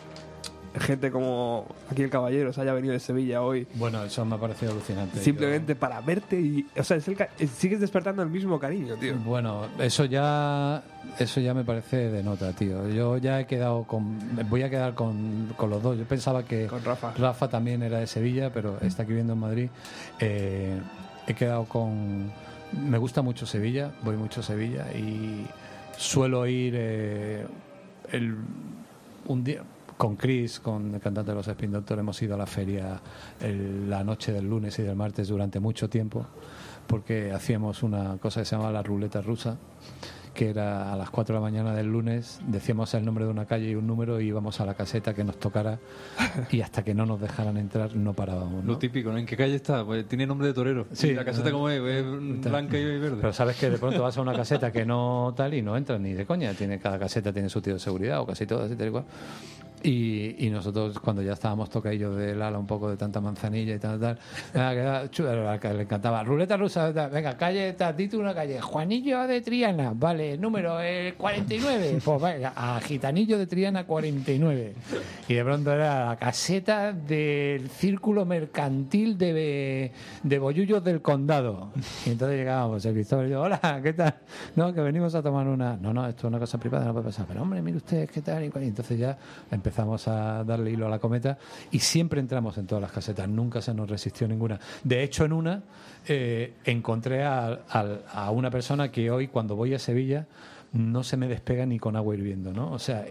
gente como aquí el caballero se haya venido de Sevilla hoy Bueno, eso me ha parecido alucinante. simplemente para verte y o sea es el ca- sigues despertando el mismo cariño tío Bueno, eso ya eso ya me parece de nota, tío. Yo ya he quedado con voy a quedar con, con los dos. Yo pensaba que con Rafa Rafa también era de Sevilla, pero está aquí viviendo en Madrid. Eh, he quedado con me gusta mucho Sevilla, voy mucho a Sevilla y suelo ir eh, el, un día con Chris, con el cantante de los Spin Doctor, hemos ido a la feria el- la noche del lunes y del martes durante mucho tiempo, porque hacíamos una cosa que se llama la ruleta rusa, que era a las 4 de la mañana del lunes, decíamos el nombre de una calle y un número y íbamos a la caseta que nos tocara y hasta que no nos dejaran entrar no parábamos. ¿no? Lo típico, ¿no? ¿En qué calle está? Pues tiene nombre de torero. Sí. ¿Y la caseta como es? Es blanca y verde. Pero sabes que de pronto vas a una caseta que no tal y no entras ni de coña. Tiene, cada caseta tiene su tío de seguridad o casi todas y tal y cual. Y, y nosotros cuando ya estábamos tocaillos del ala un poco de tanta manzanilla y tal, tal, venga, que da- chu- a la que le encantaba. Ruleta rusa, tal, venga, calle, tal, dite una calle. Juanillo de Triana, vale, número eh, 49. Pues venga, a Gitanillo de Triana 49. Y de pronto era la caseta del círculo mercantil de, de Bollullos del Condado. Y entonces llegábamos, el Cristóbal y yo, hola, ¿qué tal? No, que venimos a tomar una... No, no, esto es una cosa privada, no puede pasar. Pero hombre, mire usted, ¿qué tal? Y entonces ya empezamos a darle hilo a la cometa y siempre entramos en todas las casetas, nunca se nos resistió ninguna. De hecho, en una eh, encontré a, a- a una persona que hoy, cuando voy a Sevilla, no se me despega ni con agua hirviendo, ¿no? O sea,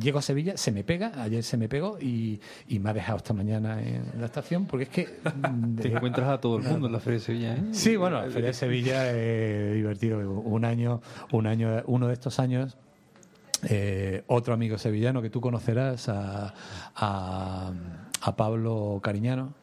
llego a Sevilla, se me pega, ayer se me pegó y, y me ha dejado esta mañana en la estación porque es que... Te encuentras a todo el mundo en la Feria de Sevilla, ¿eh? Sí, bueno, la Feria de Sevilla eh, divertido. Un año, un año, uno de estos años, eh, otro amigo sevillano que tú conocerás, a, a, a Pablo Cariñano,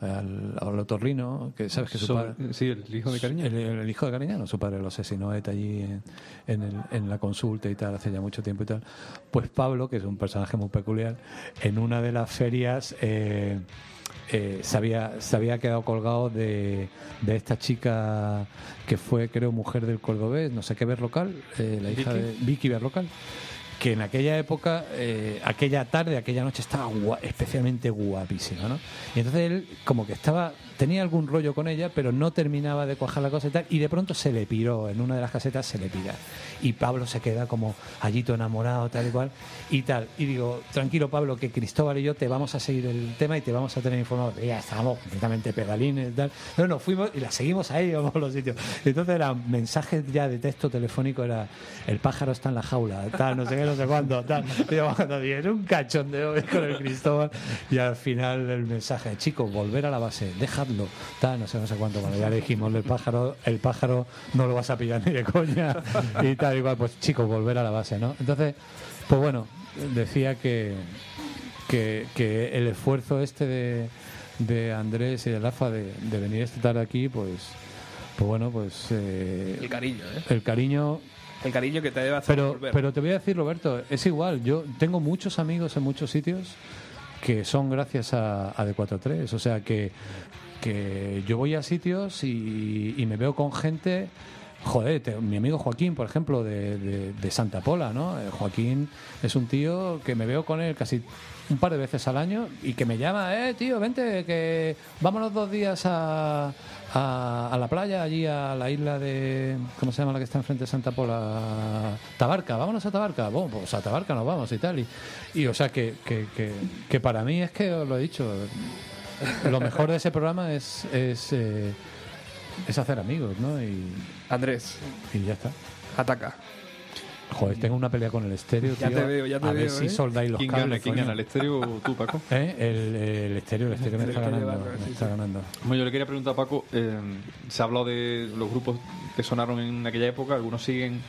al, al otorrino, que sabes que su padre... Sí, el hijo de Cariño. El, el hijo de Cariñano, su padre lo asesinó ETA allí en, en, el- en la consulta y tal, hace ya mucho tiempo y tal. Pues Pablo, que es un personaje muy peculiar, en una de las ferias eh, eh, se, había, se había quedado colgado de, de esta chica que fue, creo, mujer del cordobés, no sé qué Berrocal, eh, la hija Vicky. de Vicky Berrocal que en aquella época, eh, aquella tarde, aquella noche estaba gua- especialmente guapísima, ¿no? Y entonces él como que estaba, tenía algún rollo con ella, pero no terminaba de cuajar la cosa y tal, y de pronto se le piró, en una de las casetas se le pira. Y Pablo se queda como allí todo enamorado, tal y cual, y tal. Y digo, tranquilo Pablo, que Cristóbal y yo te vamos a seguir el tema y te vamos a tener informado. Ya estábamos completamente pedalines y tal. Pero nos fuimos y la seguimos ahí, vamos a los sitios. Entonces eran mensajes ya de texto telefónico, era el pájaro está en la jaula, tal, no sé qué, no sé cuándo, tal. Y yo, es un cachondeo con el Cristóbal. Y al final el mensaje, chicos, volver a la base, tal, no sé, no sé cuánto. Cuando ya le dijimos el pájaro, el pájaro no lo vas a pillar ni de coña y tal, igual, pues chicos, volver a la base, ¿no? Entonces, pues bueno, decía que, que, que el esfuerzo este de, de Andrés y de Rafa de, de venir esta tarde aquí, pues, pues bueno, pues eh, el cariño ¿eh? el cariño el cariño que te debe hacer pero, volver. pero te voy a decir, Roberto, es igual. Yo tengo muchos amigos en muchos sitios que son gracias a, a D43. O sea que, que yo voy a sitios y, me veo con gente joder, mi amigo Joaquín, por ejemplo, de, de- Santa Pola, ¿no? Eh, Joaquín es un tío que me veo con él casi un par de veces al año y que me llama, eh, tío, vente, que vámonos dos días a, a, a la playa, allí a la isla de, ¿cómo se llama la que está enfrente de Santa Pola? Tabarca, vámonos a Tabarca, bueno, pues a Tabarca nos vamos y tal. Y, y, o sea, que, que, que, que para mí es que os lo he dicho, lo mejor de ese programa es... es eh, es hacer amigos, ¿no? Y, Andrés, y ya está. ataca. Joder, tengo una pelea con el estéreo, Ya tío. te veo, ya te a ver veo, si ¿eh? soldáis los ¿Quién cables. gana? ¿Quién coño. gana? ¿El estéreo o tú, Paco? ¿Eh? El, el estéreo, el estéreo me está ganando. me sí, está sí. ganando. Bueno, yo le quería preguntar a Paco, eh, se ha hablado de los grupos que sonaron en aquella época, algunos siguen,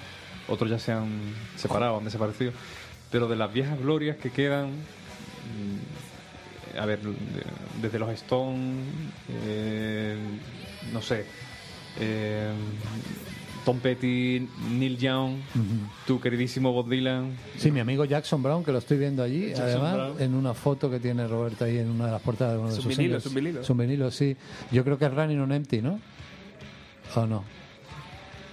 otros ya se han separado, han desaparecido, pero de las viejas glorias que quedan, a ver, de- desde los Stones, eh, no sé, eh, Tom Petty, Neil Young, tu queridísimo Bob Dylan, Sí, mi amigo Jackson Brown, que lo estoy viendo allí, Jackson además, Brown. en una foto que tiene Roberto ahí en una de las portadas de uno de sus vinilo, singles. es un vinilo. Es un vinilo, sí. Yo creo que es Running on Empty, ¿no? ¿O no?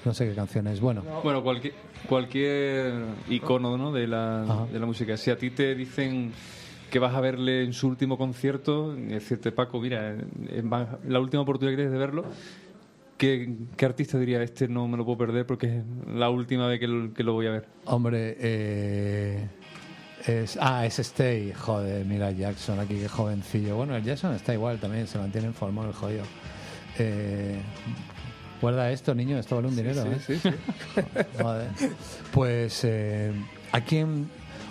No sé qué canción es. Bueno, Bueno, cualquier, cualquier icono ¿no? de, la, de la música. Si a ti te dicen que vas a verle en su último concierto, y decirte, Paco, mira, eh, la última oportunidad que tienes de verlo, ¿qué, qué artista diría, este no me lo puedo perder porque es la última vez que lo, que lo voy a ver? hombre, eh, es, ah, es Stay. Joder, mira Jackson aquí, qué jovencillo. Bueno, el Jackson está igual también, se mantiene en forma el jodido. Eh, guarda esto, niño, esto vale un dinero, ¿eh? Sí, sí. Joder. Pues, eh, ¿a quién?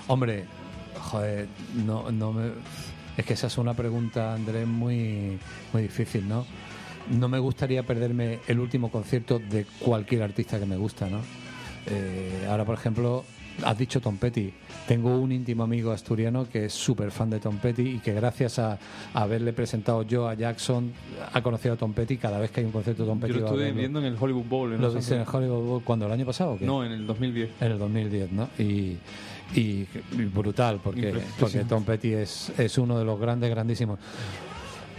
Hombre, joder, no, no me. Es que esa es una pregunta, Andrés, muy, muy difícil, ¿no? No me gustaría perderme el último concierto de cualquier artista que me gusta, ¿no? Eh, ahora, por ejemplo, has dicho Tom Petty. Tengo un íntimo amigo asturiano que es súper fan de Tom Petty y que gracias a, a haberle presentado yo a Jackson ha conocido a Tom Petty. Cada vez que hay un concierto de Tom Petty Yo lo estuve viendo en el Hollywood Bowl. en ¿Lo viste en el. Hollywood Bowl cuando el año pasado? o qué? No, en el 2010. En el 2010, ¿no? Y, y, y brutal, porque, porque Tom Petty es, es uno de los grandes, grandísimos.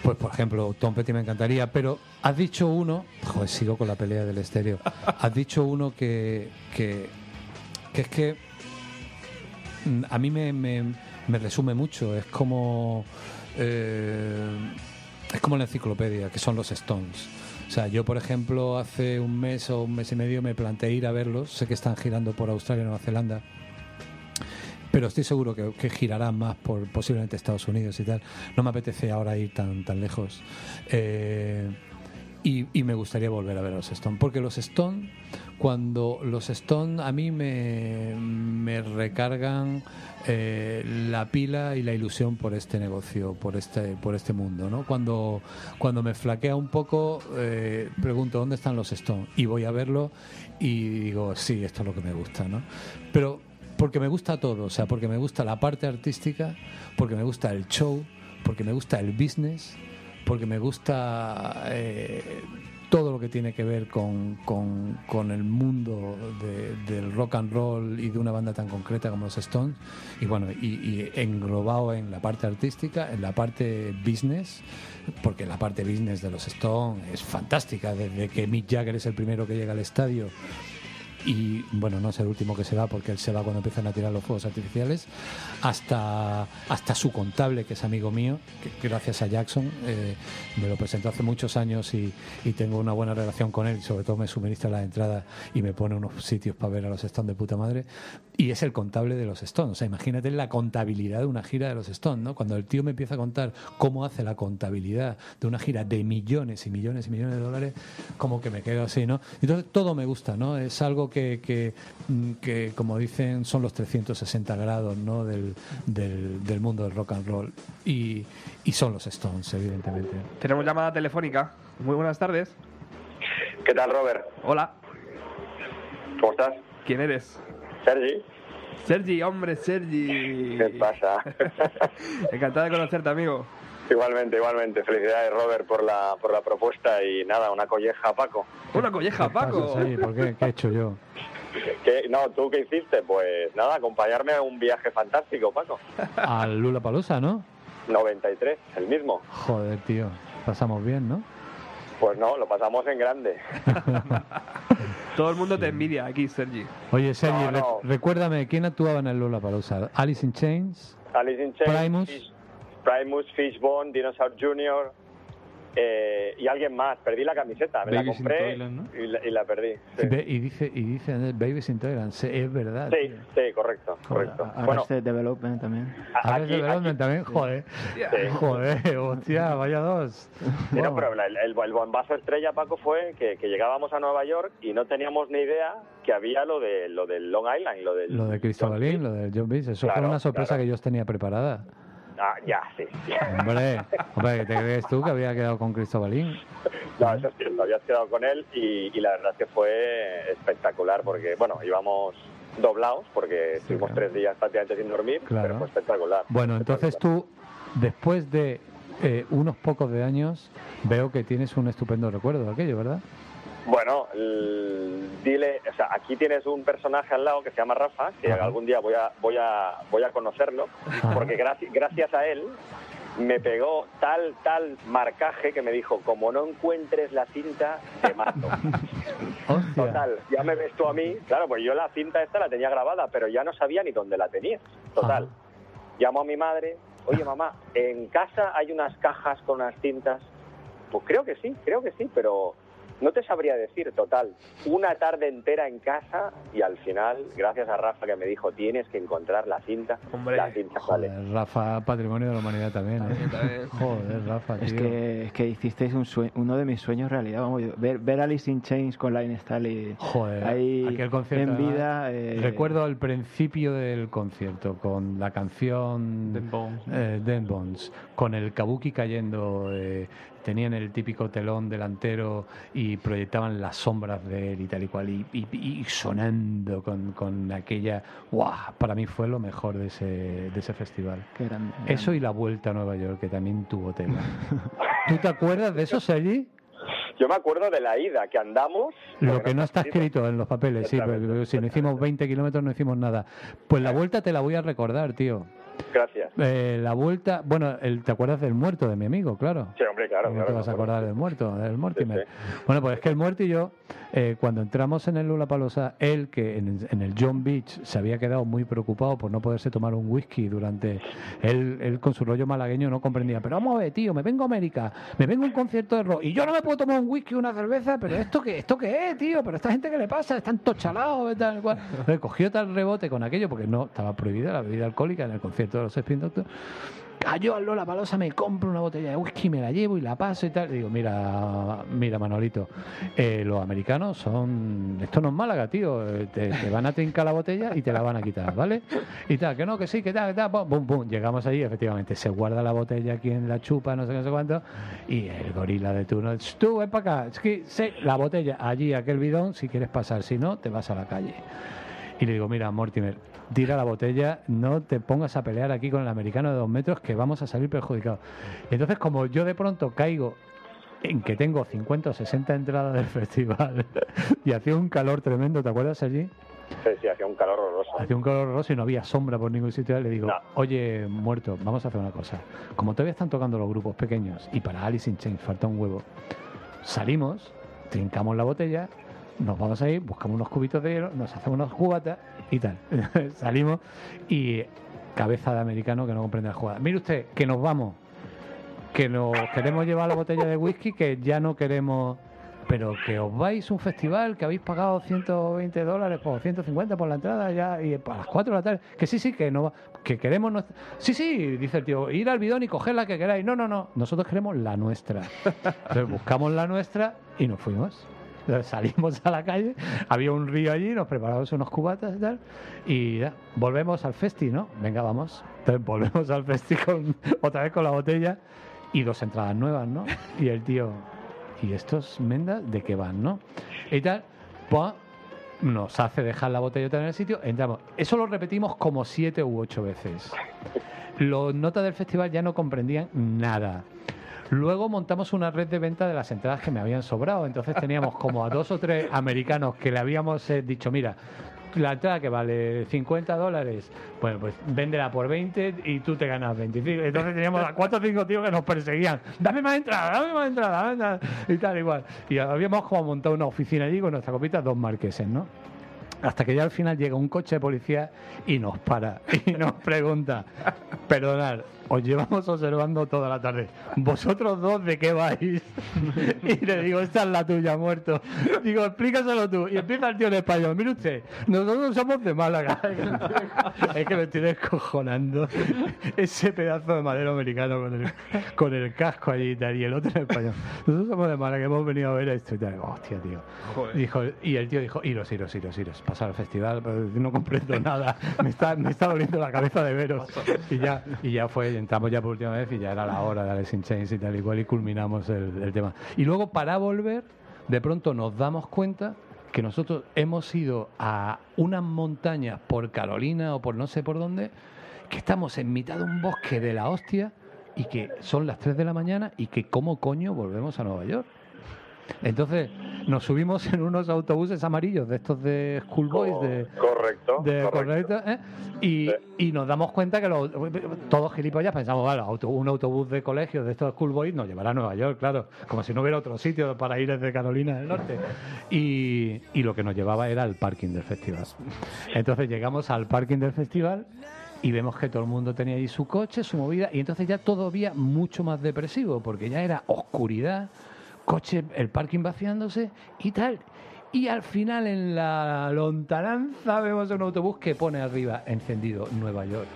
Pues, por ejemplo, Tom Petty me encantaría, pero has dicho uno, joder, sigo con la pelea del estéreo, has dicho uno que, que, que es que mm, a mí me, me, me resume mucho, es como... eh, es como la enciclopedia, que son los Stones. O sea, yo, por ejemplo, hace un mes o un mes y medio me planteé ir a verlos. Sé que están girando por Australia y Nueva Zelanda. Pero estoy seguro que, que girarán más por posiblemente Estados Unidos y tal. No me apetece ahora ir tan, tan lejos. Eh, y, me gustaría volver a ver a los Stone. Porque los Stone, cuando los Stone a mí me, me recargan eh, la pila y la ilusión por este negocio, por este, por este mundo. ¿no? Cuando, cuando me flaquea un poco, eh, pregunto dónde están los Stone y voy a verlo y digo, sí, esto es lo que me gusta. ¿no? Pero porque me gusta todo, o sea, porque me gusta la parte artística, porque me gusta el show, porque me gusta el business, porque me gusta eh, todo lo que tiene que ver con, con- con el mundo de- del rock and roll y de una banda tan concreta como los Stones, y bueno, y, y englobado en la parte artística, en la parte business, porque la parte business de los Stones es fantástica, desde que Mick Jagger es el primero que llega al estadio y bueno, no es el último que se va porque él se va cuando empiezan a tirar los fuegos artificiales, hasta, hasta su contable, que es amigo mío, que gracias a Jackson eh, me lo presentó hace muchos años y, y tengo una buena relación con él, sobre todo me suministra la entrada y me pone unos sitios para ver a los Stones de puta madre, y es el contable de los Stones, o sea, imagínate la contabilidad de una gira de los Stones, ¿no? Cuando el tío me empieza a contar cómo hace la contabilidad de una gira de millones y millones y millones de dólares, como que me quedo así, ¿no? Entonces todo me gusta, ¿no? Es algo que, que, mm, que, como dicen, son los 360 grados, ¿no? Del, del, del mundo del rock and roll. Y, y son los Stones, evidentemente. Tenemos llamada telefónica. Muy buenas tardes. ¿Qué tal, Robert? Hola, ¿Cómo estás? ¿quién eres? Sergi. Sergi, hombre, Sergi. ¿Qué pasa? Encantado de conocerte, amigo. Igualmente, igualmente. Felicidades, Robert, por la, por la propuesta y nada, una colleja a Paco. Una colleja, Paco. Sí, ¿por qué? ¿Qué he hecho yo? ¿Qué? No, ¿tú qué hiciste? Pues nada, acompañarme a un viaje fantástico, Paco. Al Lula Palusa, ¿no? 93, el mismo. Joder, tío. Pasamos bien, ¿no? Pues no, lo pasamos en grande. Todo el mundo te envidia aquí, Sergi. Oye, Sergi, No, re- no. recuérdame, ¿quién actuaba en el Lola Palusa? Alice in Chains, Alice in Chains, Primus. Primus, Fishbone, Dinosaur Jr. eh, y alguien más. Perdí la camiseta, me la Babies in compré Toyland, y, la, y la perdí. Sí, y dice, y dice Baby Sin Tolerance, sí, es verdad. sí, tío. sí, correcto, correcto. Arrested Bueno, Development también. a- Arrested aquí, Development también, joder. Sí. Joder, hostia, vaya dos. Sí, no, pero el, el- el bombazo estrella, Paco, fue que, que llegábamos a Nueva York y no teníamos ni idea que había lo de lo del Long Island, lo del... Lo de Cristobalín, lo de John Beach, eso fue Claro, una sorpresa claro. que yo os tenía preparada. Ah, ya, sí. sí. Hombre, hombre, ¿qué te crees tú que había quedado con Cristobalín? No, eso es cierto, habías quedado con él y, y la verdad es que fue espectacular porque, bueno, íbamos doblados porque estuvimos claro. tres días prácticamente sin dormir, Claro. pero fue espectacular. Bueno, entonces tú, después de eh, unos pocos de años, veo que tienes un estupendo recuerdo de aquello, ¿verdad? Bueno, dile, o sea, aquí tienes un personaje al lado que se llama Rafa, que Ajá. algún día voy a voy a voy a conocerlo, Ajá. porque gracias gracias a él me pegó tal tal marcaje que me dijo, como no encuentres la cinta, te mato. Hostia. Total, ya me ves tú a mí, claro, pues yo la cinta esta la tenía grabada, pero ya no sabía ni dónde la tenía. Total, Ajá. llamo a mi madre, oye mamá, ¿en casa hay unas cajas con unas cintas? Pues creo que sí, creo que sí, pero no te sabría decir, total. Una tarde entera en casa y al final, gracias a Rafa que me dijo, tienes que encontrar la cinta, Hombre, la cinta sale. Joder, Rafa, patrimonio de la humanidad también, ¿eh? También. Joder, Rafa, tío. Es que, es que hicisteis un sue- uno de mis sueños realidad. Vamos, yo- ver, ver Alice in Chains con Line Staley Joder, ahí aquel concierto. en vida. eh, Recuerdo al principio del concierto con la canción Dead Bones. eh, Dead Bones, con el kabuki cayendo, eh, tenían el típico telón delantero y proyectaban las sombras de él y tal y cual, y, y- y sonando con, con aquella. ¡Guau! Para mí fue lo mejor de ese, de ese festival. qué grande, Eso y la vuelta a Nueva York, que también tuvo tela. ¿Tú te acuerdas de eso, Sergi? Yo me acuerdo de la ida, que andamos... Lo que no está escrito. en los papeles, sí, pero si no hicimos 20 kilómetros no hicimos nada. Pues la vuelta te la voy a recordar, tío. Gracias. Eh, la vuelta, bueno, el, ¿te acuerdas del muerto de mi amigo? Claro. Sí, hombre, claro, ¿Cómo claro. te vas a acordar del muerto, del Mortimer? Sí, Bueno, pues es que el muerto y yo, eh, cuando entramos en el Lula Palosa, él, que en, en el John Beach se había quedado muy preocupado por no poderse tomar un whisky durante. Él, él con su rollo malagueño no comprendía. Pero vamos a ver, tío, me vengo a América, me vengo a un concierto de rock y yo no me puedo tomar un whisky una cerveza, pero ¿esto qué, ¿esto qué es, tío? ¿Pero esta gente qué le pasa? Están todos chalados, tal cual. Entonces, cogió tal rebote con aquello, porque no estaba prohibida la bebida alcohólica en el concierto de los Spin Doctors. Cayó al Lola Palosa, me compro una botella de whisky, me la llevo y la paso y tal. Y digo, mira, mira, Manolito, eh, los americanos son. Esto no es Málaga, tío. Te, van a trincar la botella y te la van a quitar, ¿vale? Y tal, que no, que sí, que tal, que tal. Pum, pum, pum. Llegamos allí, efectivamente, se guarda la botella aquí en la chupa, no sé qué, no sé cuánto. Y el gorila de turno, "Ch, tú, ven para acá. Es que, sí, la botella allí, aquel bidón, si quieres pasar. Si no, te vas a la calle. Y le digo, mira, Mortimer, tira la botella, no te pongas a pelear aquí con el americano de dos metros que vamos a salir perjudicados. Entonces, como yo de pronto caigo en que tengo 50 o 60 entradas del festival y hacía un calor tremendo, ¿te acuerdas allí? Sí, sí, hacía un calor horroroso. Hacía un calor horroroso y no había sombra por ningún sitio. Le digo, No. oye, muerto, vamos a hacer una cosa. Como todavía están tocando los grupos pequeños y para Alice in Chains falta un huevo, salimos, trincamos la botella, nos vamos a ir, buscamos unos cubitos de hielo, nos hacemos unos cubatas y tal. Salimos y cabeza de americano que no comprende la jugada. Mire usted, que nos vamos, que nos queremos llevar la botella de whisky, que ya no queremos... Pero que os vais a un festival que habéis pagado 120 dólares por 150 por la entrada ya y para las 4 de la tarde. Que sí, sí, que no va- que queremos nuestra- Sí, sí, dice el tío, ir al bidón y coger la que queráis. No, no, no, nosotros queremos la nuestra. Entonces buscamos la nuestra y nos fuimos. Salimos a la calle, había un río allí, nos preparamos unos cubatas y tal, y ya, volvemos al festi, ¿no? Venga, vamos. Entonces volvemos al festi con, otra vez con la botella y dos entradas nuevas, ¿no? Y el tío, ¿y estos mendas de qué van, no? Y tal, pues nos hace dejar la botella en el sitio, entramos. Eso lo repetimos como siete u ocho veces. Los notas del festival ya no comprendían nada. Luego montamos una red de venta de las entradas que me habían sobrado. Entonces teníamos como a dos o tres americanos que le habíamos eh, dicho, mira, la entrada que vale 50 dólares, bueno, pues véndela por 20 y tú te ganas 25. Entonces teníamos a cuatro o cinco tíos que nos perseguían. Dame más entrada, dame más entrada, dame más", y tal igual. Y habíamos como montado una oficina allí con nuestra copita, dos marqueses, ¿no? Hasta que ya al final llega un coche de policía y nos para y nos pregunta, perdonad, os llevamos observando toda la tarde. ¿Vosotros dos de qué vais? Y le digo, esta es la tuya, muerto. Digo, explícaselo tú. Y empieza el tío en español. Mire usted, nosotros somos de Málaga. Es que me estoy descojonando. Ese pedazo de madero americano con el, con el casco allí y tal. Y el otro en español. Nosotros somos de Málaga, hemos venido a ver esto y tal. Digo, Hostia, tío. Dijo, y el tío dijo, iros, iros, iros, iros. Pasar al festival, pero no comprendo nada. Me está, me está doliendo la cabeza de veros. Y ya, y ya fue, entramos ya por última vez y ya era la hora de Alice in y tal y y culminamos el, el tema. Y luego para volver, de pronto nos damos cuenta que nosotros hemos ido a unas montañas por Carolina o por no sé por dónde, que estamos en mitad de un bosque de la hostia y que son las 3 de la mañana y que cómo coño volvemos a Nueva York. Entonces nos subimos en unos autobuses amarillos de estos de Schoolboys, de, Correcto. de correcto. correcto, ¿eh? y, y nos damos cuenta que los- todos gilipollas pensamos, auto- un autobús de colegio de estos schoolboys nos llevará a Nueva York, claro, como si no hubiera otro sitio para ir desde Carolina del Norte. Y, y lo que nos llevaba era el parking del festival. Entonces llegamos al parking del festival y vemos que todo el mundo tenía allí su coche, su movida, y entonces ya todavía mucho más depresivo, porque ya era oscuridad, coche, el parking vaciándose y tal. Y al final en la lontananza vemos un autobús que pone arriba encendido Nueva York.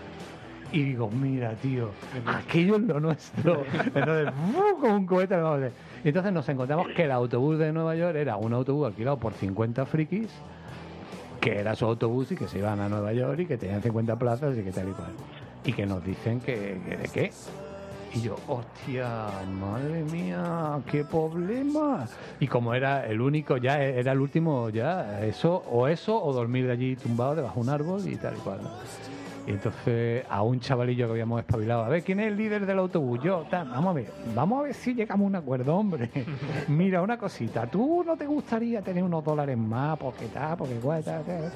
Y digo, mira, tío, aquello es lo nuestro. Entonces, como un cohete. vamos de- Y entonces nos encontramos que el autobús de Nueva York era un autobús alquilado por 50 frikis, que era su autobús y que se iban a Nueva York y que tenían 50 plazas y que tal y cual. Y que nos dicen que, que de qué. Y yo, hostia, madre mía, qué problema. Y como era el único, ya era el último, ya eso, o eso, o dormir de allí tumbado debajo de un árbol y tal y cual. Y entonces a un chavalillo que habíamos espabilado, a ver, ¿quién es el líder del autobús? Yo, tal, vamos a ver, vamos a ver si llegamos a un acuerdo, hombre. Mira, una cosita, ¿tú no te gustaría tener unos dólares más? Porque tal, porque igual, tal, tal.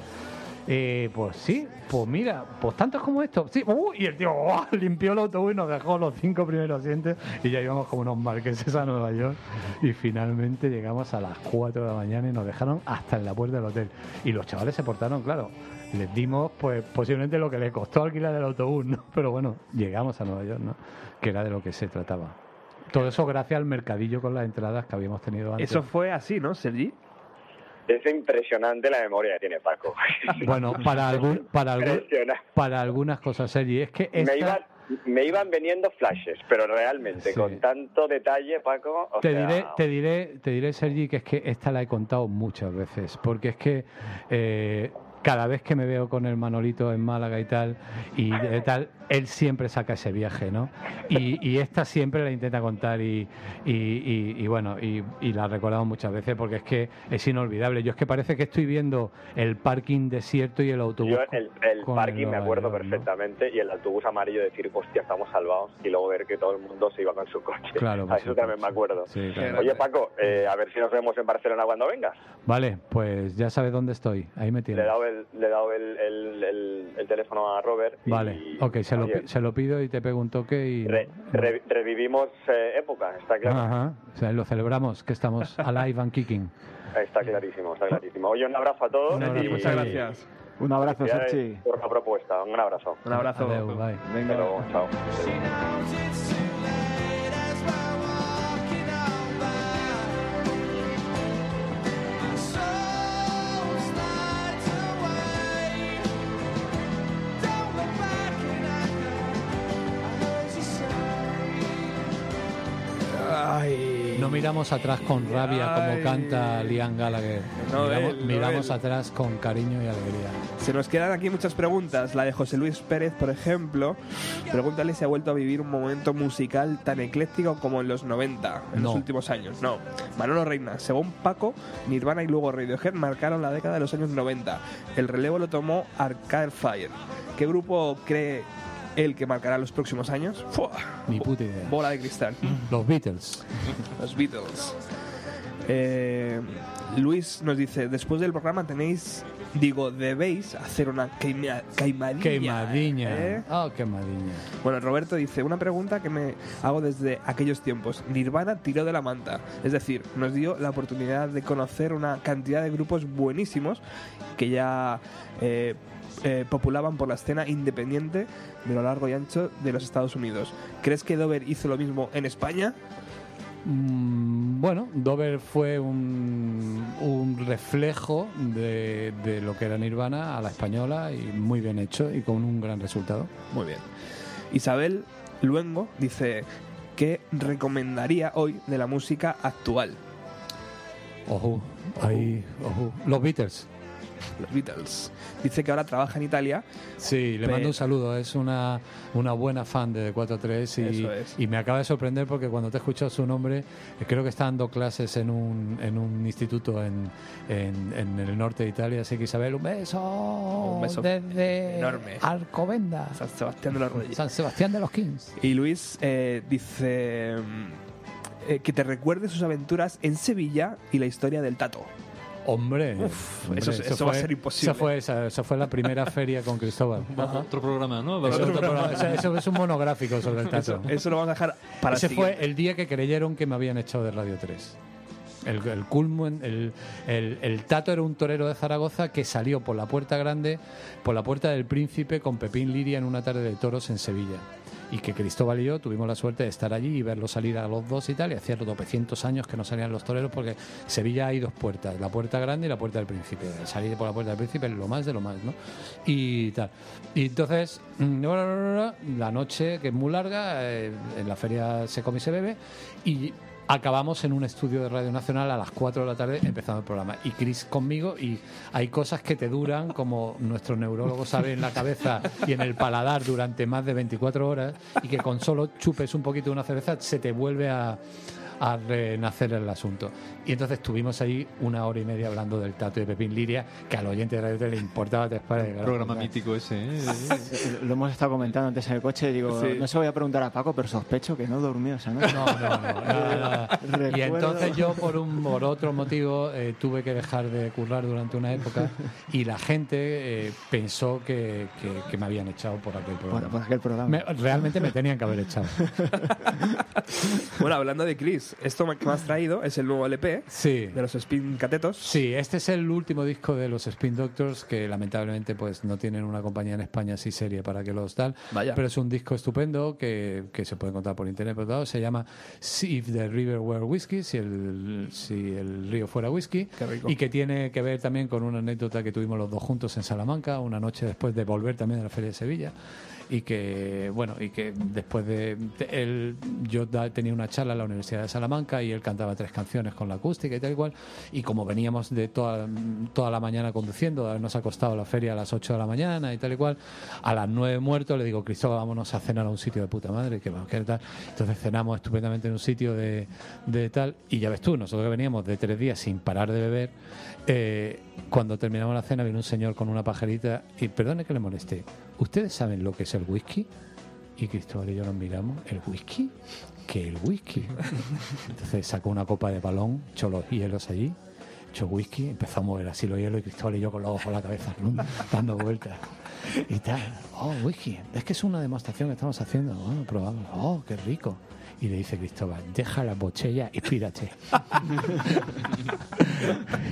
Eh, pues sí, pues mira, pues tantos como estos. Sí, uh, y el tío ¡guau! limpió el autobús y nos dejó los cinco primeros asientos y ya íbamos como unos marqueses a Nueva York. Y finalmente llegamos a las 4 de la mañana y nos dejaron hasta en la puerta del hotel. Y los chavales se portaron, claro. Les dimos, pues, posiblemente lo que les costó alquilar el autobús, ¿no? Pero bueno, llegamos a Nueva York, ¿no? Que era de lo que se trataba. Todo eso gracias al mercadillo con las entradas que habíamos tenido antes. Eso fue así, ¿no, Sergi? Es impresionante la memoria que tiene Paco. Bueno, para, algún, para, algún- para algunas cosas, Sergi, es que Me, iban, me iban veniendo flashes, pero realmente Sí. con tanto detalle, Paco. o Te sea, diré, te diré, te diré, Sergi, que es que esta la he contado muchas veces, porque es que eh, cada vez que me veo con el Manolito en Málaga y tal, y eh, tal, él siempre saca ese viaje, ¿no? Y, y esta siempre la intenta contar y, y, y- y bueno, y, y la recordamos muchas veces porque es que es inolvidable. Yo es que parece que estoy viendo el parking desierto y el autobús. Yo el, el parking me Nueva acuerdo York, ¿no? perfectamente y el autobús amarillo decir, hostia, estamos salvados y luego ver que todo el mundo se iba con su coche. Claro, a eso también me acuerdo. Sí, claro. Oye, Paco, eh, a ver si nos vemos en Barcelona cuando vengas. Vale, pues ya sabes dónde estoy. Ahí me Le he tienes. dado el, le he dado el, el- el- el teléfono a Robert. y- Vale, ok, se lo, se lo pido y te pego un toque y... re- re- revivimos eh, época, está claro. Ajá, o sea, lo celebramos, que estamos alive and kicking. Está clarísimo, está clarísimo. Oye, un abrazo a todos. Un abrazo, y- Muchas gracias. Un abrazo, Sergi. por la propuesta. Un abrazo. Un abrazo. Adeu, bye. Hasta luego, chao. Ay. No miramos atrás con rabia como canta Liam Gallagher. No miramos él, no miramos él. atrás con cariño y alegría. Se nos quedan aquí muchas preguntas. La de José Luis Pérez, por ejemplo. Pregúntale si ha vuelto a vivir un momento musical tan ecléctico como en los 90, en No. los últimos años. No. Manolo Reina, según Paco, Nirvana y luego Radiohead marcaron la década de los años 90. El relevo lo tomó Arcade Fire. ¿Qué grupo cree él que marcará los próximos años? ¡Fua! Ni puta idea. Bola de cristal. Los Beatles. Los Beatles. Eh, Luis nos dice, después del programa tenéis, digo, debéis hacer una queima- queimadilla. Queimadilla. ¿eh? Ah, queimadilla. Bueno, Roberto dice, una pregunta que me hago desde aquellos tiempos. Nirvana tiró de la manta. Es decir, nos dio la oportunidad de conocer una cantidad de grupos buenísimos que ya eh, eh, populaban por la escena independiente de lo largo y ancho de los Estados Unidos. ¿Crees que Dover hizo lo mismo en España? Mm, Bueno, Dover fue un, un reflejo de, de lo que era Nirvana a la española y muy bien hecho y con un gran resultado. Muy bien. Isabel Luengo dice, ¿qué recomendaría hoy de la música actual? Ojo, ahí, ojo. Los Beatles. Los Beatles. Dice que ahora trabaja en Italia. Sí, le mando un saludo. Es una, una buena fan de 43 y, es. y me acaba de sorprender porque cuando te he escuchado su nombre, eh, creo que está dando clases en un, en un instituto en, en, en el norte de Italia. Así que Isabel, un beso, Un beso desde enorme. Alcobenda, San Sebastián de los Reyes. San Sebastián de los Kings. Y Luis eh, dice mm, eh, que te recuerde sus aventuras en Sevilla y la historia del Tato. Hombre, Uf, hombre, eso- eso va a fue- ser imposible. Esa fue, esa, esa fue la primera feria con Cristóbal. Otro programa, ¿no? Eso, Otro otro programa. Eso- eso es un monográfico sobre el tato. Eso, eso lo vamos a dejar para Ese el fue el día que creyeron que me habían echado de Radio 3. El, el culmen, el, el- el Tato era un torero de Zaragoza que salió por la puerta grande, por la puerta del Príncipe con Pepín Liria en una tarde de toros en Sevilla. Y que Cristóbal y yo tuvimos la suerte de estar allí y verlo salir a los dos y tal. Y hacía tropecientos años que no salían los toreros porque Sevilla hay dos puertas, la puerta grande y la puerta del Príncipe. Salir por la puerta del Príncipe es lo más de lo más, ¿no? Y tal. Y entonces, mm, la noche, que es muy larga, eh, en la feria se come y se bebe, y acabamos en un estudio de Radio Nacional a las 4 de la tarde empezando el programa. Y Chris conmigo, y hay cosas que te duran, como nuestro neurólogo sabe en la cabeza y en el paladar durante más de 24 horas, y que con solo chupes un poquito de una cerveza se te vuelve a a renacer el asunto. Y entonces estuvimos ahí una hora y media hablando del tato de Pepín Liria, que al oyente de Radio Tele le importaba te Programa mítico ese, ¿eh? Lo hemos estado comentando antes en el coche. Digo, Sí. no se voy a preguntar a Paco, pero sospecho que no durmió esa noche. No, no, no, nada, nada. Y entonces yo por un por otro motivo eh, tuve que dejar de currar durante una época y la gente eh, pensó que, que- que me habían echado por aquel Por, programa. por aquel programa. Me- realmente me tenían que haber echado. Bueno, hablando de Chris, esto que me has traído es el nuevo LP Sí. de los Spin Catetos. Sí, este es el último disco de los Spin Doctors que lamentablemente pues no tienen una compañía en España así seria para que los tal. Vaya. Pero es un disco estupendo que, que se puede encontrar por internet. Por todo. Se llama See If the River Were Whiskey, si el, si el río fuera whisky. Y que tiene que ver también con una anécdota que tuvimos los dos juntos en Salamanca, una noche después de volver también de la Feria de Sevilla. Y que, bueno, y que después de. él, yo tenía una charla en la Universidad de Salamanca y él cantaba tres canciones con la acústica y tal y cual. Y como veníamos de toda, toda la mañana conduciendo, habernos acostado a la feria a las 8 de la mañana y tal y cual, a las 9 muertos le digo, Cristóbal, vámonos a cenar a un sitio de puta madre, que vamos, que tal. Entonces cenamos estupendamente en un sitio de, de tal. Y ya ves tú, nosotros veníamos de tres días sin parar de beber, eh, cuando terminamos la cena vino un señor con una pajarita y perdone que le moleste, ¿ustedes saben lo que es el whisky? Y Cristóbal y yo nos miramos, ¿el whisky? ¿Qué el whisky? Entonces sacó una copa de balón, echó los hielos allí, echó whisky, empezó a mover así los hielos y Cristóbal y yo con los ojos en la cabeza, dando vueltas. Y tal, oh, whisky, es que es una demostración que estamos haciendo, bueno, probamos, oh, qué rico. Y le dice Cristóbal, deja la botella y pírate.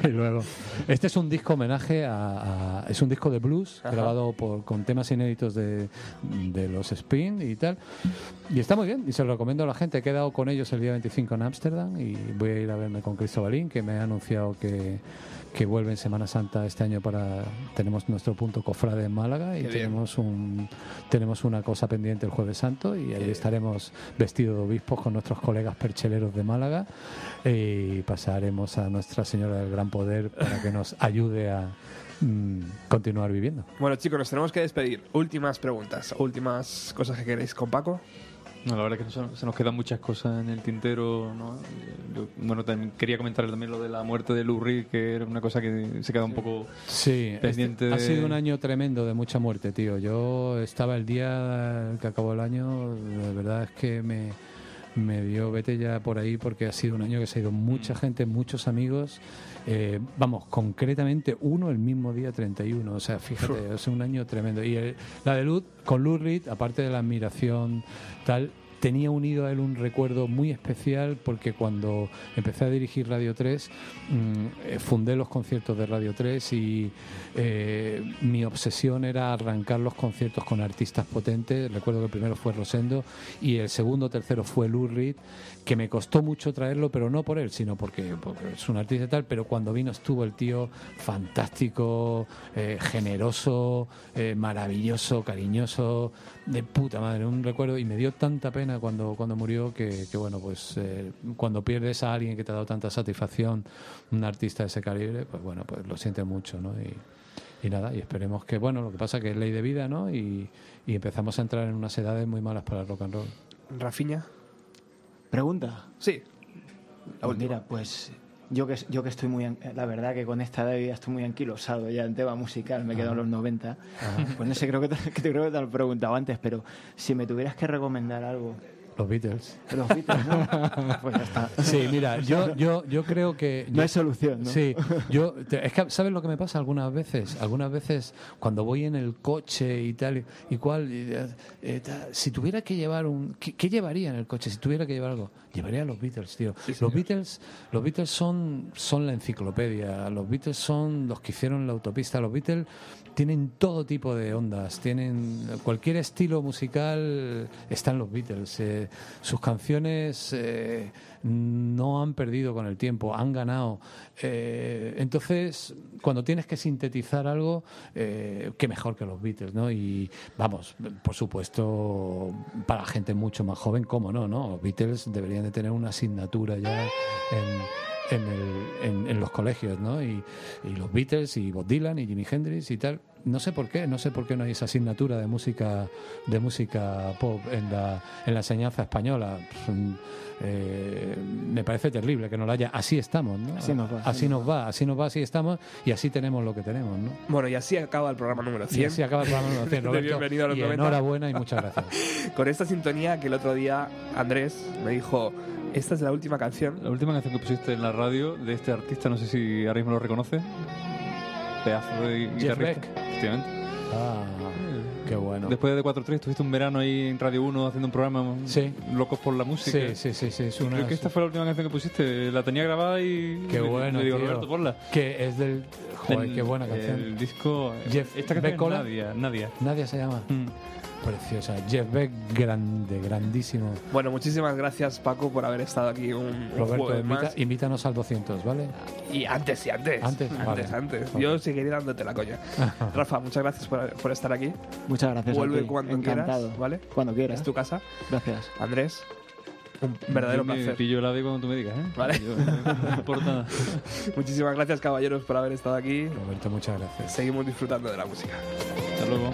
y luego, este es un disco homenaje a, a- es un disco de blues Ajá. grabado por, con temas inéditos de, de los Spin y tal. Y está muy bien y se lo recomiendo a la gente. He quedado con ellos el día 25 en Ámsterdam y voy a ir a verme con Cristóbalín, que me ha anunciado que, que vuelve en Semana Santa este año para... Tenemos nuestro punto cofrade en Málaga y Qué bien. tenemos, un, tenemos una cosa pendiente el Jueves Santo y ahí estaremos vestidos de obispos con nuestros colegas percheleros de Málaga y pasaremos a Nuestra Señora del Gran Poder para que nos ayude a mm, continuar viviendo. Bueno, chicos, nos tenemos que despedir. Últimas preguntas, últimas cosas que queréis con Paco. No, la verdad es que se, se nos quedan muchas cosas en el tintero. ¿no? Yo, bueno, también quería comentar también lo de la muerte de Reed, que era una cosa que se queda un poco Sí, pendiente este- ha sido un año tremendo de mucha muerte, tío. Yo estaba el día que acabó el año, de verdad es que me, me dio vete ya por ahí porque ha sido un año que se ha ido mucha Mm. gente, muchos amigos. Eh, vamos, concretamente uno el mismo día 31. O sea, fíjate, es un año tremendo. Y el- la de Luz, con Luz Reed, aparte de la admiración tal, tenía unido a él un recuerdo muy especial porque cuando empecé a dirigir Radio 3, mm, eh, fundé los conciertos de Radio 3 y eh, mi obsesión era arrancar los conciertos con artistas potentes. Recuerdo que el primero fue Rosendo y el segundo, tercero fue Lou Reed, que me costó mucho traerlo, pero no por él, sino porque, porque es un artista y tal, pero cuando vino estuvo el tío fantástico, eh, generoso, eh, maravilloso, cariñoso, de puta madre, un recuerdo y me dio tanta pena cuando, cuando murió que, que, bueno, pues eh, cuando pierdes a alguien que te ha dado tanta satisfacción, un artista de ese calibre, pues bueno, pues lo siente mucho, ¿no? Y, nada, y esperemos que, bueno, lo que pasa que es ley de vida, ¿no? Y, y empezamos a entrar en unas edades muy malas para el rock and roll. Rafiña. ¿Pregunta? Sí. Pues mira, pues yo que, yo que estoy muy... an- La verdad que con esta edad vida estoy muy anquilosado ya en tema musical, me quedo en los 90. Pues no sé, creo que, te, que te- creo que te lo he preguntado antes, pero si me tuvieras que recomendar algo... Los Beatles. Los Beatles, ¿no? Pues ya está. Sí, mira, yo, yo, yo creo que... No hay solución, ¿no? Sí, yo... te- es que, ¿sabes lo que me pasa algunas veces? Algunas veces cuando voy en el coche y tal, y cual... y, eh, eh, si tuviera que llevar un... ¿qué, qué llevaría en el coche? Si tuviera que llevar algo, llevaría a los Beatles, tío. los Beatles, los Beatles son, son la enciclopedia, los Beatles son los que hicieron la autopista, los Beatles tienen todo tipo de ondas, tienen cualquier estilo musical están los Beatles. eh, sus canciones eh, no han perdido con el tiempo, han ganado. Eh, entonces, cuando tienes que sintetizar algo, eh, qué mejor que los Beatles, ¿no? Y vamos, por supuesto, para gente mucho más joven, ¿cómo no? no? Los Beatles deberían de tener una asignatura ya en en, en los colegios, ¿no? Y, y los Beatles y Bob Dylan y Jimi Hendrix y tal. No sé por qué, no sé por qué no hay esa asignatura de música de música pop en la, en la enseñanza española. Pues, mm, eh, me parece terrible que no la haya. Así estamos, ¿no? Así nos va, así así nos va, así nos va, así estamos y así tenemos lo que tenemos, ¿no? Bueno, y así acaba el programa número 100. Y así acaba el programa número 100, De Roberto. Bienvenido a los y 90. enhorabuena y muchas gracias. Con esta sintonía que el otro día Andrés me dijo, esta es la última canción. La última canción que pusiste en la radio de este artista, no sé si ahora mismo lo reconoce. Pedazo de Jeff guitarrista. Efectivamente. Ah, qué bueno. Después de 4-3, estuviste un verano ahí en Radio 1 haciendo un programa Sí. Locos por la música. Sí, sí, sí, sí, es una- Creo que esta fue la última canción que pusiste. La tenía grabada y. Qué bueno, Le digo, tío. Roberto, ponla. Que es del... Joder, El- qué buena canción. El disco. Jeff esta canción es Nadia. Nadia. Nadia se llama. Mm. Preciosa. Jeff Beck, grande, grandísimo. Bueno, muchísimas gracias Paco por haber estado aquí un, un Roberto, invita- más. invítanos al 200, ¿vale? Y antes y antes. Antes, antes. vale. antes. Yo seguiré dándote la coña. Rafa, muchas gracias por, por estar aquí. Muchas gracias. a Vuelve ti. cuando Encantado. quieras, ¿vale? Cuando quieras. Es tu casa. Gracias. Andrés, un verdadero Yo me placer. pillo el ave cuando tú me digas, ¿eh? Vale. Yo- no importa nada. Muchísimas gracias, caballeros, por haber estado aquí. Roberto, muchas gracias. Seguimos disfrutando de la música. Hasta luego.